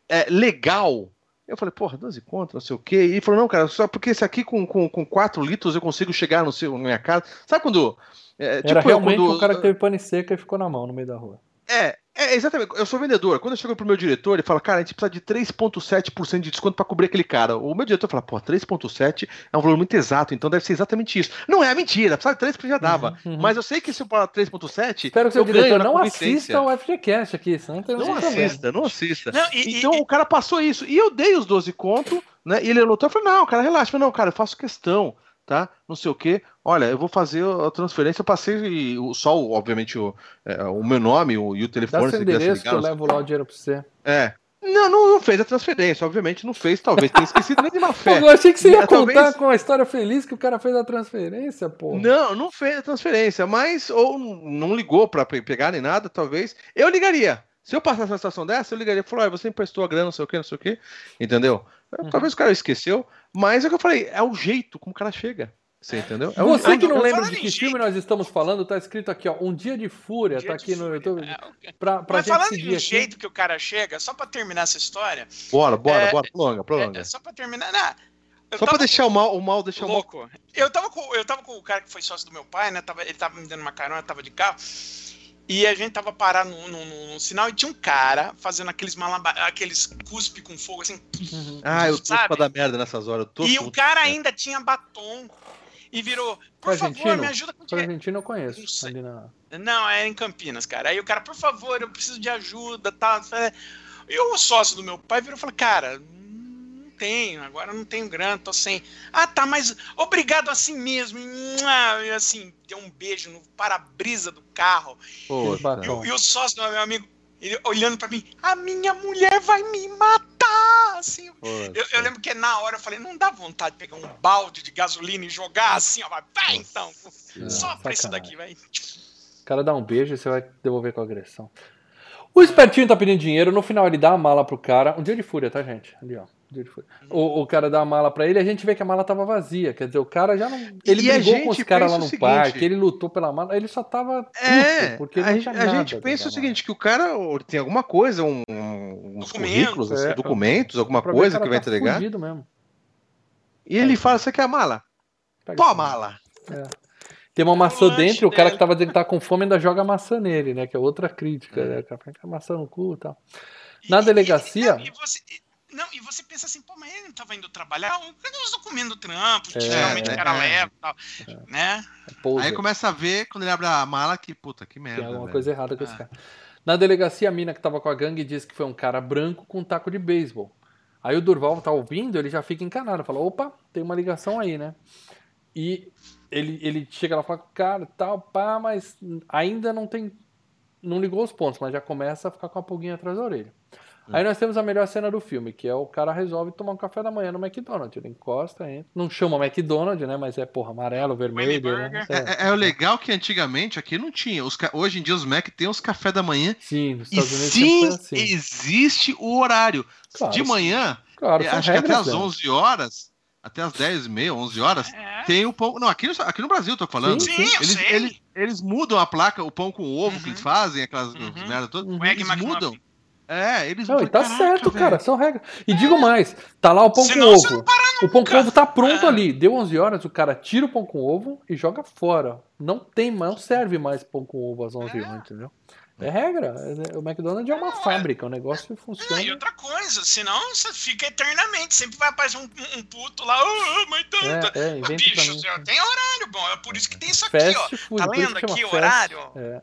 é, legal. Eu falei, porra, 12 conto, não sei o quê. E ele falou, não, cara, só porque esse aqui com, com, com 4 litros eu consigo chegar no seu, na minha casa. Sabe quando. É, Era eu, realmente quando- um cara que teve pane seca e ficou na mão no meio da rua. É, é, exatamente. Eu sou vendedor. Quando eu chego pro meu diretor, ele fala, cara, a gente precisa de 3,7% de desconto pra cobrir aquele cara. O meu diretor fala, pô, 3,7% é um valor muito exato, então deve ser exatamente isso. Não é mentira, precisava de 3 porque já dava. Uhum, uhum. Mas eu sei que se eu falar 3,7%, Espero que seu diretor não assista ao FGCast aqui, senão não tem Não assista, não assista. Não, e- então e- o cara passou isso. E eu dei os 12 conto, né? E ele anotou e falou: não, cara, relaxa. Eu falei, não, cara, eu faço questão, tá? Não sei o quê. Olha, eu vou fazer a transferência. Eu passei o- só, obviamente, o, é, o meu nome o, e o Dá telefone. seu se quisesse endereço que eu levo lá o dinheiro pra você. É. Não, não, não fez a transferência, obviamente não fez, talvez tenha esquecido nem de Pô, fé. eu achei que você ia É, talvez- contar com a história feliz que o cara fez a transferência, pô. Não, não fez a transferência, mas ou não ligou pra pe- pegar nem nada, talvez. Eu ligaria. Se eu passasse uma situação dessa, eu ligaria e falaria, você emprestou a grana, não sei o que, não sei o que, entendeu? Uhum. Talvez o cara esqueceu, mas é o que eu falei, é o jeito como o cara chega. Você entendeu? É o Você que não lembra de que filme nós estamos falando, tá escrito aqui, ó, Um Dia de Fúria, Dia tá de aqui no. YouTube, É, pra, pra Mas gente falando seguir do aqui. jeito que o cara chega, só pra terminar essa história. Bora, bora, É, bora, prolonga, prolonga. é, só pra terminar. Não, eu Só pra deixar o mal, o mal deixar o mal. louco. Eu tava, com, eu tava com o cara que foi sócio do meu pai, né? Tava, ele tava me dando uma carona, tava de carro. E a gente tava parado no, no- no- no sinal e tinha um cara fazendo aqueles malabar, aqueles cuspe com fogo, assim. Uhum. Ah, eu tô pra dar merda nessas horas. Eu tô E o cara ainda tinha batom. E virou, por favor, Argentino? me ajuda com dinheiro. Argentina eu conheço. Não na- Não, é em Campinas, cara. Aí o cara, por favor, eu preciso de ajuda, tá? E o sócio do meu pai virou e falou, cara, não tenho, agora não tenho grana, tô sem. Ah, tá, mas obrigado assim mesmo. E assim, deu um beijo no para-brisa do carro. Pô. E, o- Bom. e o sócio do meu amigo, ele olhando pra mim, a minha mulher vai me matar. Assim, eu, eu lembro que na hora eu falei, não dá vontade de pegar um balde de gasolina e jogar assim, ó, vai, vai então. Só pra isso daqui, vai. O cara dá um beijo e você vai devolver com agressão. O espertinho tá pedindo dinheiro, no final ele dá a mala pro cara. Um dia de fúria, tá, gente? Ali, ó. Um fúria. O, o cara dá a mala pra ele a gente vê que a mala tava vazia. Quer dizer, o cara já não. Ele E brigou com os caras lá no seguinte- parque, ele lutou pela mala, ele só tava. Puto, É, porque a, não gente- tinha a nada gente pensa o seguinte, que o cara tem alguma coisa, um, uns currículos, assim, é. documentos, alguma coisa que vai tá entregar. mesmo. E ele fala, você quer a mala? Pega Pô, a mala. Tem uma maçã dentro e o cara que tava dizendo que tá com fome ainda joga maçã nele, né? Que é outra crítica, É. né? O cara fica maçã no cu e tal. Na e- delegacia- E, e você, não, e você pensa assim, pô, mas ele não tava indo trabalhar? Cadê os documentos do trampo? Que É, geralmente é, o cara é. leva e tal. Né? Aí começa a ver, quando ele abre a mala, que puta, que merda. Tem alguma velho. coisa errada com esse cara. Na delegacia, a mina que tava com a gangue disse que foi um cara branco com um taco de beisebol. Aí o Durval tá ouvindo, ele já fica encanado. Fala, opa, tem uma ligação aí, né? E ele, ele chega lá e fala, cara, tal, pá, mas ainda não tem... Não ligou os pontos, mas já começa a ficar com a pulguinha atrás da orelha. Aí nós temos a melhor cena do filme, que é o cara resolve tomar um café da manhã no McDonald's. Ele encosta, entra. Não chama McDonald's, né? Mas é, porra, amarelo, vermelho, né? É, é- é o legal que antigamente aqui não tinha. Os hoje em dia os Mac tem os café da manhã. Sim, nos E Estados Unidos sim, assim. existe o horário. Claro, de manhã, Claro, é, acho que até regras, às né? 11 horas, até às 10 e meia, 11 horas, É. tem o pão. Não, aqui no, aqui no Brasil eu tô falando. Sim, Sim, eu Eles, sei. eles, eles mudam a placa, o pão com ovo que Uhum. eles fazem, aquelas Uhum. merda todas. Uhum. O Egg Eles McMuffin. É, eles Não, e mudam. tá Caraca, certo, velho. cara, são regras. E digo mais, tá lá o pão Senão com ovo. não O pão com ovo tá pronto É. ali. Deu 11 horas, o cara tira o pão com ovo e joga fora. Não tem, não serve mais pão com ovo às 11 horas, entendeu? É regra. É- O McDonald's é uma fábrica, o negócio Não, funciona. e outra coisa, senão você fica eternamente. Sempre vai aparecer um, um puto lá, oh, mas tanto. É, é, inventa pra Bicho, tem horário, bom. É por isso que tem isso aqui, Fast ó. food, Tá por isso lendo aqui o horário? É.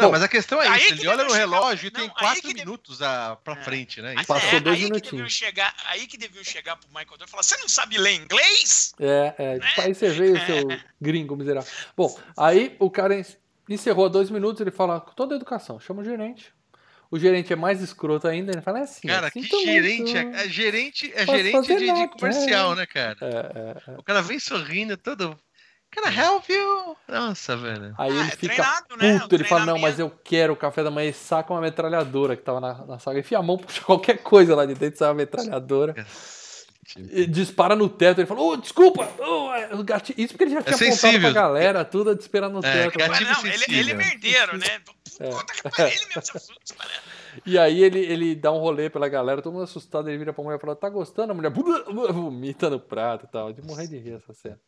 Não, Bom, mas a questão é aí isso. que Ele olha no relógio e Não, tem aí 4 que de- minutos a, pra É. frente, né? Aí- Passou é, dois aí que minutinhos. deviam chegar, aí que deviam chegar pro Michael Jordan e falar: você não sabe ler inglês? É, é. Tipo, aí você veio, seu gringo miserável. Bom, aí o cara en- encerrou dois minutos, ele fala, com toda a educação, chama o gerente. O gerente é mais escroto ainda, ele fala é assim. Cara, assim que gerente. muito- É, é gerente, é Posso gerente fazer de, de nada, comercial, é. né, cara? É, é, é. O cara vem sorrindo, todo. Cara, help you! Nossa, velho. Aí Ah, ele é fica treinado, né? puto, O ele fala, não, mas eu quero o café da manhã e saca uma metralhadora que tava na, na saga. Enfia a mão, puxa qualquer coisa lá de dentro, sai uma metralhadora. E dispara no teto, ele fala, ô, desculpa! ô, é, o gatilho. Isso porque ele já tinha apontado sensível. pra galera, tudo de esperar no É, teto. gatilho Mas não, ele, sensível. ele é merdeiro, né? É. Puta que pariu, ele mesmo se assusta, né? E aí ele, ele dá um rolê pela galera, todo mundo assustado, ele vira pra mulher e fala, tá gostando? A mulher vomita no prato e tal, de morrer de rir essa cena.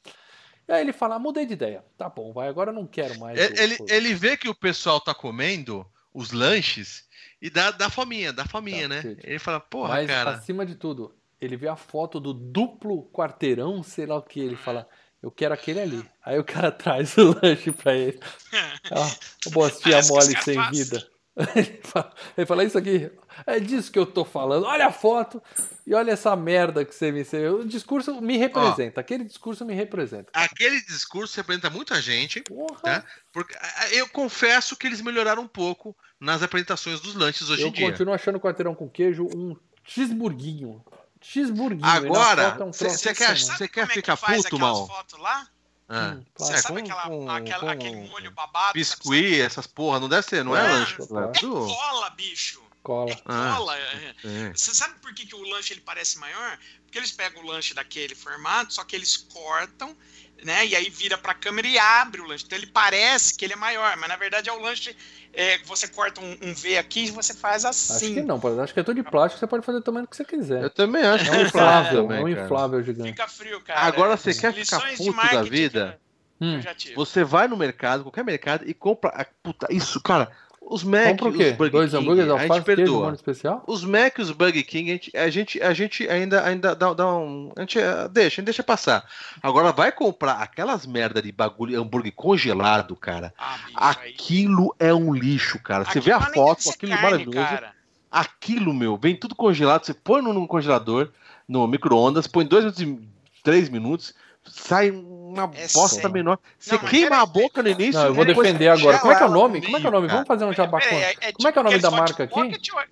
Aí ele fala, mudei de ideia. Tá bom, vai, agora eu não quero mais. Ele, o- ele vê que o pessoal tá comendo os lanches e dá, dá fominha, dá fominha, Tá, né? Ele fala, porra, Mas cara. acima de tudo, ele vê a foto do duplo quarteirão, sei lá o que, ele fala, eu quero aquele ali. Aí o cara traz o lanche pra ele. Ah, o bostinha Parece que os mole sem fazem. vida. Ele fala, ele fala, isso aqui, é disso que eu tô falando. Olha a foto e olha essa merda que você me. O discurso me representa, aquele discurso me representa. Aquele discurso representa muita gente, Porra, né? Porque eu confesso que eles melhoraram um pouco nas apresentações dos lanches hoje eu em dia. continuo achando o quarteirão com queijo um cheeseburguinho. Cheeseburguinho. Agora, foto é um cê quer-. Você quer como é que ficar puto, mal? fotos lá? Ah, Hum, Cê- claro. Sabe com- aquela, com- aquela- com aquele molho babado? Biscuit, essas porra, não deve ser, não é Não, lanche. É cola, bicho. Cola. É Ah. cola. é. É. Você sabe por que, que o lanche ele parece maior? Porque eles pegam o lanche daquele formato, só que eles cortam, né? E aí vira pra câmera e abre o lanche. Então ele parece que ele é maior, mas na verdade é o lanche. É, você corta um, um V aqui e você faz Acho assim. que não, acho que é tudo de plástico, você pode fazer o tamanho que você quiser. Eu também acho. É que um é inflável, também, é um cara. inflável gigante. Fica frio, cara. Agora você quer ficar puto da vida? que Hum. Você vai no mercado, qualquer mercado, e compra. Puta, isso, cara. Os Mac, Compra o quê? os Burger Dois King, hambúrgueres, a gente perdoa. especial? Os Mac e os Burger King, a gente, a gente, a gente ainda, ainda dá, dá um. A gente eh, deixa, a gente deixa passar. Agora vai comprar aquelas merda de bagulho, hambúrguer congelado, cara. Ah, bicho, aí- Aquilo é um lixo, cara. Você Aquilo vê a foto, aquilo carne, maravilhoso. cara. Aquilo, meu, vem tudo congelado. Você põe no, no congelador, no micro-ondas, põe dois minutos e três minutos, sai uma É bosta sério. menor. Você mas queima a boca no início. Não, eu vou defender agora. Como é que é o nome? Como é que é o nome? cara. Vamos fazer um jabá com. Peraí, Como é que é o nome tipo da aqueles marca Hot aqui? Pocket ou-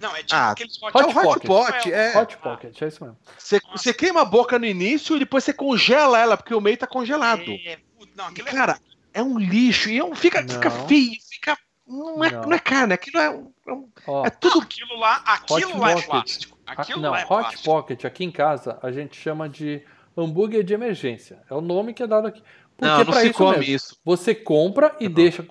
Não, é tipo Ah, aqueles Hot, É Hot Hot Pocket. Pot, é. Hot Pocket, é isso mesmo. Você, você queima a boca no início e depois você congela ela, porque o meio tá congelado. É, não, E, aquilo é cara, é um lixo. E é um, fica, fica Não. feio, fica. Não é, Não. não. é carne, aquilo é, um- é um- Ó, é tudo. aquilo lá, aquilo lá é Pocket. plástico. a- Aquilo não, lá é Hot plástico. Pocket aqui em casa a gente chama de hambúrguer de emergência. É o nome que é dado aqui. Porque Não, não pra se isso come mesmo. isso. Você compra e deixa.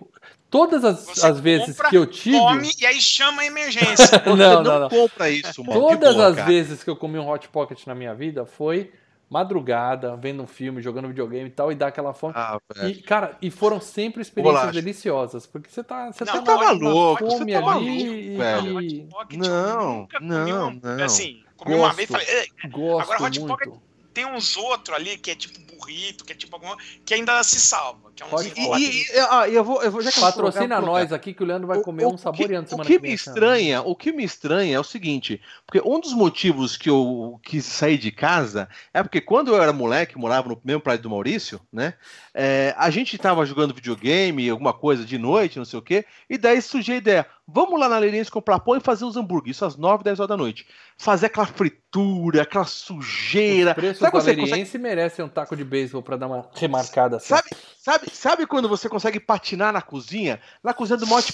Todas as, Você as vezes compra, que eu tive. Come e aí chama a emergência. Você Não, não, não, não. compra isso, mano. Todas boa, as cara. vezes que eu comi um Hot Pocket na minha vida foi madrugada, vendo um filme, jogando videogame e tal, e dá aquela fome. Ah, velho. E, cara, e foram sempre experiências Bolacha. deliciosas, porque você tá, você Não, tá você na tá maluco, você tá ali maluco, e- velho. e Hot Pocket, Não, não, não. Assim, comi uma vez e Gosto. falei, "Ei, gosto Agora, Hot muito. Pocket tem uns outros ali que é tipo burrito, que é tipo alguma. que ainda se salva. Que é um Hot E, e- e- ah, eu vou, eu vou já que eu vou Patrocina colocar- nós aqui que o Leandro vai O- comer o um saboreando que, semana o que vem. me estranha, o que me estranha é o seguinte, porque um dos motivos que eu quis sair de casa é porque quando eu era moleque, morava no mesmo prédio do Maurício, né? é, a gente tava jogando videogame, alguma coisa de noite, não sei o quê, e daí surgiu a ideia, vamos lá na Leirinhas comprar pão e fazer uns hambúrgueres, isso às 9, 10 horas da noite. Fazer aquela fritura, aquela sujeira. Os preços Sabe da você consegue merecem um taco de beisebol pra dar uma remarcada assim. Sabe, sabe, sabe quando você consegue patinar na cozinha? Na cozinha do mote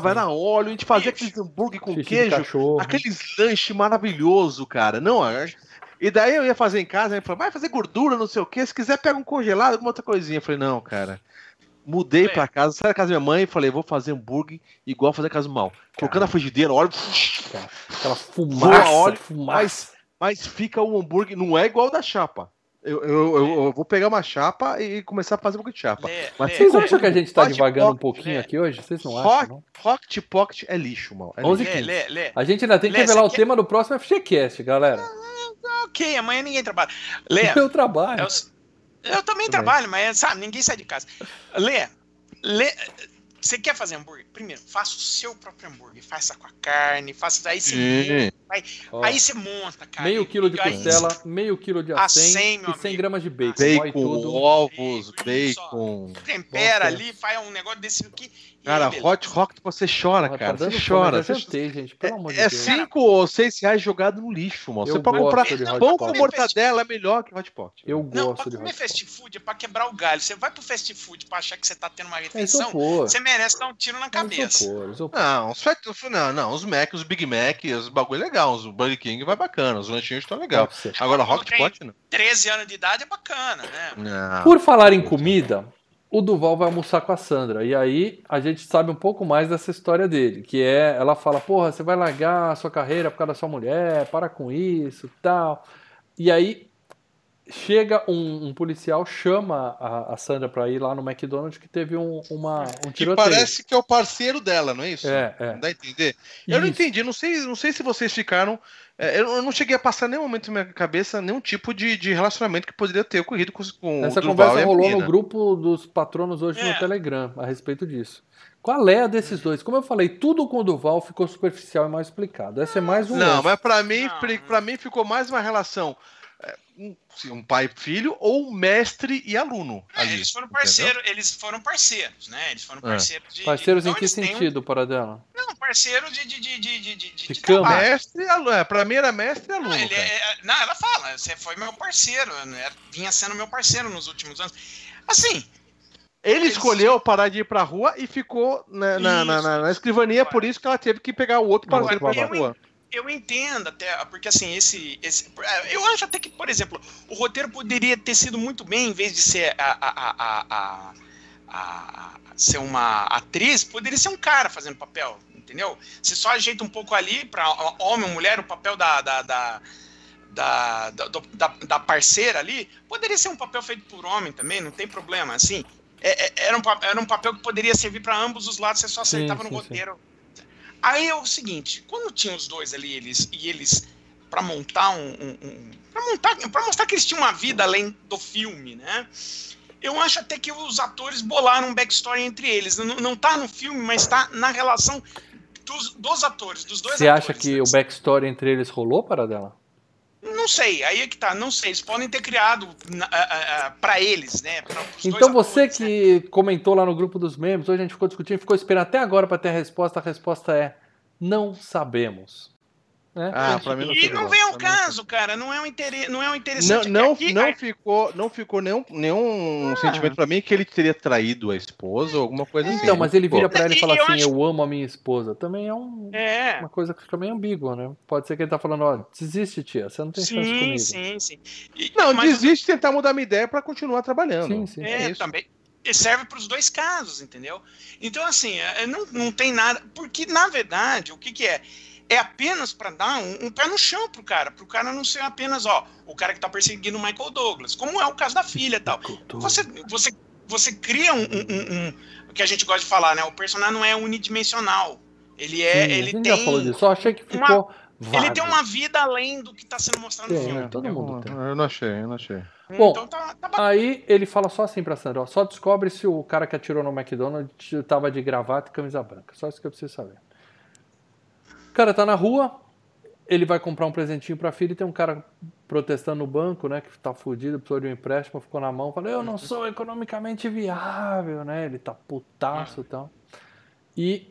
vai sim. na óleo, a gente fazia aqueles hambúrguer com Xixi queijo, aqueles lanches maravilhoso, cara. Não, é- e daí eu ia fazer em casa, aí falou, vai fazer gordura, não sei o que, se quiser pega um congelado, alguma outra coisinha. Eu falei, não, cara. Mudei É. pra casa, saí da casa da minha mãe e falei, vou fazer hambúrguer igual fazer casa do mal. Colocando na frigideira, óleo, Aquela fumaça, óleo, fumaça. mas fica o hambúrguer, não é igual o da chapa. Eu, eu, eu- eu vou pegar uma chapa e começar a fazer hambúrguer de chapa. Lê, Mas lê, Vocês acham que a gente tá Hot divagando um Pocket, pouquinho né? aqui hoje? Vocês não acham, Hot, não? Hot Pocket é lixo, mal. É 11 lixo. lê, 15. lê, lê. A gente ainda tem que Lê, revelar o quer- tema do próximo FGCast, galera. Ok, amanhã ninguém trabalha. Lê, Eu trabalho. o- eu também Também. trabalho, mas sabe, ninguém sai de casa. Lê, lê. Você quer fazer hambúrguer? Primeiro, faça o seu próprio hambúrguer. Faça com a carne, faça. Aí você, Sim. Ó, aí você monta, cara. meio quilo de Aí- costela, meio quilo de A acém 100, meu e 100 amigo. gramas de bacon. Bacon, tudo. ovos, bacon. Tempera Nossa. ali, faz um negócio desse aqui. Cara, aí, hot rock você chora, Porra, cara. tá você chora. Você... gente. Pelo amor de É Deus. 5 ou 6 reais jogado no lixo, mano. Eu Você pode comprar pão com mortadela é melhor que hot pot. Eu Não, gosto pra de comer hot fast food é pra quebrar o galho. Você vai pro fast food pra achar que você tá tendo uma É refeição, isopor. você merece dar um tiro na É cabeça. isopor, isopor. Não, os fat... não, não, os Mac, os Big Mac, os bagulho é legal, os Burger King vai bacana, os lanchinhos estão legal. Agora hot pot não. 13 anos de idade é bacana, né? Não. Por falar em comida, o Duval vai almoçar com a Sandra. E aí a gente sabe um pouco mais dessa história dele, que é, ela fala, porra, você vai largar a sua carreira por causa da sua mulher, para com isso, tal. E aí chega um, um policial, chama a, a Sandra para ir lá no McDonald's que teve um, uma, um Que tiroteio. parece que é o parceiro dela, não é isso? É, é. Não dá a entender? Eu não Isso. entendi, não sei, não sei se vocês ficaram. é, eu não cheguei a passar nenhum momento na minha cabeça nenhum tipo de, de relacionamento que poderia ter ocorrido com, com Essa o Durval conversa rolou no grupo dos patronos hoje É. no Telegram a respeito disso. Qual é a desses dois? Como eu falei, tudo com o Duval ficou superficial e mal explicado. Essa é mais um. Não, lance. mas pra mim, pra mim ficou mais uma relação. É, um, um pai e filho ou mestre e aluno. É, ali, eles foram parceiros, eles foram parceiros, né? Eles foram É. parceiros de. Parceiros então em que têm um- sentido, para dela? Não, parceiro de. de, de, de, de, de, De de. Mestre e aluno. É, pra mim era mestre e aluno. Não, ele cara. é- não, ela fala, você foi meu parceiro, né? vinha sendo meu parceiro nos últimos anos. Assim, Ele eles- escolheu parar de ir pra rua e ficou na, na, na, na- na escrivania, por isso que ela teve que pegar o outro pra ir pra eu rua. Eu entendo até, porque assim, esse, esse. Eu acho até que, por exemplo, o roteiro poderia ter sido muito bem, em vez de ser a. a, a, a, ser uma atriz, poderia ser um cara fazendo papel, entendeu? Você só ajeita um pouco ali para homem ou mulher o papel da, da, da, da, da, da- da parceira ali, poderia ser um papel feito por homem também, não tem problema, assim. é- é- era, um, era um papel que poderia servir para ambos os lados, você só Sim, acertava sim, no sim. Aí é o seguinte, quando tinha os dois ali, eles e eles para montar um, um, um para montar, para mostrar que eles tinham uma vida além do filme, né? Eu acho até que os atores bolaram um backstory entre eles. Não, não tá no filme, mas tá na relação dos, dos atores, dos dois Você atores. acha que né? o backstory entre eles rolou, para dela? Não sei, aí é que tá, não sei. Eles podem ter criado para eles, né? pra- Então você atores, né? que comentou lá no grupo dos membros, hoje a gente ficou discutindo, ficou esperando até agora para ter a resposta. A resposta é: não sabemos. Né? Ah, pra mim não E não vem ao não caso, cara. Não é um interesse, não é um Não, interessante. é não, que aqui- não ficou, não ficou nenhum, nenhum Ah. sentimento pra mim que ele teria traído a esposa ou alguma coisa assim. Então, mas ele vira pra ela e fala eu assim: acho- Eu amo a minha esposa. Também é um- É. uma coisa que fica meio ambígua, né? Pode ser que ele tá falando: Ó, desiste, tia, você não tem chance Sim, comigo. sim, sim. E- Não, mas- desiste de tentar mudar minha ideia pra continuar trabalhando. Sim, sim. É, isso. também. Serve para os dois casos, entendeu? Então, assim, é, não, não tem nada. Porque, na verdade, o que, que é? É apenas para dar um, um pé no chão pro cara, pro cara não ser apenas, ó, o cara que tá perseguindo o Michael Douglas, como é o caso da filha e tal. Você, você, você cria um, um- um- um- O que a gente gosta de falar, né? O personagem não é unidimensional. Ele é. Sim, ele tem. já falou disso, só achei que ficou vago. Ele tem uma vida além do que tá sendo mostrado no Tem, filme. né? Todo eu, mundo tem. eu não achei, eu não achei. Bom, então tá, tá bacana. Aí ele fala só assim pra Sandra, ó, só descobre se o cara que atirou no McDonald's tava de gravata e camisa branca. Só isso que eu preciso saber. O cara tá na rua, ele vai comprar um presentinho pra filha e tem um cara protestando no banco, né, que tá fudido, precisou de um empréstimo, ficou na mão, fala, eu não sou economicamente viável, né, ele tá putaço e tal. E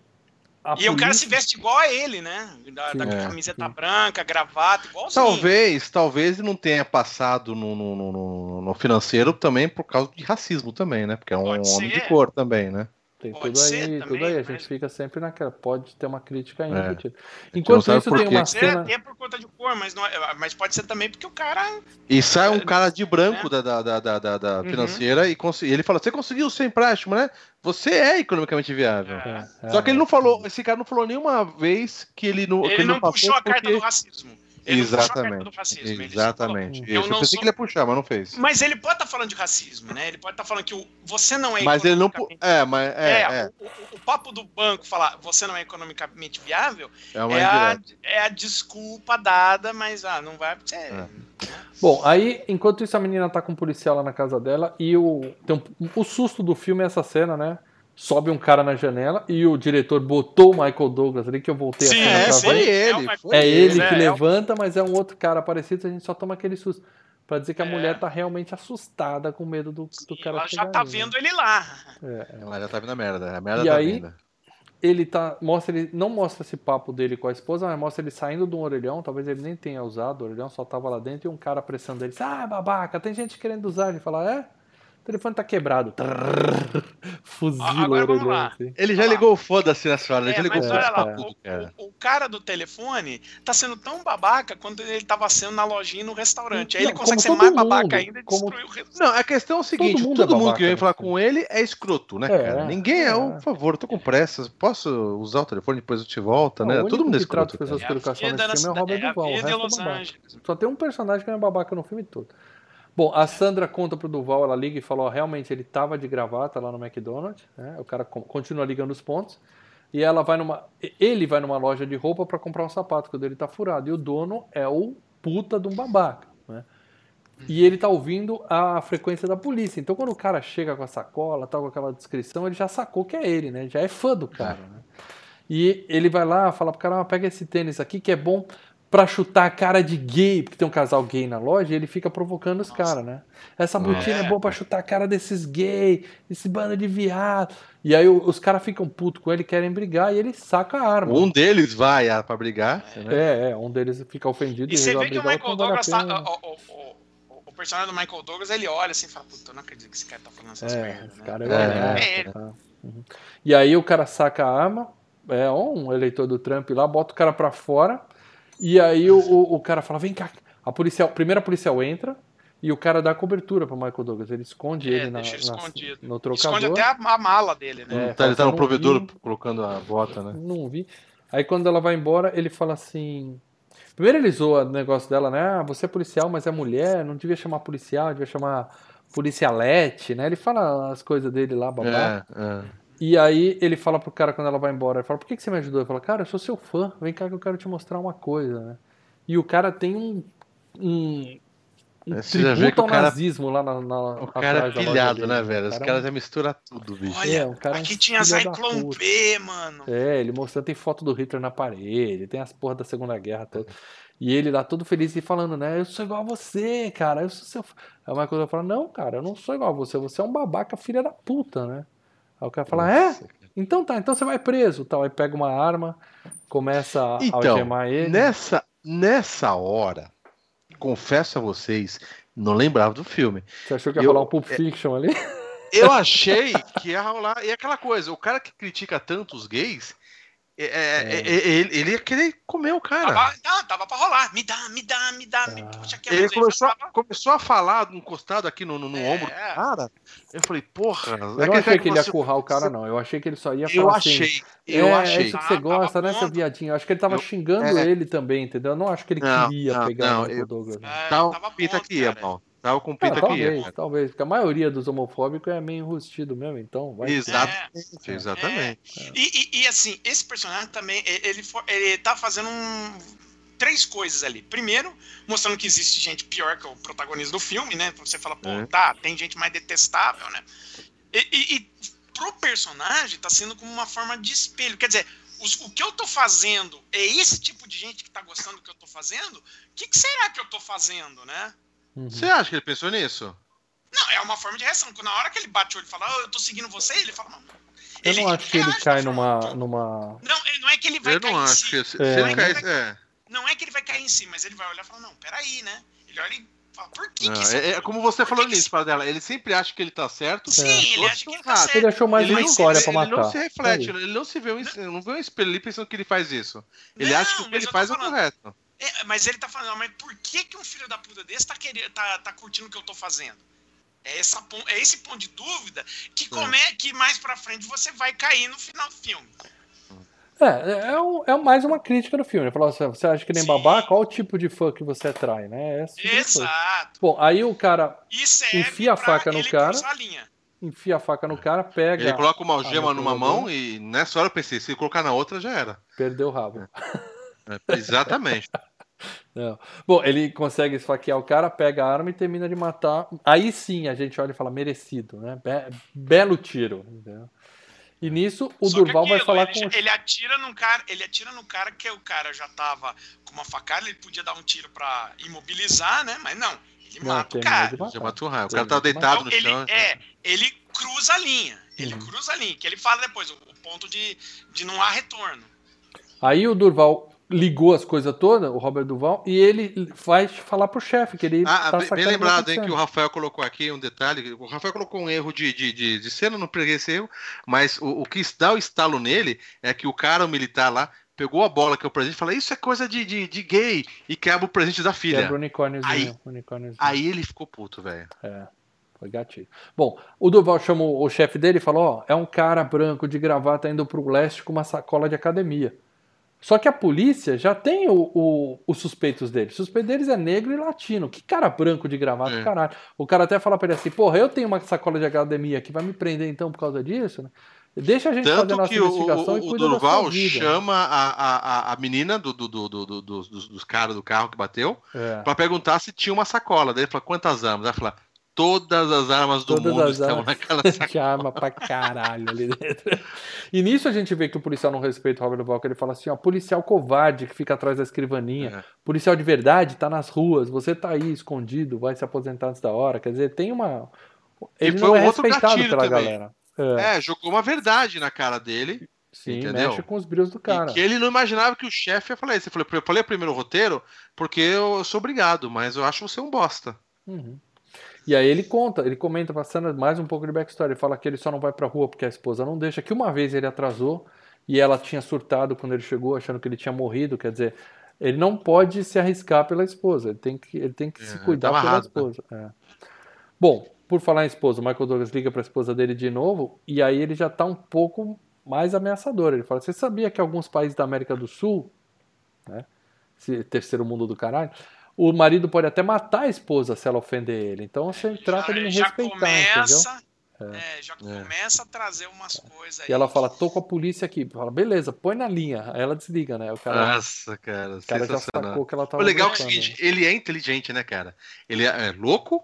a E o cara polícia- se veste igual a ele, né? Da, da Sim, é, camiseta sim. branca, gravata, igualzinho. Talvez, talvez não tenha passado no, no, no- no- financeiro também por causa de racismo também, né? Porque é um homem de cor também, né? Tem Pode tudo ser aí, também, tudo aí. A mas- gente fica sempre naquela. Pode ter uma crítica ainda. É. não Enquanto isso, tem uma Pode ser cena. até por conta de cor, mas, não é- mas pode ser também porque o cara. E sai um É, cara de branco né? da, da, da, da, da Uhum. financeira e, cons- e ele fala: Você conseguiu o seu empréstimo, né? Você é economicamente viável. É. É, Só que ele não falou, esse cara não falou nenhuma vez que ele não. que Ele não passou puxou a carta porque- do racismo. Ele não puxou a carta Exatamente. do racismo. ele Exatamente. falou. Eu Eu não pensei sou... que ele ia puxar, mas não fez. Mas ele pode estar falando de racismo, né? Ele pode estar falando que o, você não é Mas ele não. É, mas. É, É, é, O, o- papo do banco falar você não é economicamente viável é uma é, a, é a desculpa dada, mas ah, não vai porque você. É. Bom, aí, enquanto isso, a menina tá com um policial lá na casa dela e o, tem um- o susto do filme é essa cena, né? Sobe um cara na janela e o diretor botou o Michael Douglas ali, que eu voltei Sim, a cena É, pra sim. foi ver. ele. É foi É ele É, que é levanta, mas é um outro cara parecido, a gente só toma aquele susto. Pra dizer que a É. mulher tá realmente assustada com medo do, do cara Ela já tá ali, né? vendo ele lá. Ela já tá vindo a merda. A merda E tá aí- vindo. ele tá mostra ele não mostra esse papo dele com a esposa, mas mostra ele saindo de um orelhão, talvez ele nem tenha usado, o orelhão só tava lá dentro e um cara pressionando ele, ah, babaca, tem gente querendo usar, ele fala, é? Telefone tá quebrado. Trrr, Fuzila Agora vamos lá. assim. Ele já ligou o foda-se nessa hora, ele É, já ligou mas o olha lá, é. o, cara. o- o cara do telefone tá sendo tão babaca quanto ele tava sendo na lojinha no restaurante. Aí Não, ele consegue ser todo mais mundo, babaca ainda e como- destruir o restaurante. Não, a questão é o seguinte: Todo todo mundo mundo, é que vem falar né? com ele é escroto, né, É, cara? Ninguém é, é. um favor, eu tô com pressa, posso usar o telefone depois eu te volta, O né? Todo mundo é escroto. as pessoas educação nesse na filme é o Robert Duval. É. Só tem um personagem que é babaca no filme todo. Bom, a Sandra conta pro Duval, ela liga e fala, ó, realmente ele tava de gravata lá no McDonald's, né? O cara con- continua ligando os pontos. E ela vai numa. Ele vai numa loja de roupa para comprar um sapato, que o dele tá furado. E o dono é o puta de um babaca, né? E ele tá ouvindo a frequência da polícia. Então quando o cara chega com a sacola, tal, com aquela descrição, ele já sacou que é ele, né? Já é fã do cara, né? E ele vai lá, fala pro cara, ah, pega esse tênis aqui que é bom pra chutar a cara de gay, porque tem um casal gay na loja e ele fica provocando os caras, né? Essa botina é. É. boa pra chutar a cara desses gay, esse bando de viado. E aí os caras ficam putos com ele, querem brigar e ele saca a arma. Um deles vai ah, pra brigar, né? É, é, um deles fica ofendido E você resolve vê que o Michael vale Douglas tá. O, o- o- o personagem do Michael Douglas, ele olha assim e fala, puta, eu não acredito que esse cara tá falando essas É, merdas, esse né? cara é, É, é ele. tá? Uhum. E aí o cara saca a arma, é um eleitor do Trump lá, bota o cara pra fora, e aí o, o, o cara fala, vem cá. A policial, primeiro a policial entra, e o cara dá cobertura pro Michael Douglas. Ele esconde É, ele na, deixa ele na- escondido. no trocador. Esconde até a, a mala dele, né? É, tá, ele tá no "Não provedor vi". colocando a bota, né? Não vi. Aí quando ela vai embora, ele fala assim. Primeiro ele zoa o negócio dela, né? Ah, você é policial, mas é mulher, não devia chamar policial, devia chamar policialete, né? Ele fala as coisas dele lá, babá. É, é. E aí ele fala pro cara quando ela vai embora, ele fala, por que, que você me ajudou? Ele fala, cara, eu sou seu fã, vem cá que eu quero te mostrar uma coisa, né? E o cara tem um. um um É, você já vê que tributo o ao cara- nazismo lá na, na O cara é pilhado, né, velho? Os cara é caras um- já misturam tudo, bicho. Olha, É, um cara é um aqui tinha filho da Zyklon. B, mano. É, ele mostrando, tem foto do Hitler na parede, tem as porras da Segunda Guerra toda. E ele lá todo feliz e falando, né? Eu sou igual a você, cara, eu sou seu. fã." Aí o Michael fala, não, cara, eu não sou igual a você, você é um babaca filha da puta, né? Aí o cara fala, é? Então tá, então você vai preso, tal. Aí pega uma arma, começa a Então, algemar ele. nessa, nessa hora, confesso a vocês, não lembrava do filme. Você achou que ia eu- rolar um Pulp Fiction ali? Eu achei que ia rolar. E aquela coisa, o cara que critica tanto os gays, é, é, é, ele, ele ia querer comer o cara. Tava, não, tava pra rolar. Me dá, me dá, me dá. Me Ah. puxa aqui. Ele começou, a- tava- começou a falar encostado aqui no, no, no É. ombro do cara. Eu falei, porra. Eu não achei que ele ia currar o cara, não. Eu achei que ele só ia falar Eu assim, achei, eu é, achei. É isso que você Ah, tava gosta, né, seu viadinho? Eu acho que ele tava Eu- xingando é. ele também, entendeu? Eu não acho que ele Não, queria não, pegar não, o eu- Douglas. não. É, Tava tava que ia, cara. mal. Tava com pinta que ia. talvez, cara. talvez, porque a maioria dos homofóbicos é meio enrustido mesmo, então vai. Exatamente, exatamente. E, e- e, assim, esse personagem também, ele, ele tá fazendo um, três coisas ali. Primeiro, mostrando que existe gente pior que o protagonista do filme, né? Você fala, pô, É. tá, tem gente mais detestável, né? E, e, e pro personagem tá sendo como uma forma de espelho. Quer dizer, os- o que eu tô fazendo é esse tipo de gente que tá gostando do que eu tô fazendo? O que, que será que eu tô fazendo, né? Uhum. Você acha que ele pensou nisso? Não, é uma forma de reação. Na hora que ele bate o olho e fala, oh, eu tô seguindo você, ele fala, não. Eu não acho que ele reage cai numa. numa... Não, ele- não é que ele vai Eu cair não em acho si. que. Se, É. se ele caísse. É. Não é que ele vai cair em si, mas ele vai olhar e falar, não, peraí, né? Ele olha e fala, por que, Não, que é, é como você por falou que para dela. Ele sempre acha que ele tá certo. Sim, É. ele acha que ele tá certo. Ele achou mais Ele uma não, história se, pra ele não matar. se reflete, Aí. ele não se vê um, es- não vê um espelho ali pensando que ele faz isso. Ele Não, acha que o que ele eu faz é o falando. correto. É, mas ele tá falando, mas por que, que um filho da puta desse tá, querendo, tá, tá curtindo o que eu tô fazendo? É, essa, é esse ponto de dúvida que, come, que mais pra frente você vai cair no final do filme. É, é, um- é mais uma crítica do filme. Ele falou assim: você acha que nem Sim. babaca? Qual o tipo de fã que você atrai, né? É tipo coisa. Exato. Bom, aí o cara Enfia a faca no cara. enfia a faca no cara, pega, Ele coloca uma algema numa mão e nessa hora eu pensei, se ele colocar na outra já era. perdeu o rabo. É, exatamente. Não. Bom, ele consegue esfaquear o cara, pega a arma e termina de matar. Aí sim a gente olha e fala, merecido, né? Be- belo tiro. entendeu? E nisso o Só Durval vai aquilo, falar ele, com ele atira num cara, ele atira no cara que o cara já tava com uma facada, ele podia dar um tiro pra imobilizar, né? Mas não, ele Não, mata o cara. Já matou o raio. O cara tá de deitado Então, no ele, chão. é, ele cruza a linha. Ele Uhum. cruza a linha, que ele fala depois, o, o ponto de, de não há retorno. Aí o Durval ligou as coisas todas, o Robert Duval, e ele vai falar pro chefe que ele Ah, tá bem- lembrado, tá hein, que o. Rafael colocou aqui um detalhe. O Rafael colocou um erro de, de, de, de cena, não peguei esse erro, mas o, o que dá o estalo nele é que o cara, o militar lá, pegou a bola que é o presente e falou: Isso é coisa de, de, de gay, e quebra o presente da filha. Quebra o unicórniozinho. Aí- unicórniozinho. Aí ele ficou puto, velho. É, foi gatilho. Bom, o Duval chamou o chefe dele e falou: Ó, é um cara branco de gravata indo pro leste com uma sacola de academia. Só que a polícia já tem o- o- os suspeitos deles. O suspeito deles é negro e latino. Que cara branco de gravata, É. caralho. O cara até fala pra ele assim: Porra, eu tenho uma sacola de academia que vai me prender então por causa disso, né? Deixa a gente fazer Tanto nossa que o, investigação o, e o cuida da Durval sua vida. chama a, a, a- a menina do, do, do, do, do- dos, dos- caras do carro que bateu É. pra perguntar se tinha uma sacola. Daí ele fala: Quantas armas? Ela fala: Todas as armas do Todas mundo armas. naquela sacola. Tinha arma pra caralho ali dentro. E nisso a gente vê que o policial não respeita o Robert Duval, que ele fala assim, ó, policial covarde que fica atrás da escrivaninha, É. policial de verdade tá nas ruas, você tá aí escondido, vai se aposentar antes da hora, quer dizer, tem uma... Ele foi não é um outro respeitado pela também. galera. É, É, jogou uma verdade na cara dele. sim, entendeu? mexe com os brilhos do cara. E que ele não imaginava que o chefe ia falar isso. Ele falou, eu falei primeiro o roteiro porque eu sou obrigado, mas eu acho você um bosta. Uhum. E aí ele conta, ele comenta passando mais um pouco de backstory. Ele fala que ele só não vai pra rua porque a esposa não deixa, que uma vez ele atrasou e ela tinha surtado quando ele chegou, achando que ele tinha morrido. Quer dizer, ele não pode se arriscar pela esposa, ele tem que, ele tem que se É, cuidar tá pela amarrado, né? esposa. É. Bom, por falar em esposa, o Michael Douglas liga pra esposa dele de novo e aí ele já tá um pouco mais ameaçador. Ele fala: Você sabia que alguns países da América do Sul, né, esse terceiro mundo do caralho, o marido pode até matar a esposa se ela ofender ele. Então você trata de me já respeitar, entendeu? começa, é, já começa a trazer umas coisas aí. E ela fala, tô com a polícia aqui. Fala, beleza, põe na linha. Aí ela desliga, né? O cara, Nossa, cara, o cara já sacou que ela O tava legal é, que é o seguinte, ele é inteligente, né, cara? Ele é, é louco,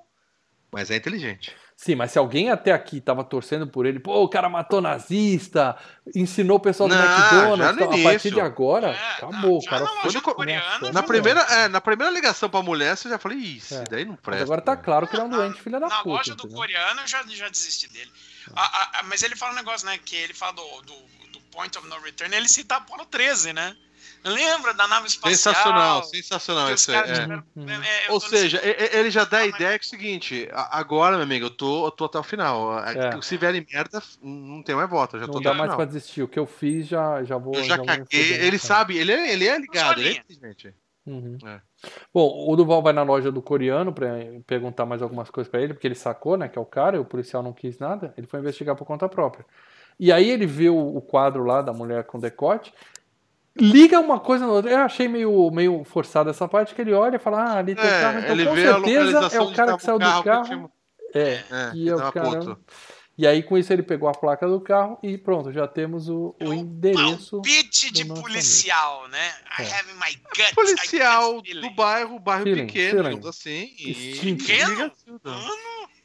mas é inteligente. Sim, mas se alguém até aqui tava torcendo por ele, pô, o cara matou nazista, ensinou o pessoal do Não, McDonald's, então, a partir de agora, É, acabou. já cara na foi coreano, ameaçou Na primeira, é, na primeira ligação pra mulher, você já falou, isso, É. daí não Mas presta. agora tá claro que ele é um Na- doente, filha da Na puta. loja do entendeu? coreano eu já, já desisti dele. A- a- a- mas ele fala um negócio, né? Que ele fala do, do, do Point of No Return, ele cita Apollo 13, né? Lembra da nave espacial? Sensacional, sensacional isso é. tiveram- Uhum. é, Ou tô nesse- seja, e- e- ele já dá a Ah, ideia que é o seguinte, agora, meu amigo, eu tô, eu tô até o final. É. Se vierem merda, não tem mais volta, já tô Não até dá mais final. pra desistir. O que eu fiz já, já vou. Eu já vou me caguei. fuder, Ele sabe, ele é, ele é ligado, ele é inteligente. Uhum. É. Bom, o Duval vai na loja do coreano pra perguntar mais algumas coisas pra ele, porque ele sacou, né, que é o cara, e o policial não quis nada, ele foi investigar por conta própria. E aí ele vê o, o quadro lá da mulher com decote, liga uma coisa na outra. Eu achei meio, meio forçado essa parte, que ele olha e fala, ah, ali tem o carro, então ele com vê a certeza é localização o cara que saiu do carro tinha- É, É, que ele é o cara. E aí com isso ele pegou a placa do carro e pronto, já temos o, o Um endereço. Palpite de policial, né? I É. have in my gut. Policial do bairro, bairro Feeling, pequeno, feeling. digamos assim. E... Pequeno? Mano,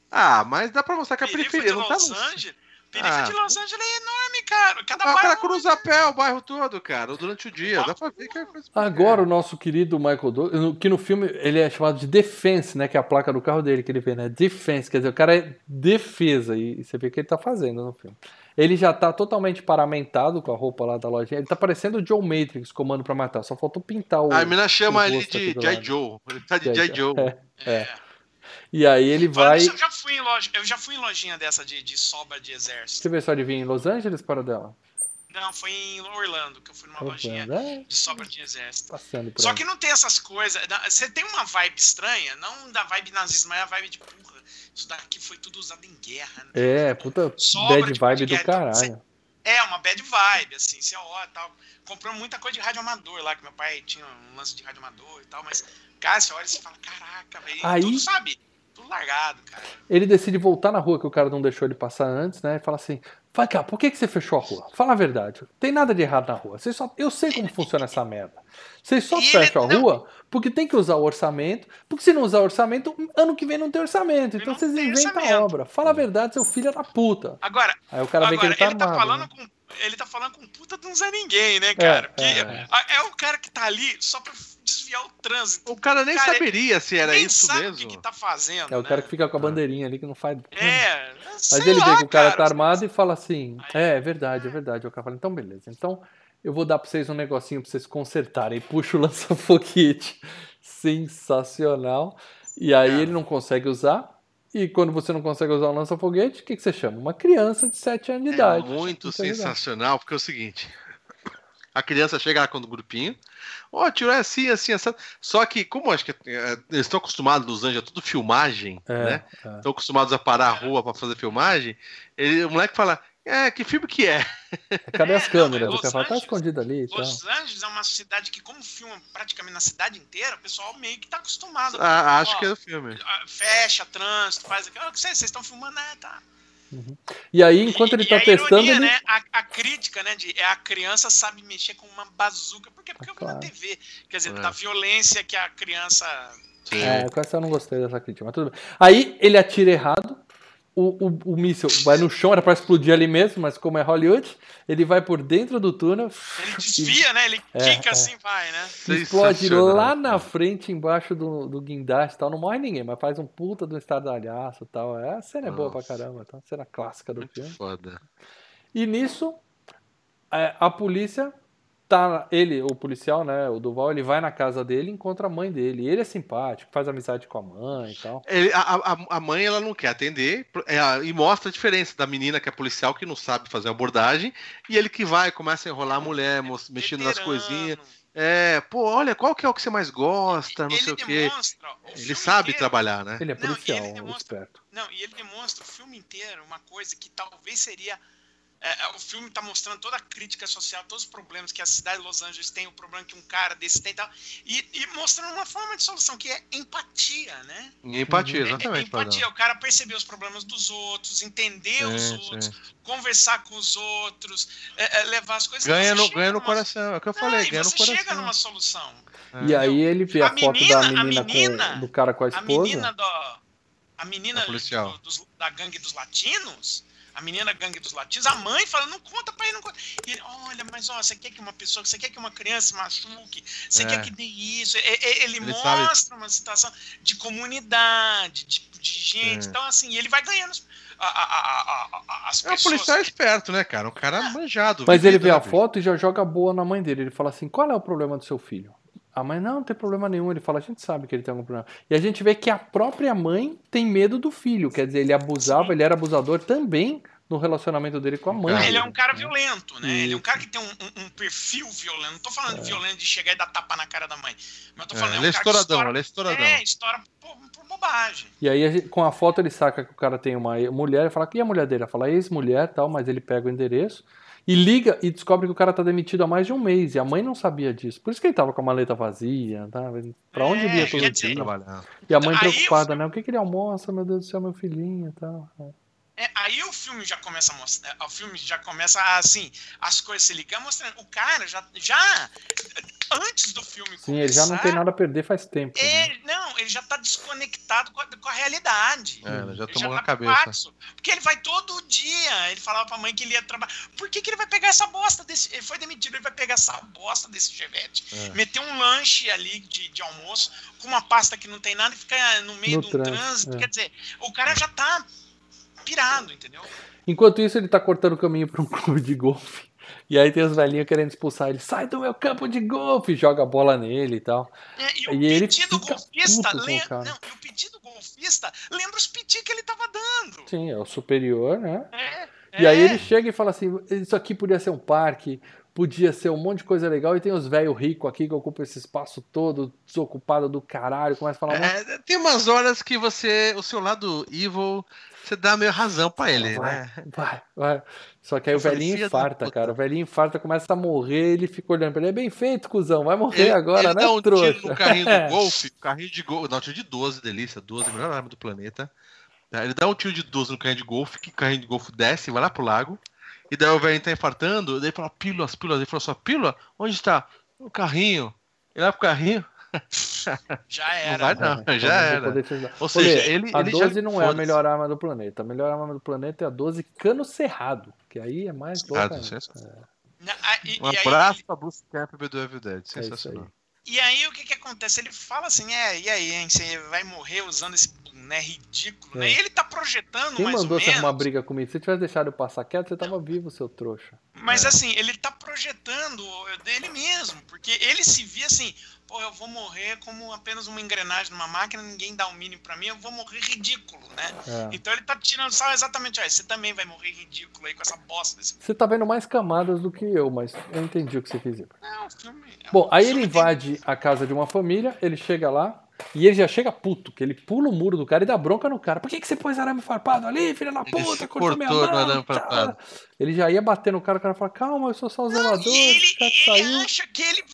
Ah, mas dá pra mostrar que a perifa periferia não tá Los. Angeles. Periferia Ah. de Los Angeles é enorme, cara. Cada Ah, o cara bairro- cruza a pé o bairro todo, cara, durante o dia. Dá pra ver que é Agora o nosso querido Michael Douglas, que no filme ele é chamado de Defense, né? Que é a placa do carro dele que ele vê, né? Defense, quer dizer, o cara é defesa e você vê o que ele tá fazendo no filme. Ele já tá totalmente paramentado com a roupa lá da lojinha. Ele tá parecendo o Joe Matrix, comando pra matar. Só faltou pintar o. A mina chama ele de lado. Joe. Ele tá de Jai Joe. Joe. É, é. E aí ele vai. eu já fui em loja, eu já fui em lojinha dessa de, de sobra de exército. Você vê só de vir em Los Angeles para dela? Não, foi em Orlando que eu fui numa lojinha É, de sobra de exército. Só aí. que não tem essas coisas. Você tem uma vibe estranha, não da vibe nazista, mas a vibe de porra. Isso daqui foi tudo usado em guerra. Né? É, puta Sobra bad vibe do podcast. caralho. É, uma bad vibe, assim, você ó tal. Comprou muita coisa de rádio amador lá, que meu pai tinha um lance de rádio amador e tal, mas, cara, você olha e você fala, caraca, velho. Aí- Tudo sabe? Tudo largado, cara. Ele decide voltar na rua que o cara não deixou ele passar antes, né? E fala assim: vai cá, por que, que você fechou a rua? Fala a verdade. Tem nada de errado na rua. Vocês só, eu sei como funciona essa merda. Vocês só fecham a rua porque tem que usar o orçamento. Porque se não usar o orçamento, ano que vem não tem orçamento. Então vocês inventam a obra. Fala a verdade, seu filho da puta. Agora, Aí o cara vê que agora ele tá ele tá armado. falando né? com. Ele tá falando com puta de um Zé Ninguém, né, cara? Porque é, é, é. o cara que tá ali só pra desviar o trânsito. O cara nem Cara, saberia se era Nem isso sabe mesmo. o que, que tá fazendo. É o né? cara que fica com a bandeirinha ali que não faz. É, Mas sei ele vê lá, que o cara, tá cara, armado e fala assim: É, é verdade, é verdade. O cara fala: Então, beleza. Então, eu vou dar pra vocês um negocinho pra vocês consertarem. Puxa o lança-foguete. Sensacional. E aí É. ele não consegue usar. E quando você não consegue usar o lança-foguete, o que, que você chama? Uma criança de 7 anos de É idade. muito é sensacional, porque é o seguinte. A criança chega lá com o grupinho. Ó, tio, é assim, assim, assim. Só que, como acho que é, eles estão acostumados, Los Angeles, é tudo filmagem, É, né? é. Estão acostumados a parar a rua pra fazer filmagem. Ele, o moleque fala: É, que filme que é? Cadê as É, câmeras? não, O cara fala, tá Los escondido ali e tal. Los Angeles é uma cidade que, como filma praticamente na cidade inteira, o pessoal meio que tá acostumado. Ah, acho Ó, que é o filme. ah, Fecha, trânsito, faz aquilo. Ah, Vocês vocês estão filmando, né? Tá. E aí, enquanto E- ele e tá a testando, ironia, ele. né? A, a crítica, né? De, é a criança sabe mexer com uma bazuca. Por quê? Porque eu vi na Claro. TV. Quer dizer, É. da violência que a criança. Sim. É, com essa eu não gostei dessa crítica, mas tudo bem. Aí ele atira errado, o, o, o míssil vai no chão, era pra explodir ali mesmo, mas como é Hollywood, ele vai por dentro do túnel. Ele desvia, né? Ele É, quica é. assim, vai, né? Explode lá na frente, embaixo do, do guindaste e tal. Não morre ninguém, mas faz um puta do estardalhaço e tal. É, a cena é boa pra caramba, tá? Cena clássica do Muito filme. foda. E nisso, é, a polícia tá. Ele, o policial, né? O Duval, ele vai na casa dele e encontra a mãe dele. Ele é simpático, faz amizade com a mãe e tal. Ele- a, a- a mãe ela não quer atender é, e mostra a diferença da menina que é policial que não sabe fazer abordagem e ele que vai começa a enrolar a mulher mos- mexendo nas coisinhas é pô olha qual que é o que você mais gosta não Ele sei o quê demonstra o ele sabe inteiro- trabalhar né Ele é Não, e ele policial, demonstra- esperto. Não, e ele demonstra o filme inteiro uma coisa que talvez seria. É, é, o filme está mostrando toda a crítica social, todos os problemas que a cidade de Los Angeles tem, o problema que um cara desse tem e tal. E, e mostrando uma forma de solução, que é empatia, né? Empatia É- é exatamente empatia, o cara perceber os problemas dos outros, entender os outros, sim. conversar com os outros, é, é, levar as coisas. ganha no ganha no numa- coração é o que eu falei ganha no você chega coração numa solução. É. E aí ele vê a, A foto menina- da a menina, menina- com, do cara com a A esposa. menina do. A menina A policial. do- dos- da gangue dos latinos. A menina gangue dos latinos, a mãe fala, não conta pra ele, não conta. E ele, olha, mas ó, você quer que uma pessoa, você quer que uma criança se machuque, você É. quer que dê isso. E- e- Ele, Ele mostra uma situação de comunidade, de, de gente. É. Então, assim, ele vai ganhando as, a- a- a- as é um pessoas. policial esperto né cara um cara manjado Mas ele vê né, a foto e já joga boa na mãe dele. Ele fala assim: qual é o problema do seu filho? A mãe, não, não tem problema nenhum. Ele fala, a gente sabe que ele tem algum problema. E a gente vê que a própria mãe tem medo do filho. Quer dizer, ele abusava, ele era abusador também no relacionamento dele com a mãe. Ele é um cara violento, né? Ele é um cara que tem um, um- um perfil violento. Não tô falando de violento de chegar e dar tapa na cara da mãe. Mas eu tô É, falando, ele é um cara que estouradão estoura- ele é estouradão É, estoura por, por bobagem. E aí, com a foto, ele saca que o cara tem uma mulher e fala, e a mulher dele? Ela fala, ex-mulher tal, mas ele pega o endereço e liga e descobre que o cara tá demitido há mais de um mês. E a mãe não sabia disso. Por isso que ele tava com a maleta vazia, tá? Pra onde É, ele ia todo dizer, dia? trabalhar E a mãe preocupada, né? O que, que ele almoça, meu Deus do céu, meu filhinho e tal. É, aí o filme já começa a mostrar, o filme já começa assim, as coisas se ligam, mostrando o cara já, já antes do filme Sim, ele já não tem nada a perder faz tempo. né? Ele, não, ele já tá desconectado com a, com a realidade. é, ele já Ele tomou já na tá cabeça complexo. Porque ele vai todo dia. Ele falava pra mãe que ele ia trabalhar. Por que, que ele vai pegar essa bosta desse. Ele foi demitido, ele vai pegar essa bosta desse chevette. É. Meter um lanche ali de, de almoço com uma pasta que não tem nada e ficar no meio No de um trânsito, trânsito. é. Quer dizer, o cara já tá pirado, entendeu? Enquanto isso, ele tá cortando o caminho pra um clube de golfe. E aí tem os velhinhos querendo expulsar ele. Sai do meu campo de golfe! Joga a bola nele e tal. É, e o E ele pedido golfista. puto com o lem- cara. Não, e o pedido golfista lembra os piti que ele tava dando. Sim, é o superior, né? É, E aí é. ele chega e fala assim: Isso aqui podia ser um parque, podia ser um monte de coisa legal. E tem os velhos ricos aqui que ocupam esse espaço todo, desocupado do caralho. Começa a falar: "Nossa, É, tem umas horas que você, o seu lado evil, você dá meio razão pra ele, vai, né? vai, vai. Só que aí Eu o velhinho "Filha da infarta, puta." cara. O velhinho infarta, começa a morrer. Ele fica olhando pra ele: É bem feito, cuzão, vai morrer Ele, agora, ele né, dá um trouxa? tiro no carrinho do golfe, carrinho de golfe, não, tiro de 12, delícia, 12, a melhor arma do planeta. Ele dá um tiro de 12 no carrinho de golfe, que o carrinho de golfe desce, vai lá pro lago, e daí o velho tá infartando, daí fala, pílulas, pílulas, ele falou só, pílula? Onde está? No carrinho. Ele vai pro carrinho, Já não era. vai não, É, já não era. Ou seja, Olha, ele, a ele 12 já... não é a melhor arma do planeta. A melhor arma do planeta é a 12 cano cerrado, que aí é mais louca. Ah, ainda. sensacional. Na- a- e- Um e aí- abraço pra Bruce Campbell do Evil Dead, É sensacional. E aí o que que acontece? Ele fala assim, é, e aí, hein, você vai morrer usando esse boné ridículo, né? É. E ele tá projetando Quem mais ou mandou você menos. arrumar briga comigo? Se você tivesse deixado eu passar quieto, você tava vivo, seu trouxa. Mas É. assim, ele tá projetando dele mesmo, porque ele se via assim, pô, eu vou morrer como apenas uma engrenagem numa máquina, ninguém dá o mínimo pra mim, eu vou morrer ridículo, né? É. Então ele tá tirando só exatamente, ó, você também vai morrer ridículo aí com essa bosta desse Você tá vendo mais camadas do que eu, mas eu entendi o que você quis dizer. Não, o filme. Bom, o aí filme ele tem- invade a casa de uma família, ele chega lá e ele já chega puto, que ele pula o muro do cara e dá bronca no cara. Por que, que você pôs arame farpado ali, filha da Ele puta? Cortou minha mão, arame tá? farpado. Ele já ia bater no cara, o cara fala, calma, eu sou só o zelador, E ele, ele acha que ele.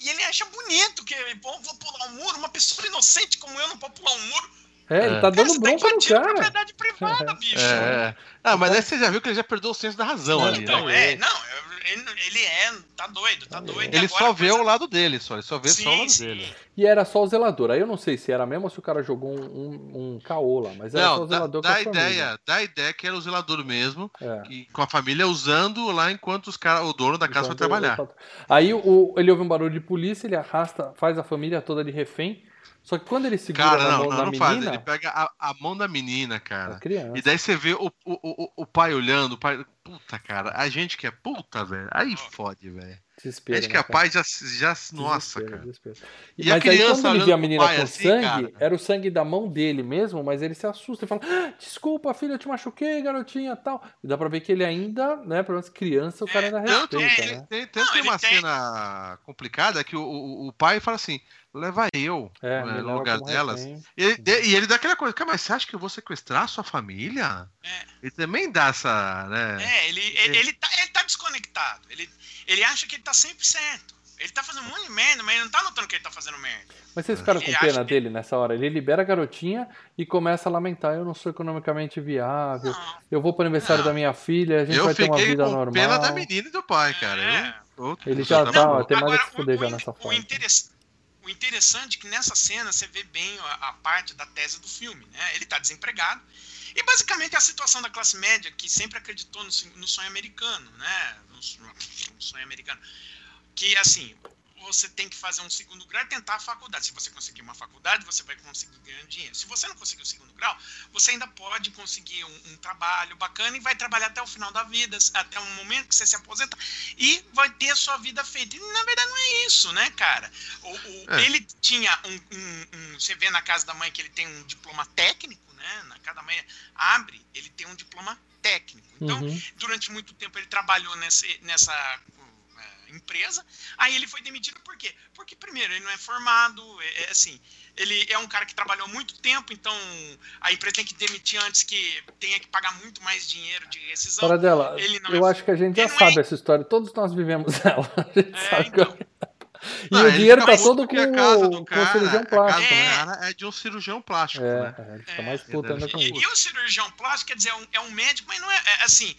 E ele acha bonito que pô, vou pular um muro, uma pessoa inocente como eu não pode pular um muro. É, ele É. tá Cara, dando tá bronca no cara. propriedade privada, bicho. É. Ah, mas aí você já viu que ele já perdeu o senso da razão Não, ali, Então, né? é, não, eu- ele, ele é, tá doido, tá doido. e Ele agora só vê coisa- o lado dele, só. Ele só vê só o Sim, lado sim. dele. E era só o zelador. Aí eu não sei se era mesmo ou se o cara jogou um, um, um caô lá, mas era só Não, o dá, zelador dá com a ideia, dá a ideia que era o zelador mesmo, É. e com a família usando lá enquanto os cara, o dono da casa foi trabalhar. eu- eu- Aí o, ele ouve um barulho de polícia, ele arrasta, faz a família toda de refém. Só que quando ele segura Cara, não, mão não, da não faz. menina, Ele pega a, a mão da menina, cara. E daí você vê o, o, o, o pai olhando, o pai. Puta, cara, a gente que é puta, velho. Aí fode, velho. A Desespero, gente que né, é cara? pai já. já nossa, Desespero, cara. desespero. E a mas aí criança quando ele vê a menina com assim, sangue, cara. era o sangue da mão dele mesmo, mas ele se assusta e fala: "Ah, desculpa, filha, eu te machuquei, garotinha tal. E dá pra ver que ele ainda, né, pelo menos criança, o cara ainda Tanto, respeita, é, né? tem, tanto Não, tem uma tem- cena complicada que o, o, o pai fala assim: leva eu É, né, no lugar delas. E ele, e ele dá aquela coisa, cara, mas você acha que eu vou sequestrar a sua família? É. Ele também dá essa, né? É, ele, ele, ele tá, ele tá desconectado. Ele, ele acha que ele tá sempre certo. Ele tá fazendo um monte de merda, mas ele não tá notando que ele tá fazendo merda. Mas vocês ficaram com Ele pena acha que- dele nessa hora? Ele libera a garotinha e começa a lamentar: eu não sou economicamente viável, Não. eu vou pro aniversário Não. da minha filha, a gente Eu vai ter uma vida com normal. pena da menina e do pai, cara. É. Eu, eu- Ele já tá, ó, tem mais Agora, a se fuder já nessa o, fase. interess- o interessante é que nessa cena você vê bem a, a parte da tese do filme, né? Ele tá desempregado. E basicamente é a situação da classe média que sempre acreditou no, no sonho americano, né? No, no sonho americano. Que assim, você tem que fazer um segundo grau e tentar a faculdade. Se você conseguir uma faculdade, você vai conseguir ganhar dinheiro. Se você não conseguir o segundo grau, você ainda pode conseguir um, um trabalho bacana e vai trabalhar até o final da vida, até um momento que você se aposenta e vai ter a sua vida feita. E na verdade não é isso, né, cara? O, o- É. Ele tinha um, um- um- Você vê na casa da mãe que ele tem um diploma técnico, né? Na casa da mãe abre, ele tem um diploma técnico. Então, Uhum. durante muito tempo ele trabalhou nesse, nessa eh, empresa. Aí ele foi demitido por quê? Porque, primeiro, ele não é formado, é, é assim, ele é um cara que trabalhou muito tempo, então a empresa tem que demitir antes que tenha que pagar muito mais dinheiro de rescisão. Fora dela, Ele não eu é- acho que a gente já ele sabe é- essa história, todos nós vivemos ela. A gente É, sabe então. que- E Não, o dinheiro tá todo com, a casa o- do com cara, o cirurgião a casa plástico, do né? cara é de um cirurgião plástico, né? É, é, ele fica É. mais puto ainda com E- isso. E o cirurgião plástico, quer dizer, é um, é um médico, mas não é, é assim.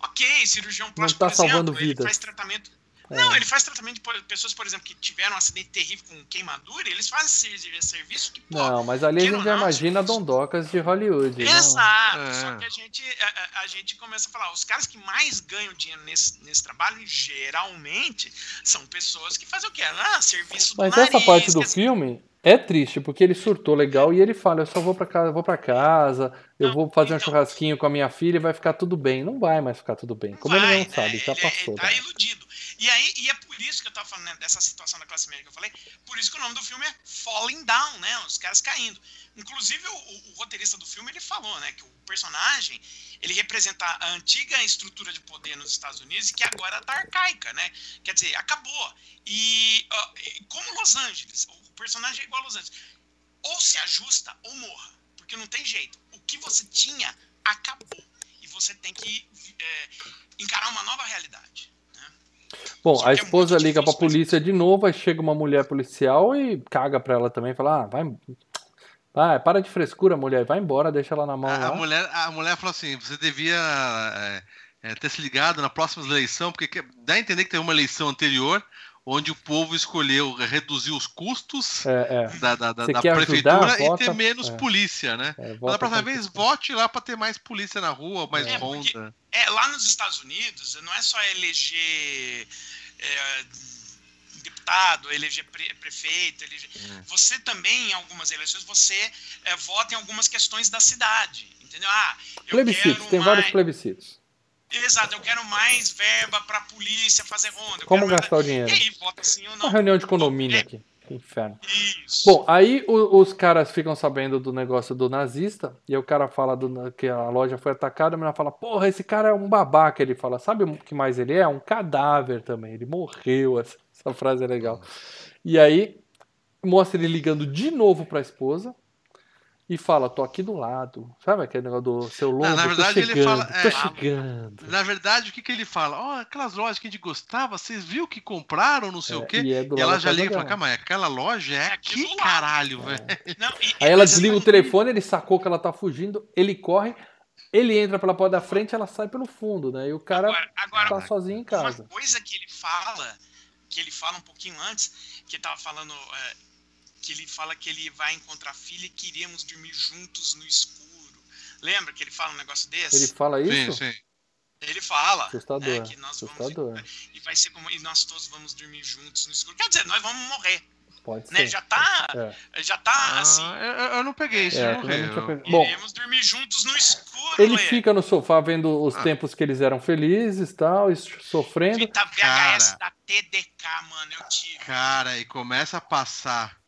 Ok, cirurgião plástico, tá por exemplo, salvando ele vidas. faz tratamento. É. Não, ele faz tratamento de pessoas, por exemplo, que tiveram um acidente terrível com queimadura, eles fazem ser- serviço que, pô, Não, mas ali a gente já não, imagina dondocas de Hollywood. não- Exato. É. Só que a gente, a, a- gente começa a falar, os caras que mais ganham dinheiro nesse, nesse trabalho, geralmente, são pessoas que fazem o quê? Ah, serviço do Mas nariz, essa parte do quer dizer, filme é triste, porque ele surtou legal e ele fala, eu só vou pra casa, vou para casa, eu Não, vou fazer um então- churrasquinho com a minha filha e vai ficar tudo bem. Não vai mais ficar tudo bem. Como ele vai, não sabe, né? já Ele- passou. Ele tá né? iludido. E aí, e é por isso que eu tava falando né, dessa situação da classe média que eu falei, por isso que o nome do filme é Falling Down, né? Os caras caindo. Inclusive, o, o- o roteirista do filme, ele falou, né, que o personagem, ele representa a antiga estrutura de poder nos Estados Unidos e que agora tá arcaica, né? Quer dizer, acabou. E, e como Los Angeles, o personagem é igual a Los Angeles. Ou se ajusta ou morra, porque não tem jeito. O que você tinha, acabou. E você tem que é, encarar uma nova realidade. Bom, Só a é esposa muito liga pra difícil, polícia de novo, aí chega uma mulher policial e caga pra ela também, fala, ah, vai, vai, para de frescura, mulher, vai embora, deixa ela na mão A, a mulher, a mulher falou assim: você devia é, é, ter se ligado na próxima eleição, porque que- dá a entender que teve uma eleição anterior onde o povo escolheu reduzir os custos É, é, da, da, da- da prefeitura ajudar? e Vota. ter menos É. polícia, né? é, da próxima vez, vote lá para ter mais polícia na rua, mais É, porque- ronda. É, lá nos Estados Unidos, não é só eleger é, deputado, eleger pre prefeito, eleger... Hum. você também, em algumas eleições, você é, vota em algumas questões da cidade, entendeu? Ah, plebiscitos, tem mais... vários plebiscitos. Exato, eu quero mais verba para polícia fazer ronda. Como gastar o dinheiro? E aí, vota sim ou não. Uma reunião de condomínio aqui. Que inferno. Isso. Bom, aí o, os caras ficam sabendo do negócio do nazista, e o cara fala do, que a loja foi atacada, a menina fala, porra, esse cara é um babaca. Ele fala, sabe o que mais ele é? Um cadáver também. Ele morreu. Essa, essa frase é legal. E aí mostra ele ligando de novo pra esposa e fala, tô aqui do lado. Sabe aquele negócio do seu lombo? Não, na verdade, chegando, ele fala. Tô É, chegando. na verdade, o que, que ele fala? Ó, aquelas lojas que a gente gostava, vocês viu que compraram, não sei É, o quê? e é E ela já liga e fala, calma, aí, aquela loja é É aqui aqui, caralho, velho. Não, e- Aí ela desliga o telefone, ele sacou que ela tá fugindo, ele corre, ele entra pela porta da frente ela sai pelo fundo, né? E o cara Agora, agora tá sozinho em casa. Uma coisa que ele fala, que ele fala um pouquinho antes, que ele tava falando, é, que ele fala que ele vai encontrar a filha e queríamos dormir juntos no escuro. Lembra que ele fala um negócio desse? Ele fala isso? Sim, sim. Ele fala. Assustador, é, que nós assustador. vamos e vai ser como e nós todos vamos dormir juntos no escuro. Quer dizer, nós vamos morrer, Pode ser. né? Já tá, É. já tá assim. Ah, eu, eu não peguei isso, É, eu não Eu-. Bom, Iremos dormir juntos no escuro. ele Lê. fica no sofá vendo os Ah. tempos que eles eram felizes tal, e sofrendo. Fita VHS Cara. da TDK, mano, eu tive. Cara, e começa a passar.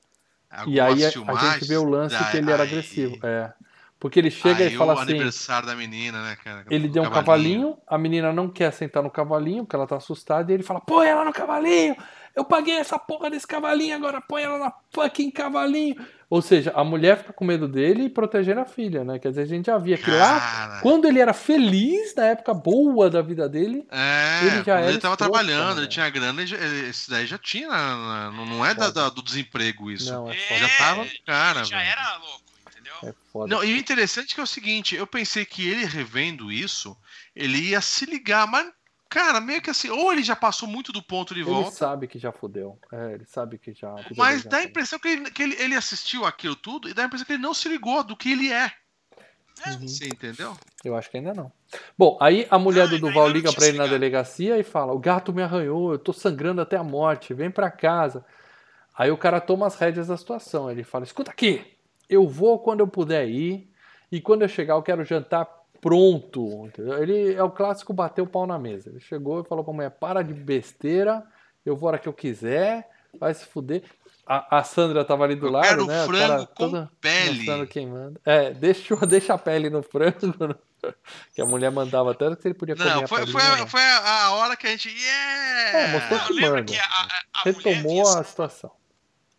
E aí a, a gente vê o lance daí- que ele era aí- agressivo. É. Porque ele chega aí e fala assim: aniversário da menina, né, cara? ele deu um cavalinho, a menina não quer sentar no cavalinho, porque ela tá assustada, e ele fala: põe ela no cavalinho! Eu paguei essa porra desse cavalinho, agora põe ela na fucking cavalinho! Ou seja, a mulher fica com medo dele e protegendo a filha, né? Quer dizer, a gente já via que lá, quando ele era feliz, na época boa da vida dele, É, Ele já era ele tava escroto, trabalhando, né? ele tinha grana, ele ele- esse daí já tinha, na- não não é da- Foda. da- do desemprego isso. não, é É, foda. Já tava cara, já velho. era louco, entendeu? É foda. Não, e o interessante é que é o seguinte, eu pensei que ele revendo isso, ele ia se ligar, mas, cara, meio que assim, ou ele já passou muito do ponto de ele volta, sabe que já fudeu. É, ele sabe que já. mas já dá a impressão que, ele, que ele, ele assistiu aquilo tudo e dá a impressão que ele não se ligou do que ele é. Uhum. Você entendeu? Eu acho que ainda não. Bom, aí a mulher Não, do Duval liga pra ele na delegacia e fala: O gato me arranhou, eu tô sangrando até a morte, vem pra casa. Aí o cara toma as rédeas da situação. Ele fala: Escuta aqui, eu vou quando eu puder ir, e quando eu chegar eu quero jantar pronto. entendeu? Ele é o clássico bater o pau na mesa. Ele chegou e falou pra mulher: Para de besteira, eu vou a hora que eu quiser, vai se fuder. A, a Sandra tava ali do Eu lado, quero né? o frango cara com todo pele. manda. É, deixa, deixa a pele no frango. né? Que a mulher mandava até que ele podia comer Não, a foi, pelinha, foi, a, né? foi a a hora que a gente. Yeah! É, mostrou que manda. que a, a, a Retomou a situação.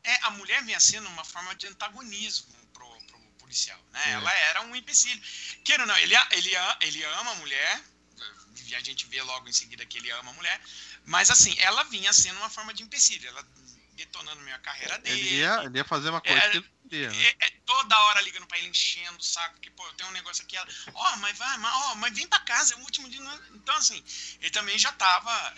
é, a mulher vinha sendo uma forma de antagonismo policial, né? É. Ela era um imbecil. Queira ou não, ele, a- ele, ele ama a mulher, e a gente vê logo em seguida que ele ama a mulher, mas assim, ela vinha sendo uma forma de empecilho, ela detonando meio a carreira dele. Ele ia, ele ia fazer uma coisa É, que ele queria, né? É, é toda hora ligando pra ele, enchendo o saco, que, pô, eu tenho um negócio aqui, ela, ó, mas vai, mas, ó, mas vem pra casa, é o último dia. Então, assim, ele também já tava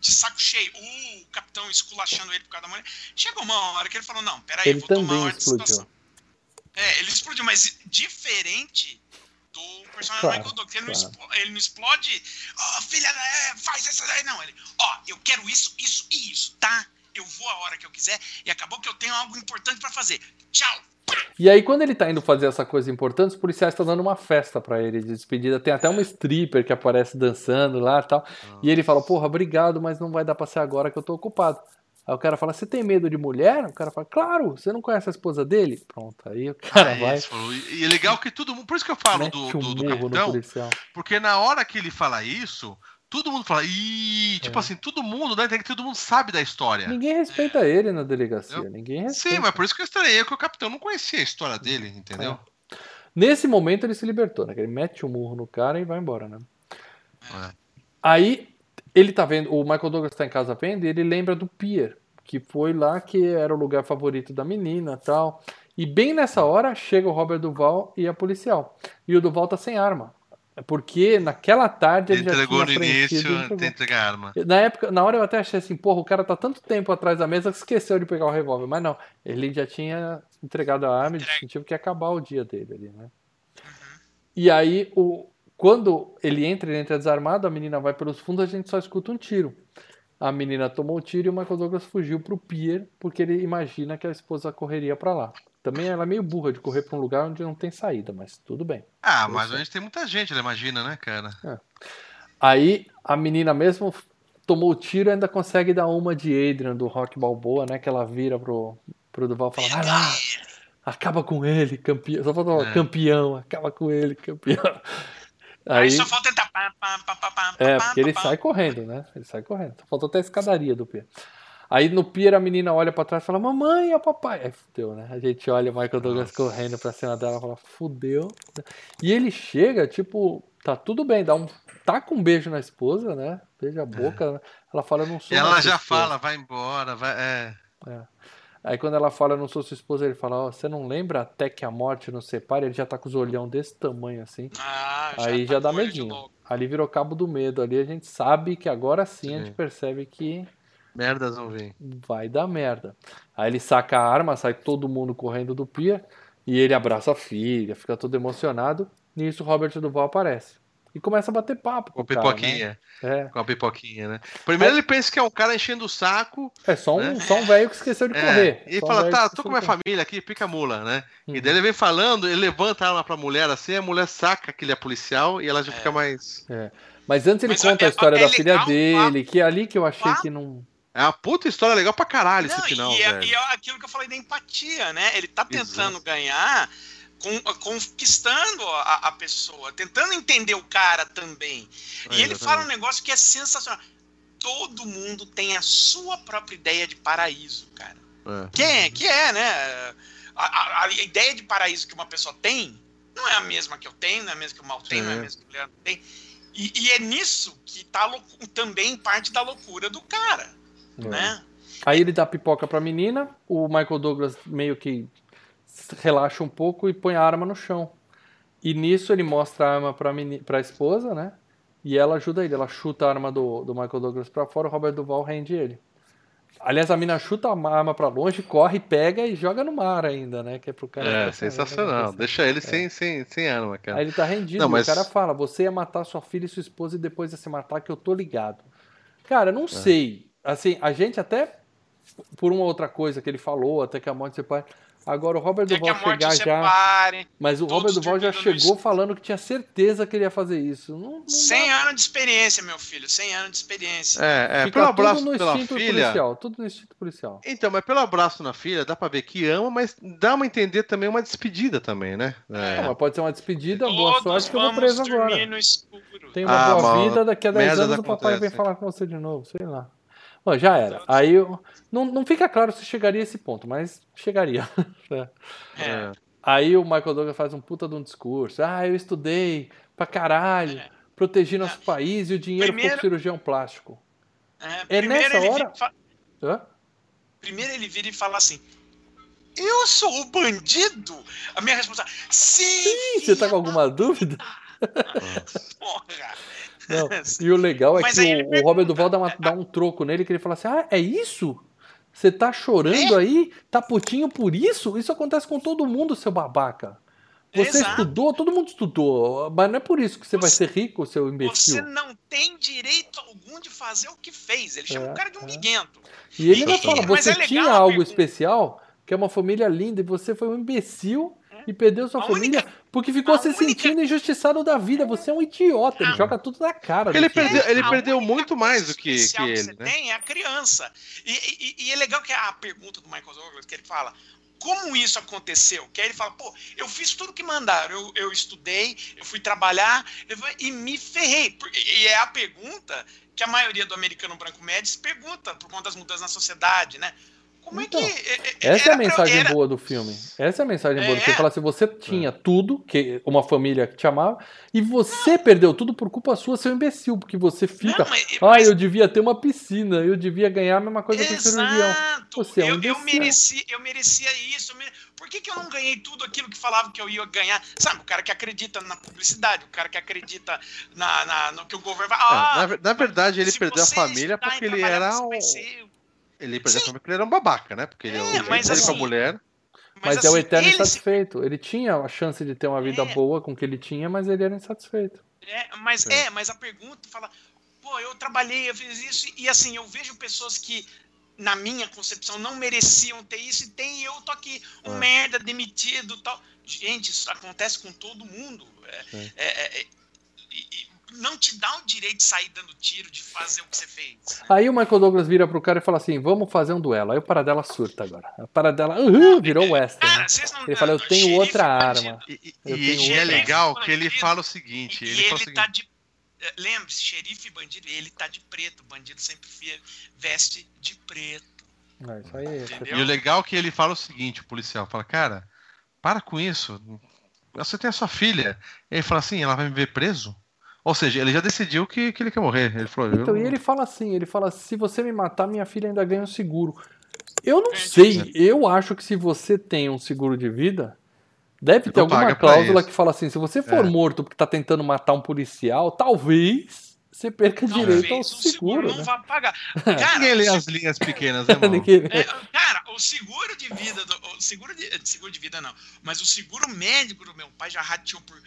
de saco cheio. O capitão esculachando ele por causa da mulher. Chegou uma hora que ele falou, não, peraí, Ele eu vou tomar também uma explodiu. situação. É, ele explodiu, mas diferente do personagem Claro, Michael Douglas. Ele, não claro. explo- ele não explode, ó, filha, é, faz essa daí, não. Ele, ó, eu quero isso, isso e isso, tá? Eu vou a hora que eu quiser e acabou que eu tenho algo importante pra fazer. Tchau. E aí, quando ele tá indo fazer essa coisa importante, os policiais estão dando uma festa pra ele de despedida. Tem até uma stripper que aparece dançando lá e tal. E ele fala, porra, obrigado, mas não vai dar pra ser agora que eu tô ocupado. Aí o cara fala, você tem medo de mulher? O cara fala, claro, você não conhece a esposa dele? Pronto, aí o cara Ah, vai. E é legal que todo mundo. Por isso que eu falo do, um do, do capitão, porque na hora que ele fala isso, todo mundo fala, ih, tipo É. assim, todo mundo, né? Tem que todo mundo sabe da história. Ninguém respeita ele na delegacia, ninguém respeita. Sim, mas por isso que eu estranhei que o capitão não conhecia a história dele, entendeu? Nesse momento ele se libertou, né? Ele mete o murro no cara e vai embora, né? É. Aí ele tá vendo, o Michael Douglas tá em casa vendo e ele lembra do Pier, que foi lá que era o lugar favorito da menina tal. E bem nessa hora chega o Robert Duval e a policial. E o Duval tá sem arma. Porque naquela tarde ele, Ele já entregou tinha no início, tem entregar a arma. Na época, na hora eu até achei assim, porra, o cara tá tanto tempo atrás da mesa que esqueceu de pegar o revólver. Mas não, ele já tinha entregado a arma e Entregue. que ia acabar o dia dele ali, né? E aí, o, quando ele entra, ele entra desarmado, a menina vai pelos fundos, a gente só escuta um tiro. a menina tomou um tiro e o Michael Douglas fugiu pro pier porque ele imagina que a esposa correria pra lá. Também ela é meio burra de correr pra um lugar onde não tem saída, mas tudo bem. Ah, mas sei. a gente tem muita gente, ela imagina, né, cara? Aí a menina mesmo tomou o tiro e ainda consegue dar uma de Adrian do Rock Balboa, né? Que ela vira pro, pro Duval e fala: vai lá, acaba com ele, campeão. Só falta É. campeão, acaba com ele, campeão. Aí, Aí, só falta tentar. pá, pá, pá, pá, pá, é, porque ele sai correndo, né? Ele sai correndo. Só faltou até a escadaria do pier. Aí no pier a menina olha pra trás e fala: Mamãe, é o papai. Aí fudeu, né? A gente olha o Michael Douglas Nossa. correndo pra cima dela e fala: Fudeu. E ele chega, tipo, tá tudo bem, dá um. Tá com um beijo na esposa, né? Beija a boca. né? Ela fala: Eu não sou. E ela já sua esposa." fala, vai embora, vai. É. Aí quando ela fala, eu não sou sua esposa, ele fala, ó, você não lembra até que a morte nos separe? Ele já tá com os olhão desse tamanho assim. Ah, Aí tá já dá medinho. Ali virou cabo do medo. Ali a gente sabe que agora sim a Sim. gente percebe que Merdas vão vir. vai dar merda. Aí ele saca a arma, sai todo mundo correndo do pier e ele abraça a filha, fica todo emocionado. Nisso Robert Duval aparece. E começa a bater papo com Com o cara, pipoquinha. né? É, Com a pipoquinha, né? Primeiro ele pensa que é um cara enchendo o saco. é só um, Né? só um velho que esqueceu de É, correr. e Só um fala, velho tá, tô com minha família aqui, pica a mula, né? E Uhum. daí ele vem falando, ele levanta a arma pra mulher assim, a mulher saca que ele é policial e ela já É. fica mais. Mas antes ele Mas conta é- a história é da filha legal, dele, que é ali que eu achei que não. É uma puta história legal pra caralho esse Não, final, e, é, velho. e é aquilo que eu falei da empatia, né? Ele tá tentando Exato. ganhar, conquistando a, a pessoa, tentando entender o cara também. É, e ele fala um negócio que é sensacional. Todo mundo tem a sua própria ideia de paraíso, cara. É. Que é, que é né? A, a- a ideia de paraíso que uma pessoa tem não é a mesma que eu tenho, não é a mesma que o Mal tem, não é a É. mesma que o Leandro tem. E, e é nisso que tá também parte da loucura do cara, É. né? Aí ele dá pipoca pra menina, o Michael Douglas meio que relaxa um pouco e põe a arma no chão. E nisso ele mostra a arma pra, meni- pra esposa, né? E ela ajuda ele, ela chuta a arma do, do Michael Douglas pra fora, o Robert Duval rende ele. Aliás, a mina chuta a arma pra longe, corre, pega e joga no mar ainda, né? Que é pro cara. É, sensacional. aconteceu. Deixa ele sem, sem, sem arma, cara. Aí ele tá rendido, Não, mas- o cara fala, você ia matar sua filha e sua esposa e depois ia se matar que eu tô ligado. Cara, É. não sei. Assim, a gente até, por uma outra coisa que ele falou, até que a morte separe. Agora o Robert Duval chegar já. Mas o Robert Duval já chegou falando que tinha certeza que ele ia fazer isso. Não, não 100 dá. anos de experiência, meu filho. 100 anos de experiência. É, é, Fica pelo tudo abraço no pela instinto filha. policial. Tudo no instinto policial. Então, mas pelo abraço na filha, dá pra ver que ama, mas dá uma entender também uma despedida também, né? É. Não, mas pode ser uma despedida, boa Todos sorte que eu vou preso agora. no escuro. Tem uma Ah, boa mano, vida, daqui a 10 merdas anos o papai vem falar com você de novo, sei lá. Bom, já era. Aí eu, não, não fica claro se chegaria a esse ponto, mas chegaria. É. É. Aí o Michael Douglas faz um puta de um discurso. Ah, eu estudei pra caralho, É. protegi nosso país e o dinheiro Primeiro- foi pro cirurgião plástico. É, É nessa hora- fa- primeiro ele vira e fala assim: Eu sou o bandido? A minha resposta Sim! Ih, você tá com alguma dúvida? porra! Não. E o legal é Mas que o, o Robert Duval dá, uma- dá um troco nele que ele fala assim: Ah, é isso? Você tá chorando aí? Tá putinho por isso? Isso acontece com todo mundo, seu babaca. Você Exato. estudou, todo mundo estudou, mas não é por isso que você vai Você- ser rico, seu imbecil. Você não tem direito algum de fazer o que fez. Ele chama É, o cara de um é. miguento. E ele ainda E- fala, você é tinha algo pergunta. especial, que é uma família linda, e você foi um imbecil e perdeu sua A família única- porque ficou se única- sentindo injustiçado da vida. Você é um idiota, ele Ah. joga tudo na cara. Porque ele perdeu- ele perdeu muito mais do que- especial que ele, você né? tem é a criança. E, e- e é legal que a pergunta do Michael Douglas, que ele fala, como isso aconteceu? Que aí ele fala, pô, eu fiz tudo que mandaram. Eu, eu estudei, eu fui trabalhar eu fui- e me ferrei. E é a pergunta que a maioria do americano branco médio se pergunta por conta das mudanças na sociedade, né? Como Então, é que. Essa é a era pra- mensagem era- boa do filme. Essa é a mensagem boa do É. filme. Fala assim, você tinha tudo, que uma família que te amava, e você perdeu tudo por culpa sua, seu imbecil, porque você fica. Não, mas- Ah, mas- eu devia ter uma piscina, eu devia ganhar a mesma coisa que o cirurgião. Exato. Você é um eu, eu, merecia, eu merecia isso. eu mere- Por que, que eu não ganhei tudo aquilo que falava que eu ia ganhar? Sabe, o cara que acredita na publicidade, o cara que acredita na, na- no que o governo vai. É, Ah, na, na verdade, ele perdeu a família porque ele era um. ser- Ele perdeu a Sim. família porque ele era um babaca, né? Porque ele, É, o jeito mas dele com a assim, mulher. Mas, é o assim, eterno ele se- insatisfeito. Ele tinha a chance de ter uma vida É. boa com o que ele tinha, mas ele era insatisfeito. É, mas É. é. mas a pergunta fala: pô, eu trabalhei, eu fiz isso, e assim, eu vejo pessoas que, na minha concepção, não mereciam ter isso, e tem, e eu tô aqui, um É. merda, demitido tal. Gente, isso acontece com todo mundo. É, é, é, é, e- e não te dá o direito de sair dando tiro, de fazer o que você fez. né? Aí o Michael Douglas vira pro cara e fala assim: vamos fazer um duelo. Aí o Paradela surta agora. A Paradela uhul, virou western. Cara, né? vocês não Ele fala, eu tenho xerife outra arma. E, e- é legal que ele fala o seguinte: E ele fala o ele tá seguinte. de. eh, Lembre-se, xerife e bandido, ele tá de preto. O bandido sempre veste de preto. É, isso aí. Entendeu? E o legal é que ele fala o seguinte, o policial, fala, cara, para com isso. Você tem a sua filha. E ele fala assim, ela vai me ver preso? Ou seja, ele já decidiu que, que ele quer morrer. Ele falou, Então, eu, e ele fala assim, ele fala, se você me matar, minha filha ainda ganha um seguro. Eu não Ganha sei, eu acho que se você tem um seguro de vida, deve Eu ter vou alguma cláusula que fala assim, se você for É. morto porque tá tentando matar um policial, talvez você perca direito ao Talvez o seguro seguro, não né? vá pagar. Cara, Ninguém lê o as linhas pequenas, né, É, cara, o seguro de vida, do, o seguro de, seguro de vida não, mas o seguro médico do meu pai já rateou por.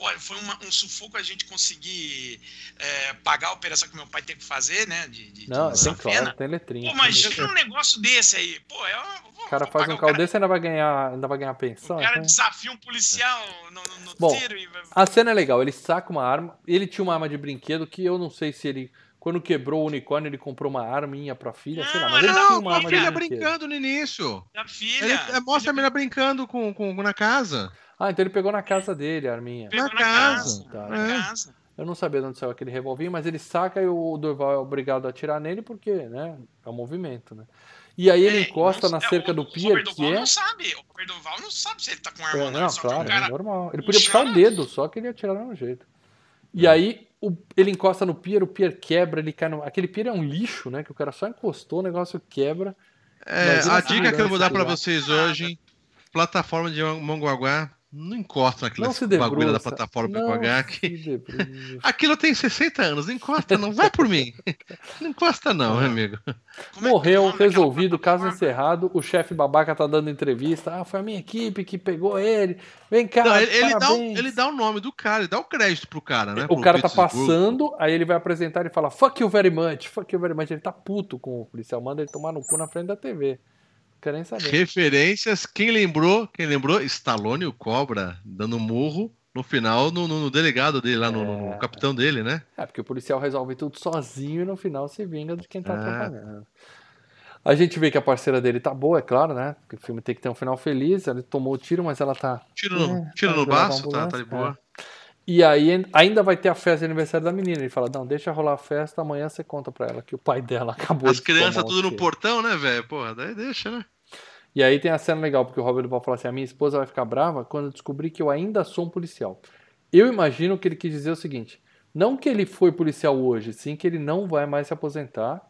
Pô, foi uma- um sufoco a gente conseguir é, pagar a operação que meu pai teve que fazer, né? De, de, Não, de tem claro, tem letrinha. Pô, imagina letrinha. um negócio desse aí. Pô, eu, vou, O cara faz um o carro cara- desse e ainda vai ganhar, ainda vai ganhar pensão. O cara então- desafia um policial no, no- no Bom, tiro e vai. A cena é legal, ele saca uma arma, ele tinha uma arma de brinquedo que eu não sei se ele, quando quebrou o unicórnio, ele comprou uma arminha pra filha, sei lá, Não, mas ele não, tinha Não, uma a arma de filha brinquedo. brincando no início. Da Ele filha. é, mostra a menina brincando com, com, na casa. Ah, então ele pegou na casa dele a arminha. Pegou na na casa. casa. Tá. Na É. casa. Eu não sabia de onde saiu aquele revolvinho, mas ele saca e o Durval é obrigado a atirar nele porque, né, é um movimento, né? E aí ele É, encosta não- na é, cerca o- do o pier, Robert que é... não sabe. O Robert Duval não sabe se ele tá com arma É, ou não. não, o claro, cara- é normal. Ele podia puxar o dedo, só que ele ia atirar do mesmo jeito. E aí o- ele encosta no pier, o pier quebra, ele cai no... Aquele pier é um lixo, né? Que o cara só encostou, o negócio quebra. É, a a dica que eu vou dar pra segurança vocês hoje, plataforma de Mongaguá, não encosta se bagulho da plataforma Mongaguá se que aquilo tem 60 anos, não encosta não, vai por mim. Não encosta não, meu amigo. Como é é Morreu, daquela resolvido, caso encerrado. O chefe babaca tá dando entrevista. Ah, foi a minha equipe que pegou ele. Vem cá, Não, ele, ele dá o, ele dá o nome do cara, ele dá o crédito pro cara, né? O pro cara tá passando, aí ele vai apresentar e fala fuck you very much, fuck you very much. Ele tá puto com o policial, manda ele tomar no cu na frente da TV. Não quer nem saber. Referências, quem lembrou? Quem lembrou? Stallone o Cobra dando murro no final no, no- no delegado dele, lá no, no É. capitão dele, né? É, porque o policial resolve tudo sozinho e no final se vinga de quem tá É. atrapalhando. A gente vê que a parceira dele tá boa, é claro, né? Porque o filme tem que ter um final feliz. Ela tomou o tiro, mas ela tá. Tiro no, É, tiro tá no baço, tá, tá de boa. E aí ainda vai ter a festa de aniversário da menina. Ele fala: Não, deixa rolar a festa, amanhã você conta pra ela que o pai dela acabou As de crianças tudo no tiro." portão, né, velho? Porra, daí deixa, né? E aí tem a cena legal, porque o Robert Duval fala assim: a minha esposa vai ficar brava quando descobrir que eu ainda sou um policial. Eu imagino que ele quis dizer o seguinte: não que ele foi policial hoje, sim que ele não vai mais se aposentar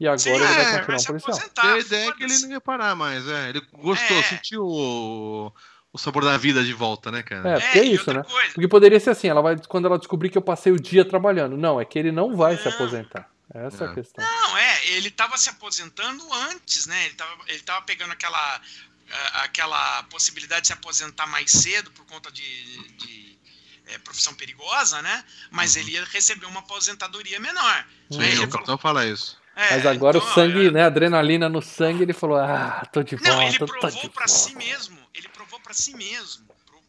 e agora Sim, ele vai é, continuar um se policial. a ideia que ele não ia parar mais, é. Ele gostou, É. sentiu o, sabor da vida de volta, né, cara? É, porque é e isso, né? coisa, Porque poderia ser assim: ela vai, quando ela descobrir que eu passei o dia trabalhando. Não, é que ele não vai se Não. aposentar. Essa é a É. questão. Não, é, ele tava se aposentando antes, né? Ele tava, ele tava pegando aquela, aquela possibilidade de se aposentar mais cedo por conta de, de, eh, profissão perigosa, né? Mas Uhum. ele ia receber uma aposentadoria menor. Sim, Aí ele o falou- capitão fala isso. é, Mas agora então, o sangue, eu- né? Adrenalina no sangue, ele falou: Ah, tô de volta. Não, ele tô de provou pra volta." si mesmo. Pra si mesmo pro-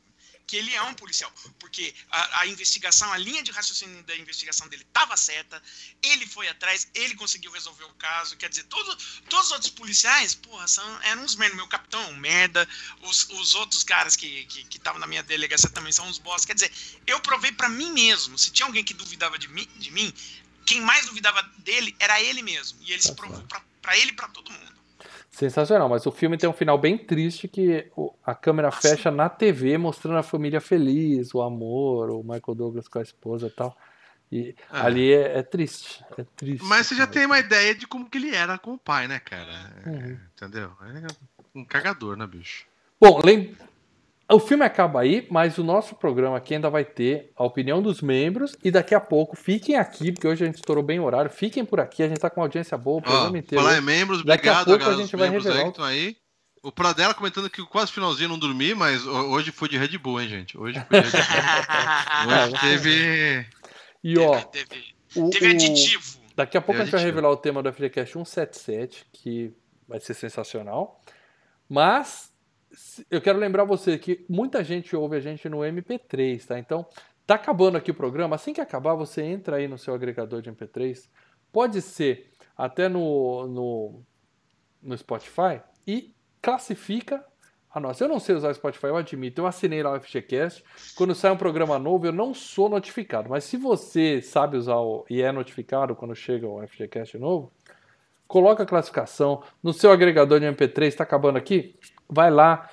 que ele é um policial, porque a, a investigação, a linha de raciocínio da investigação dele estava certa. Ele foi atrás, ele conseguiu resolver o caso. Quer dizer, todo, todos os outros policiais, porra, são, eram uns merda. Meu capitão merda. Os, os outros caras que estavam que, estavam na minha delegacia também são uns boss. Quer dizer, eu provei pra mim mesmo. Se tinha alguém que duvidava de mim, de mim quem mais duvidava dele era ele mesmo. E ele se Tá provou pra ele e pra todo mundo. Sensacional, mas o filme tem um final bem triste que a câmera fecha na TV mostrando a família feliz, o amor, o Michael Douglas com a esposa e tal. E Ah. ali é, é triste, é triste. Mas você já cara. tem uma ideia de como que ele era com o pai, né, cara? É, Uhum. Entendeu? É um cagador, né, bicho? Bom, lem... o filme acaba aí, mas o nosso programa aqui ainda vai ter a opinião dos membros e daqui a pouco fiquem aqui, porque hoje a gente estourou bem o horário, fiquem por aqui, a gente tá com uma audiência boa, o programa inteiro. falar em membros, Daqui a obrigado pouco a galera, gente vai revelar aí o- Pradella comentando que quase finalzinho não dormi, mas ho- hoje foi de Red Bull, hein, gente? Hoje foi de Red Bull. Hoje teve. E ó, Teve- teve- O- Teve o- aditivo. Daqui a pouco a gente vai aditivo. revelar o tema do FGCast 177, que vai ser sensacional. Mas eu quero lembrar você que muita gente ouve a gente no MP3, tá? Então, tá acabando aqui o programa. Assim que acabar, você entra aí no seu agregador de MP3. Pode ser até no, no, no Spotify e classifica a nossa. Eu não sei usar o Spotify, eu admito. Eu assinei lá o FGCast. Quando sai um programa novo, eu não sou notificado. Mas se você sabe usar o, e é notificado quando chega o FGCast novo, coloca a classificação no seu agregador de MP3. Está acabando aqui? Vai lá,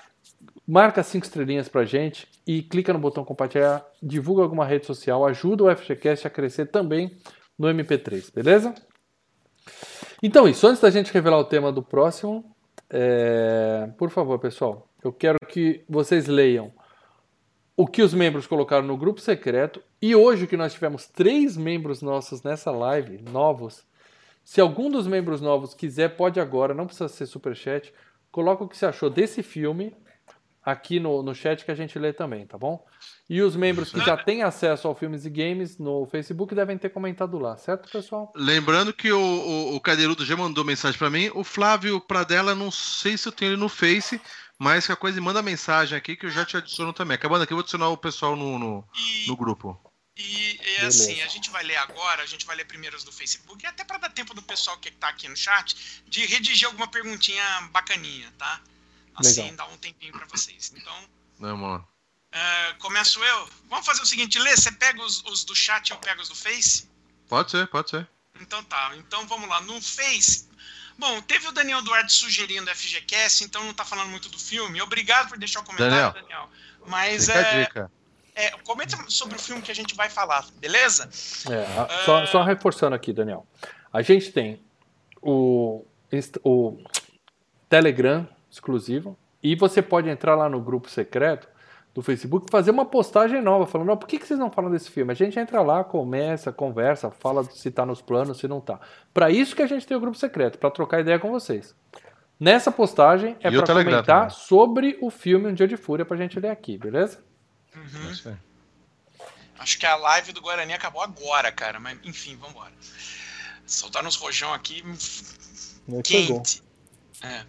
marca cinco estrelinhas pra gente e clica no botão compartilhar, divulga alguma rede social, ajuda o FGCast a crescer também no MP3, beleza? Então, isso. Antes da gente revelar o tema do próximo, é, por favor, pessoal, eu quero que vocês leiam o que os membros colocaram no grupo secreto e hoje que nós tivemos três membros nossos nessa live, novos. Se algum dos membros novos quiser, pode agora, não precisa ser superchat, coloca o que você achou desse filme aqui no, no chat que a gente lê também, tá bom? E os membros que já têm acesso ao Filmes e Games no Facebook devem ter comentado lá, certo, pessoal? Lembrando que o, o, o Cadeirudo já mandou mensagem pra mim. O Flávio Pradella, não sei se eu tenho ele no Face, mas que a coisa manda mensagem aqui que eu já te adiciono também. Acabando aqui, eu vou adicionar o pessoal no, no, E, no grupo. E, e, assim, a gente vai ler agora, a gente vai ler primeiro os do Facebook, e até para dar tempo do pessoal que tá aqui no chat de redigir alguma perguntinha bacaninha, tá? Assim, Legal. dá um tempinho para vocês. Então, Vamos lá. é, começo eu. Vamos fazer o seguinte, Lê, você pega os, os do chat e eu pego os do Face? Pode ser, pode ser. Então tá, então vamos lá. No Face. Bom, teve o Daniel Duarte sugerindo FGCast, então não tá falando muito do filme. Obrigado por deixar o comentário, Daniel. Mas Fica a é, dica. É, comenta sobre o filme que a gente vai falar, beleza? É, só, só reforçando aqui, Daniel. A gente tem o, o Telegram exclusivo e você pode entrar lá no grupo secreto do Facebook e fazer uma postagem nova falando, "Ó, por que, que vocês não falam desse filme? A gente entra lá, começa, conversa, fala se tá nos planos, se não tá. Para isso que a gente tem o grupo secreto, para trocar ideia com vocês. Nessa postagem é para comentar também. sobre o filme Um Dia de Fúria pra gente ler aqui, beleza? Uhum. Acho que a live do Guarani acabou agora, cara. Mas enfim, vambora. Soltaram uns rojão aqui bom. quente. É.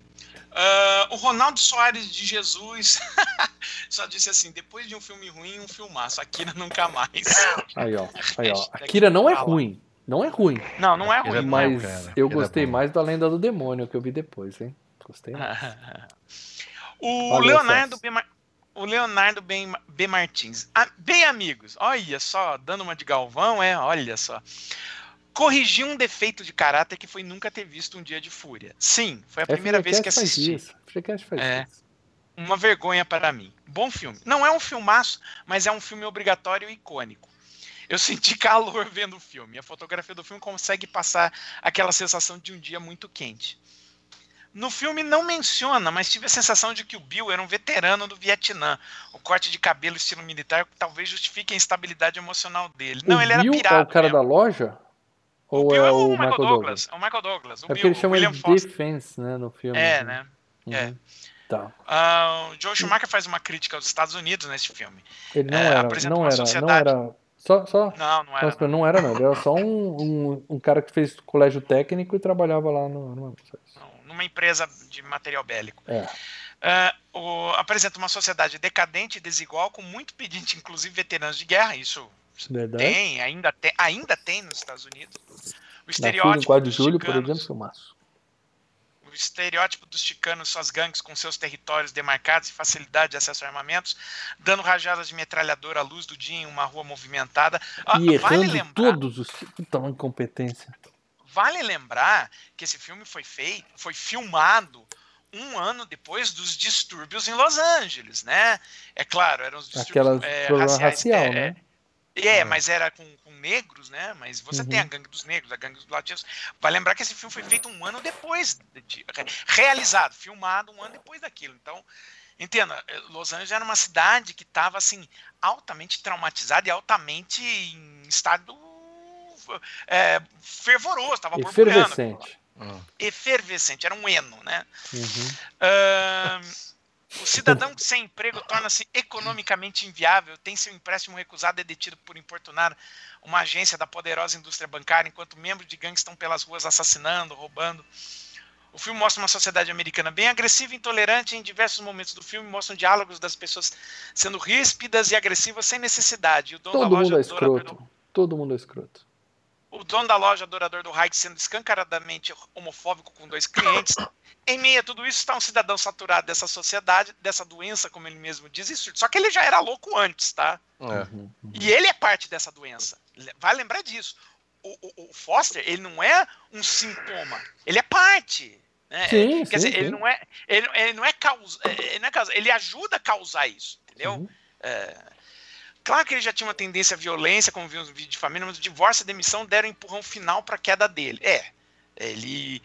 Ah, o Ronaldo Soares de Jesus só disse assim: depois de um filme ruim, um filmaço. Akira nunca mais. Aí, ó. Aí, ó. Akira não é ruim. Não é ruim. Não, não é ruim. não é Mas eu é gostei mais da Lenda do Demônio que eu vi depois, hein? Gostei. mais. o Valeu, Leonardo Celso. B. Mar- O Leonardo B. B. Martins. Ah, bem, amigos, olha só, dando uma de Galvão, é, olha só. Corrigi um defeito de caráter que foi nunca ter visto um dia de fúria. Sim, foi a primeira vez que FGCast faz assisti. isso. Faz É. isso. Uma vergonha para mim. Bom filme. Não é um filmaço, mas é um filme obrigatório e icônico. Eu senti calor vendo o filme. A fotografia do filme consegue passar aquela sensação de um dia muito quente. No filme não menciona, mas tive a sensação de que o Bill era um veterano do Vietnã. O corte de cabelo estilo militar talvez justifique a instabilidade emocional dele. Não, o ele era Bill pirado. é o cara mesmo. da loja? O Ou Bill é o Michael Douglas? Douglas. É o Michael Douglas. O É porque Bill, ele chama William ele de Foster. Defense, né, no filme. É, né? Uhum. É. Tá. Ah, o Joe Schumacher faz uma crítica aos Estados Unidos nesse filme. Ele não É, era, não era, sociedade. não era. Só, só, Não, não era. nossa, não era não. Ele era só um, um, um cara que fez colégio técnico e trabalhava lá no. no Numa empresa de material bélico. é. Ah, o- apresenta uma sociedade decadente e desigual, com muito pedinte, inclusive veteranos de guerra. Isso Verdade. tem, ainda tem, ainda tem nos Estados Unidos. O estereótipo 4 de dos julho, por chicanos- exemplo, filmaço. o estereótipo dos chicanos, suas gangues com seus territórios demarcados e facilidade de acesso a armamentos, dando rajadas de metralhadora à luz do dia em uma rua movimentada. Ah, E vale errando lembrar, todos os. Puta, uma incompetência. Vale lembrar que esse filme foi feito, foi filmado um ano depois dos distúrbios em Los Angeles, né? É claro, eram os distúrbios Aquela é, raciais. racial, é, né? É, mas era com, com negros, né? Mas você Uhum. tem a gangue dos negros, a gangue dos latinos. Vai lembrar que esse filme foi feito um ano depois, de, de- realizado, filmado um ano depois daquilo. Então, entenda, eh, Los Angeles era uma cidade que estava assim altamente traumatizada e altamente em estado é, fervoroso, estava borbulhando, Efervescente. Ah. efervescente, era um eno, né? Uhum. Ahn, O cidadão sem emprego torna-se economicamente inviável, tem seu empréstimo recusado e é detido por importunar uma agência da poderosa indústria bancária, enquanto membros de gangues estão pelas ruas assassinando, roubando. O filme mostra uma sociedade americana bem agressiva e intolerante. Em diversos momentos do filme mostram diálogos das pessoas sendo ríspidas e agressivas sem necessidade. O dono Todo da mundo é escroto. Todo mundo é escroto. O dono da loja, adorador do Hayek, sendo escancaradamente homofóbico com dois clientes. Em meio a tudo isso está um cidadão saturado dessa sociedade, dessa doença, como ele mesmo diz, e surto. Só que ele já era louco antes, tá? É. Uhum. E ele é parte dessa doença. Vai lembrar disso. O, o- o Foster, ele não é um sintoma, ele é parte. né? Sim, Quer sim, dizer, ele sim. não é, ele, ele não é causa, ele não é causa, ele ajuda a causar isso, entendeu? Uhum. Claro que ele já tinha uma tendência à violência, como vimos no vídeo de família, mas o divórcio e a demissão deram um empurrão final para a queda dele. É, ele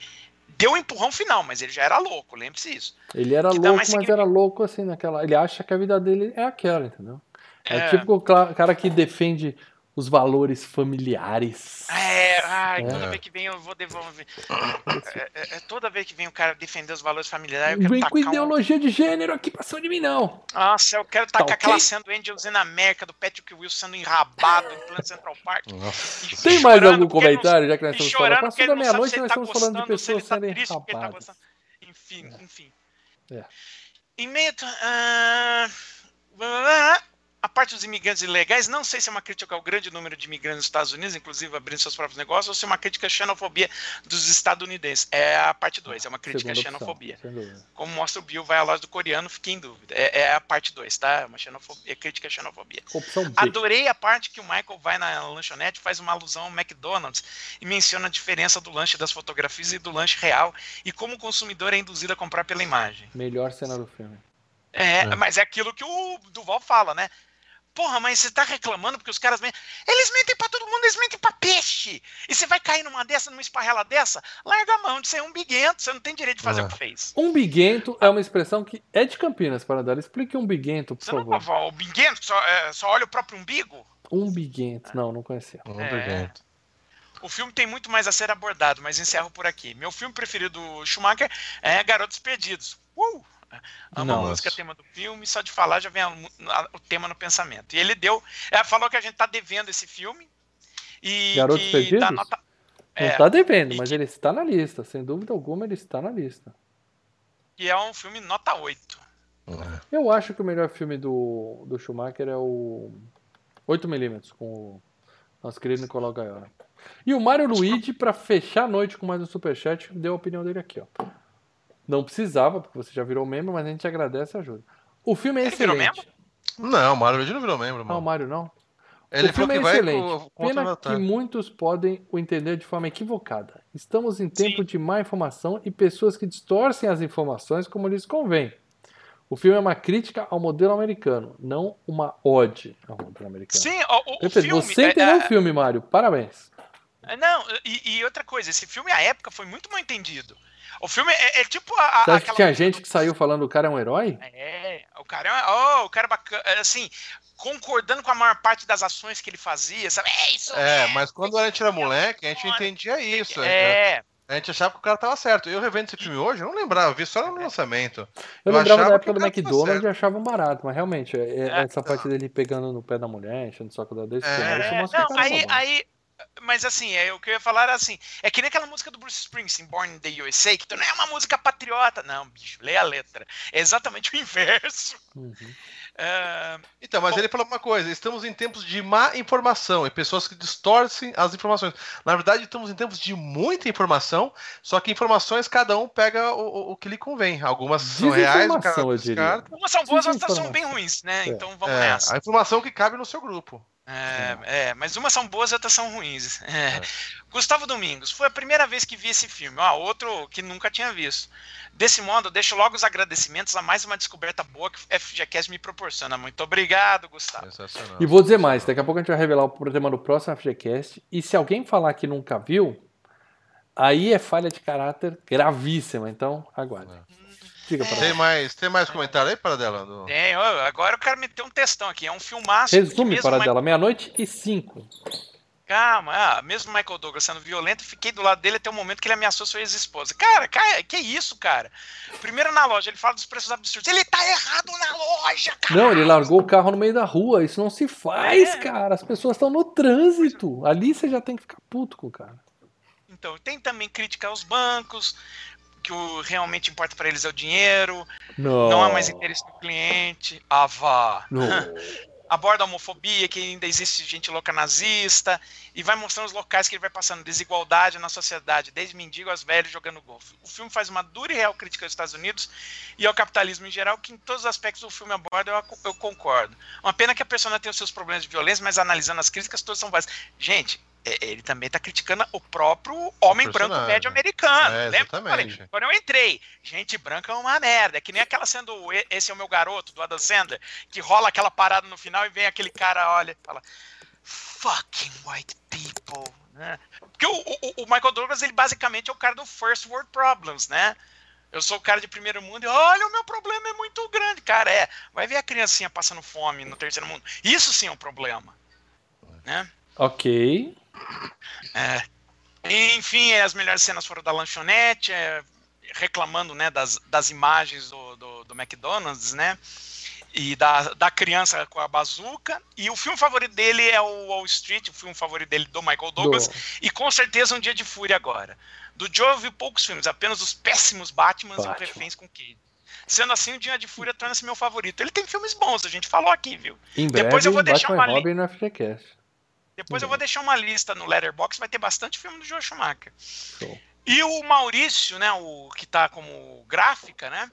deu um empurrão final, mas ele já era louco, lembre-se isso. Ele era louco, mas era louco assim naquela. Ele acha que a vida dele é aquela, entendeu? É, É. tipo o cara que defende os valores familiares. É, ai, É. toda vez que vem eu vou devolver. É, é- é toda vez que vem o cara defender os valores familiares, eu quero Vem com tacar um... ideologia de gênero aqui pra cima de mim, não. Nossa, eu quero tacar Tá aquela ok? cena do Angels in América, do Patrick Wilson sendo enrabado em plano Central Park. E Tem mais algum ele não- comentário, já que nós estamos falando? chorando Passou da meia-noite nós tá estamos falando de pessoas tá porque ele tá. Enfim, enfim. É. Em meio a... a parte dos imigrantes ilegais, não sei se é uma crítica ao grande número de imigrantes nos Estados Unidos, inclusive abrindo seus próprios negócios, ou se é uma crítica à xenofobia dos estadunidenses. É a parte 2, é uma crítica à Segunda opção, xenofobia. dúvida. Como mostra o Bill, vai à loja do coreano, fiquei em dúvida. É, é a parte 2, tá? É uma xenofobia, é crítica à xenofobia. Opção B. Adorei a parte que o Michael vai na lanchonete, faz uma alusão ao McDonald's e menciona a diferença do lanche das fotografias e do lanche real e como o consumidor é induzido a comprar pela imagem. Melhor cena do filme. É, É. mas é aquilo que o Duval fala, né? Porra, mas você tá reclamando porque os caras mentem. Eles mentem pra todo mundo, eles mentem pra peixe. E você vai cair numa dessa, numa esparrela dessa, larga a mão de ser um biguento, você não tem direito de fazer É. o que fez. Um biguento é uma expressão que é de Campinas, para dar. Explique um biguento, por Você não favor. vai o biguento só, é, só olha o próprio umbigo? Um biguento. Não, não conhecia. Não É. pergunto. O filme tem muito mais a ser abordado, mas encerro por aqui. Meu filme preferido do Schumacher é Garotos Perdidos. Uh! Amo a Nossa. música tema do filme, só de falar já vem a a- o tema no pensamento. E ele deu. é, falou que a gente tá devendo esse filme. E Garotos que Perdidos? dá nota. Não É, tá devendo, e mas que- ele está na lista. Sem dúvida alguma, ele está na lista. que é um filme nota 8. É. Eu acho que o melhor filme do, do Schumacher é o 8mm, com o nosso querido Nicolau Gaiola. E o Mário Luigi, pra fechar a noite com mais um superchat, deu a opinião dele aqui, ó. Não precisava, porque você já virou membro, mas a gente agradece a ajuda. O filme é Ele virou excelente. Não, o Mário Luigi não virou membro, Ah, o mano. Mário não? Ele o filme é excelente. co- contra o Pena que muitos podem o entender de forma equivocada. Estamos em tempo Sim. de má informação e pessoas que distorcem as informações como lhes convém. O filme é uma crítica ao modelo americano, não uma ode ao modelo americano. Sim, o, o- o Perfeito. filme. Você é- entendeu é- o filme, Mário. Parabéns. é, não, e, e outra coisa, esse filme, à época, foi muito mal entendido. O filme é, é tipo a. a- Você acha que aquela tinha gente que saiu falando que o cara é um herói? É, o cara é, oh, o cara é bacana, é, assim, concordando com a maior parte das ações que ele fazia, sabe? É isso. É, mesmo, mas quando a gente era moleque, a gente entendia isso. a gente- É, A gente achava que o cara tava certo. Eu revendo esse filme hoje, eu não lembrava, eu vi só no lançamento. Eu, Eu lembrava da época do McDonald's e achava um barato, mas realmente, é- é- É. essa parte dele pegando no pé da mulher, enchendo o saco da desse É. isso é, mostra não, é aí, aí, mas assim, é, o que eu ia falar era assim, é que nem aquela música do Bruce Springsteen, Born in the USA, que não é uma música patriota, não, bicho, lê a letra, é exatamente o inverso. Uhum. É, Então, mas Bom. ele falou uma coisa: estamos em tempos de má informação e pessoas que distorcem as informações. Na verdade, estamos em tempos de muita informação, só que informações cada um pega o, o- o que lhe convém. Algumas são reais, o cara Desinformação, eu diria. descarta. umas são boas, outras são bem ruins, né? É. Então vamos É, nessa. a informação que cabe no seu grupo. É, é, mas umas são boas e outras são ruins. É. Gustavo Domingos, foi a primeira vez que vi esse filme. Ó, outro que nunca tinha visto. Desse modo, deixo logo os agradecimentos a mais uma descoberta boa que o FGCast me proporciona. Muito obrigado, Gustavo. Sensacional. E vou dizer mais, daqui a pouco a gente vai revelar o tema do próximo FGCast. E se alguém falar que nunca viu, aí é falha de caráter gravíssima. Então, aguarde. Diga para Tem mais, tem mais comentário aí, para dela? Do... Tem, agora eu quero meter um textão aqui. É um filmaço. Resume mesmo para mais- dela, meia-noite e cinco. Calma, ah, mesmo Michael Douglas sendo violento, fiquei do lado dele até o momento que ele ameaçou sua ex-esposa. Cara, cara, que isso, cara? Primeiro na loja, ele fala dos preços absurdos. Ele tá errado na loja, cara. Não, ele largou o carro no meio da rua. Isso não se faz, É. cara. As pessoas estão no trânsito. Ali você já tem que ficar puto com o cara. Então, tem também crítica aos bancos, que o realmente importa pra eles é o dinheiro, Não. não há mais interesse no cliente. Ah, vá. Aborda a homofobia, que ainda existe gente louca nazista, e vai mostrando os locais que ele vai passando, desigualdade na sociedade, desde mendigo aos velhos jogando golfe. O filme faz uma dura e real crítica aos Estados Unidos e ao capitalismo em geral, que em todos os aspectos do filme aborda, eu, eu concordo. Uma pena que a persona tem os seus problemas de violência, mas analisando as críticas, todas são válidas. Gente, ele também está criticando o próprio homem branco personagem. médio americano. É, Lembra que eu falei? Quando eu entrei, gente branca é uma merda. É que nem aquela sendo "E- Esse é o meu garoto, do Adam Sandler, que rola aquela parada no final e vem aquele cara, olha, e fala: Fucking white people. Né? Porque o, o- o Michael Douglas, ele basicamente é o cara do First World Problems, né? Eu sou o cara de primeiro mundo e olha, o meu problema é muito grande. Cara, é. Vai ver a criancinha passando fome no terceiro mundo. Isso sim é um problema. Né? Ok. É. Enfim, as melhores cenas foram da lanchonete, é, reclamando né, das, das imagens do, do, do McDonald's, né? E da, da criança com a bazuca. E o filme favorito dele é o Wall Street, o filme favorito dele do Michael Douglas. Do- E com certeza um dia de fúria agora. Do Joe eu vi poucos filmes, apenas os péssimos Batmans e Batman. o Reféns com Cage. Sendo assim, o Dia de Fúria torna-se meu favorito. Ele tem filmes bons, a gente falou aqui, viu? Em breve, Depois eu vou deixar Batman uma e Robin no FGCast. Depois eu vou deixar uma lista no Letterboxd, vai ter bastante filme do Joe Schumacher. Show. E o Maurício, né, o que tá como gráfica, né?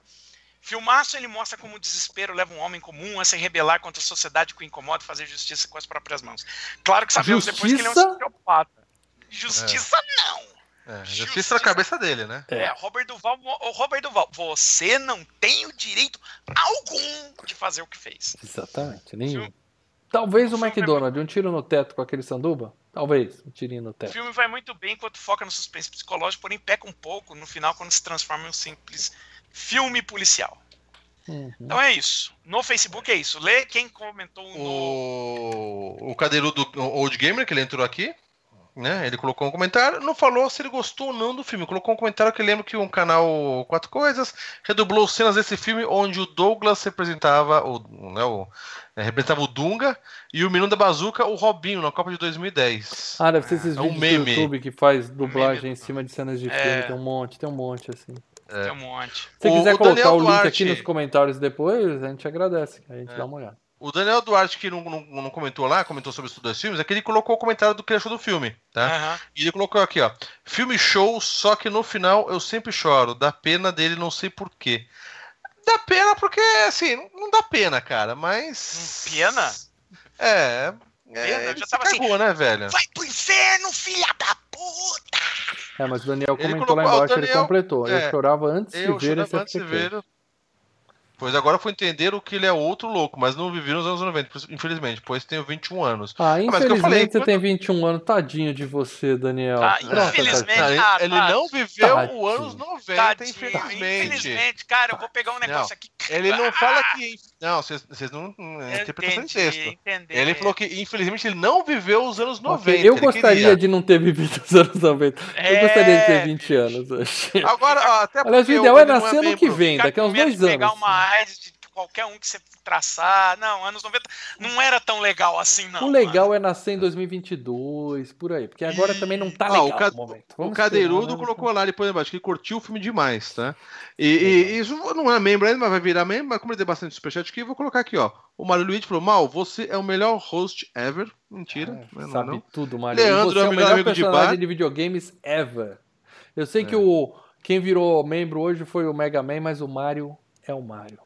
Filmaço ele mostra como o desespero leva um homem comum a se rebelar contra a sociedade que o incomoda e fazer justiça com as próprias mãos. Claro que sabemos depois que ele é um Justiça? sociopata. Justiça não! É, Justiça. justiça na cabeça dele, né? É. É, Robert Duval, o Robert Duval, você não tem o direito algum de fazer o que fez. Exatamente, nenhum. Talvez o o é McDonald's, um tiro no teto com aquele sanduba? Talvez, um tirinho no O teto. filme vai muito bem enquanto foca no suspense psicológico, porém peca um pouco no final quando se transforma em um simples filme policial. Uhum. Então é isso. No Facebook é isso. Lê quem comentou no. O, o cadeirudo Old Gamer, que ele entrou aqui, né? Ele colocou um comentário, não falou se ele gostou ou não do filme. Colocou um comentário que lembra que um canal Quatro Coisas redublou cenas desse filme onde o Douglas representava o, né, o é, representava o Dunga e o menino da Bazuca, o Robinho, na Copa de 2010. Ah, deve ser esses É um vídeos do meme. YouTube que faz dublagem meme em cima de cenas de É. filme. Tem um monte, tem um monte, assim. Tem um monte. Se O- quiser o colocar Daniel o link Duarte. aqui nos comentários depois, a gente agradece. A gente É. dá uma olhada. O Daniel Duarte, que não, não, não comentou lá, comentou sobre os dois filmes, é que ele colocou o comentário do que ele achou do filme, tá? Aham. E ele colocou aqui, ó. Filme show, só que no final eu sempre choro. Dá pena dele, não sei porquê. Dá pena porque, assim, não- dá pena, cara, mas. Hum, pena? É. Pena, é eu ele já tava assim, cagou, né, velho? Vai pro inferno, filha da puta! É, mas o Daniel comentou lá colocou- embaixo, o ele Daniel- completou. Eu é, chorava antes de Eu ver esse antes de ver. Pois agora foi entender o que ele é outro louco, mas não vivi nos anos 90, infelizmente, pois tenho 21 anos. Ah, mas que eu infelizmente falei, você quando- tem 21 anos. Tadinho de você, Daniel. Ah, infelizmente-. Não, ah, ele, ele não viveu Tadinho. o anos 90, Tadinho, infelizmente. infelizmente, cara, eu vou pegar um negócio aqui. Ele não fala que. Não, vocês não. é interpretação de texto. entendi. Ele falou que, infelizmente, ele não viveu os anos 90. Ok, Eu gostaria queria. de não ter vivido os anos 90. Eu É. gostaria de ter 20 anos. Agora, ó, até Aliás, o ideal é não nascer ano que vem, daqui a uns dois de pegar anos. uma AIDS de qualquer um que você traçar. Não, anos 90 não era tão legal assim, não. O legal mano. é nascer em 2022, por aí. Porque agora também não tá Ah, legal o ca- o momento. O Cadeirudo colocou lá depois embaixo que ele curtiu o filme demais, tá? E, e isso não é membro ainda, mas vai virar membro. Mas como ele tem bastante superchat aqui, eu vou colocar aqui, ó. O Mário Luiz falou: Mal, você é o melhor host ever. Mentira? Não é Sabe não. tudo, Mario. Leandro você é é o melhor melhor amigo de bar. de videogames ever. Eu sei que o quem virou membro hoje foi o Mega Man, mas o Mario é o Mario.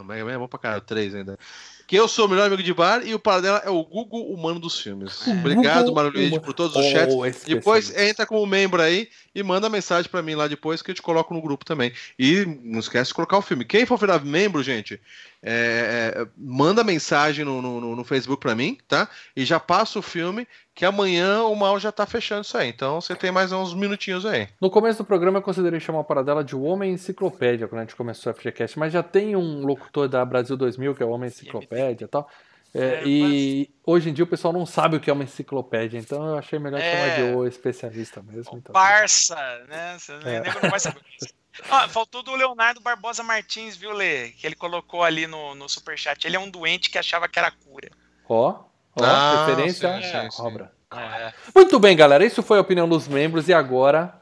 O Mega Man é bom pra caralho, três ainda. Que eu sou o melhor amigo de bar e o Paradela é o Google humano dos filmes. Obrigado, Google Mário Luiz, por todos os Oh, chats. Depois entra como membro aí e manda mensagem pra mim lá depois que eu te coloco no grupo também. E não esquece de colocar o filme. Quem for virar membro, gente, é, é, manda mensagem no, no, no Facebook pra mim, tá? E já passa o filme, que amanhã o mal já tá fechando isso aí. Então você tem mais uns minutinhos aí. No começo do programa eu considerei chamar a paradela de o Homem Enciclopédia quando a gente começou a FGCast, mas já tem um locutor da Brasil 2000 que é o Homem Enciclopédia e tal. É, É, e hoje em dia o pessoal não sabe o que é uma enciclopédia, então eu achei melhor É. chamar de o especialista mesmo. Então. Barça, né? Você nem É. não vai saber. Ah, faltou do Leonardo Barbosa Martins, viu, Lê? Que ele colocou ali no, no superchat. Ele é um doente que achava que era cura. Ó, ó, Ah, referência sim, sim, à sim. cobra. É. Muito bem, galera. Isso foi a opinião dos membros. E agora,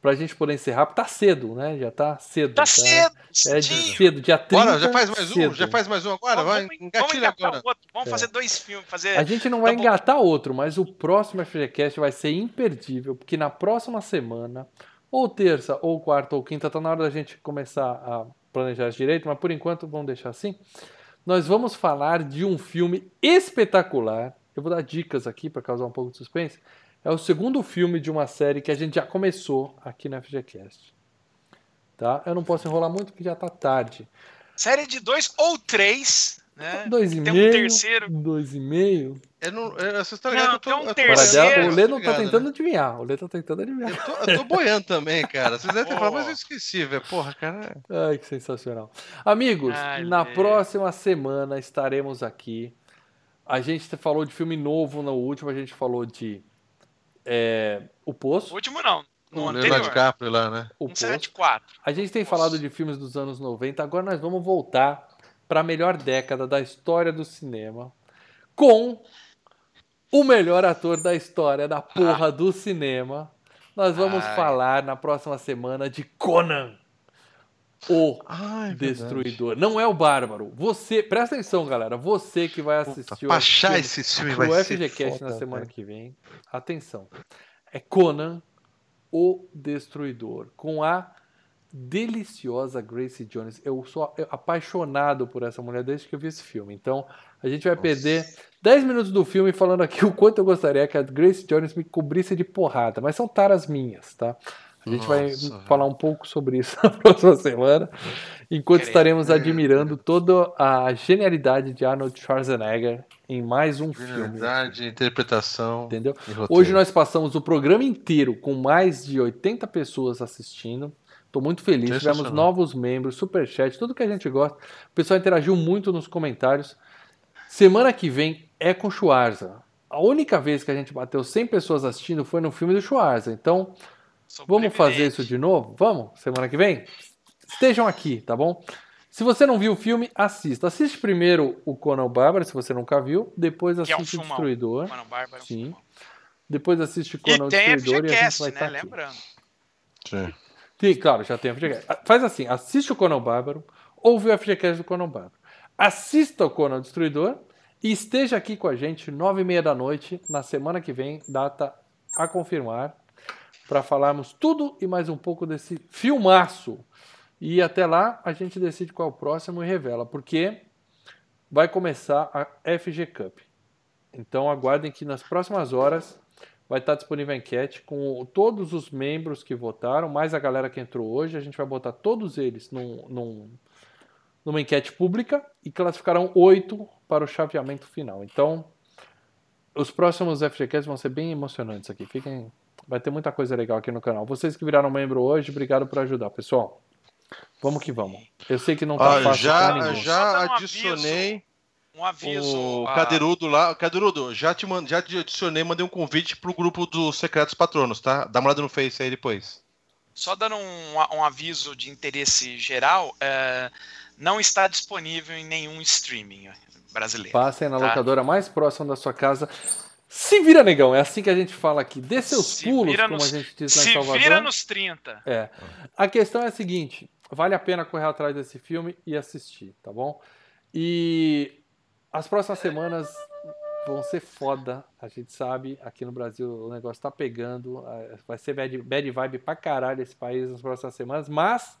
pra gente poder encerrar, tá cedo, né? Já tá cedo. Tá cedo, É de cedo, dia 30. Bora, já faz mais um? cedo. Já faz mais um agora? Vamos, Vai, vamos engatilha engatar agora. outro. Vamos É. fazer dois filmes. Fazer... A gente não vai Tá bom. engatar outro, mas o próximo FGCast vai ser imperdível, porque na próxima semana, ou terça, ou quarta, ou quinta, tá na hora da gente começar a planejar direito, mas por enquanto vamos deixar assim. Nós vamos falar de um filme espetacular. Eu vou dar dicas aqui para causar um pouco de suspense. É o segundo filme de uma série que a gente já começou aqui na FGCast. Tá? Eu não posso enrolar muito porque já tá tarde. Série de dois ou três, né? Dois e Tem um meio. terceiro. Dois e meio. Eu não, eu, vocês estão Não, ligados que eu tem um tô, eu tô terceiro. dela, o Lê não tá ligado, né? tentando adivinhar. O Lê tá tentando adivinhar. Eu tô, eu tô boiando também, cara. Vocês devem ter falado, mas eu esqueci, velho. Porra, cara. Ai, que sensacional. Amigos, Ai, na meu. próxima semana estaremos aqui. A gente falou de filme novo no último, a gente falou de é, O O Poço. último não. No O anterior. Leonardo DiCaprio lá, né? O Poço. 174. A gente tem falado de filmes dos anos 90, agora nós vamos voltar para a melhor década da história do cinema com o melhor ator da história da porra do cinema. Nós vamos Ai. falar na próxima semana de Conan, o Ai, Destruidor. Não é o Bárbaro. Você, presta atenção, galera. Você que vai Puta, assistir pra o achar esse filme vai ser FGCast foda, na semana velho. que vem. Atenção. É Conan, o Destruidor, com a deliciosa Gracie Jones. Eu sou apaixonado por essa mulher desde que eu vi esse filme. Então, a gente vai Nossa. perder 10 minutos do filme falando aqui o quanto eu gostaria que a Gracie Jones me cobrisse de porrada, mas são taras minhas, tá? A gente vai Nossa, velho. falar um pouco sobre isso na próxima semana, enquanto Querendo. estaremos admirando toda a genialidade de Arnold Schwarzenegger em mais um filme. Verdade, interpretação. Entendeu? Hoje nós passamos o programa inteiro com mais de 80 pessoas assistindo. Estou muito feliz. Tivemos novos membros, superchat, tudo que a gente gosta. O pessoal interagiu muito nos comentários. Semana que vem é com Schwarza. A única vez que a gente bateu 100 pessoas assistindo foi no filme do Schwarza. Então, vamos fazer isso de novo? Vamos? Semana que vem? Estejam aqui, tá bom? Se você não viu o filme, assista. Assiste primeiro o Conan Bárbaro, se você nunca viu. Depois Que é um assiste o. Destruidor. Mano, Bárbaro. Sim. Depois assiste Conan E o tem Destruidor e a gente FGCast, vai né? estar aqui. Lembrando. Sim. Sim, claro, já tem FGCast. Faz assim, assiste o Conan Bárbaro, ouve o FGCast do Conan Bárbaro. Assista o Conan Destruidor e esteja aqui com a gente nove e meia da noite na semana que vem, data a confirmar, para falarmos tudo e mais um pouco desse filmaço. E até lá a gente decide qual é o próximo e revela, porque vai começar a FG Cup. Então aguardem que nas próximas horas vai estar disponível a enquete com todos os membros que votaram, mais a galera que entrou hoje. A gente vai botar todos eles num, num- numa enquete pública e classificarão oito para o chaveamento final. Então, os próximos FGCasts vão ser bem emocionantes aqui. Fiquem, vai ter muita coisa legal aqui no canal. Vocês que viraram membro hoje, obrigado por ajudar, pessoal. Vamos que vamos. Eu sei que não tá Ó, fácil pra já já um adicionei Um aviso. o a- Cadeirudo lá. Cadeirudo, já te, mand... já te adicionei, mandei um convite pro grupo dos Secretos Patronos, tá? Dá uma olhada no Face aí depois. Só dando um, um aviso de interesse geral, é, não está disponível em nenhum streaming brasileiro. Passem na Tá. locadora mais próxima da sua casa. Se vira, negão. É assim que a gente fala aqui. Dê seus Se pulos, como nos- a gente diz lá em Se Salvador. vira nos 30. É. A questão é a seguinte: vale a pena correr atrás desse filme e assistir, tá bom? E as próximas semanas vão ser foda, a gente sabe. Aqui no Brasil o negócio tá pegando. Vai ser bad, bad vibe pra caralho esse país nas próximas semanas, mas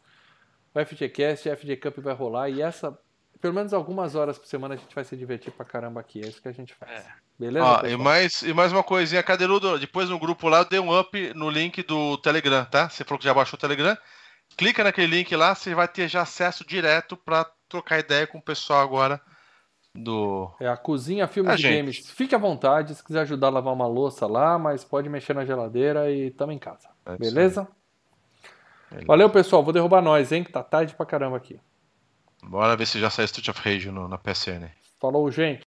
o FGCast, a FG Cup vai rolar e essa. Pelo menos algumas horas por semana a gente vai se divertir pra caramba aqui. É isso que a gente faz. É. Beleza? Ó, e mais, e mais uma coisinha, Cadeirudo, depois no grupo lá, dei um up no link do Telegram, tá? Você falou que já baixou o Telegram. Clica naquele link lá, você vai ter já acesso direto pra trocar ideia com o pessoal agora do. É a cozinha Filmes Ah, e gente. Games. Fique à vontade, se quiser ajudar a lavar uma louça lá, mas pode mexer na geladeira e tamo em casa. É Beleza? Beleza. Valeu, pessoal. Vou derrubar nós, hein? Que tá tarde pra caramba aqui. Bora ver se já sai Street of Rage no- na PSN. Falou, gente.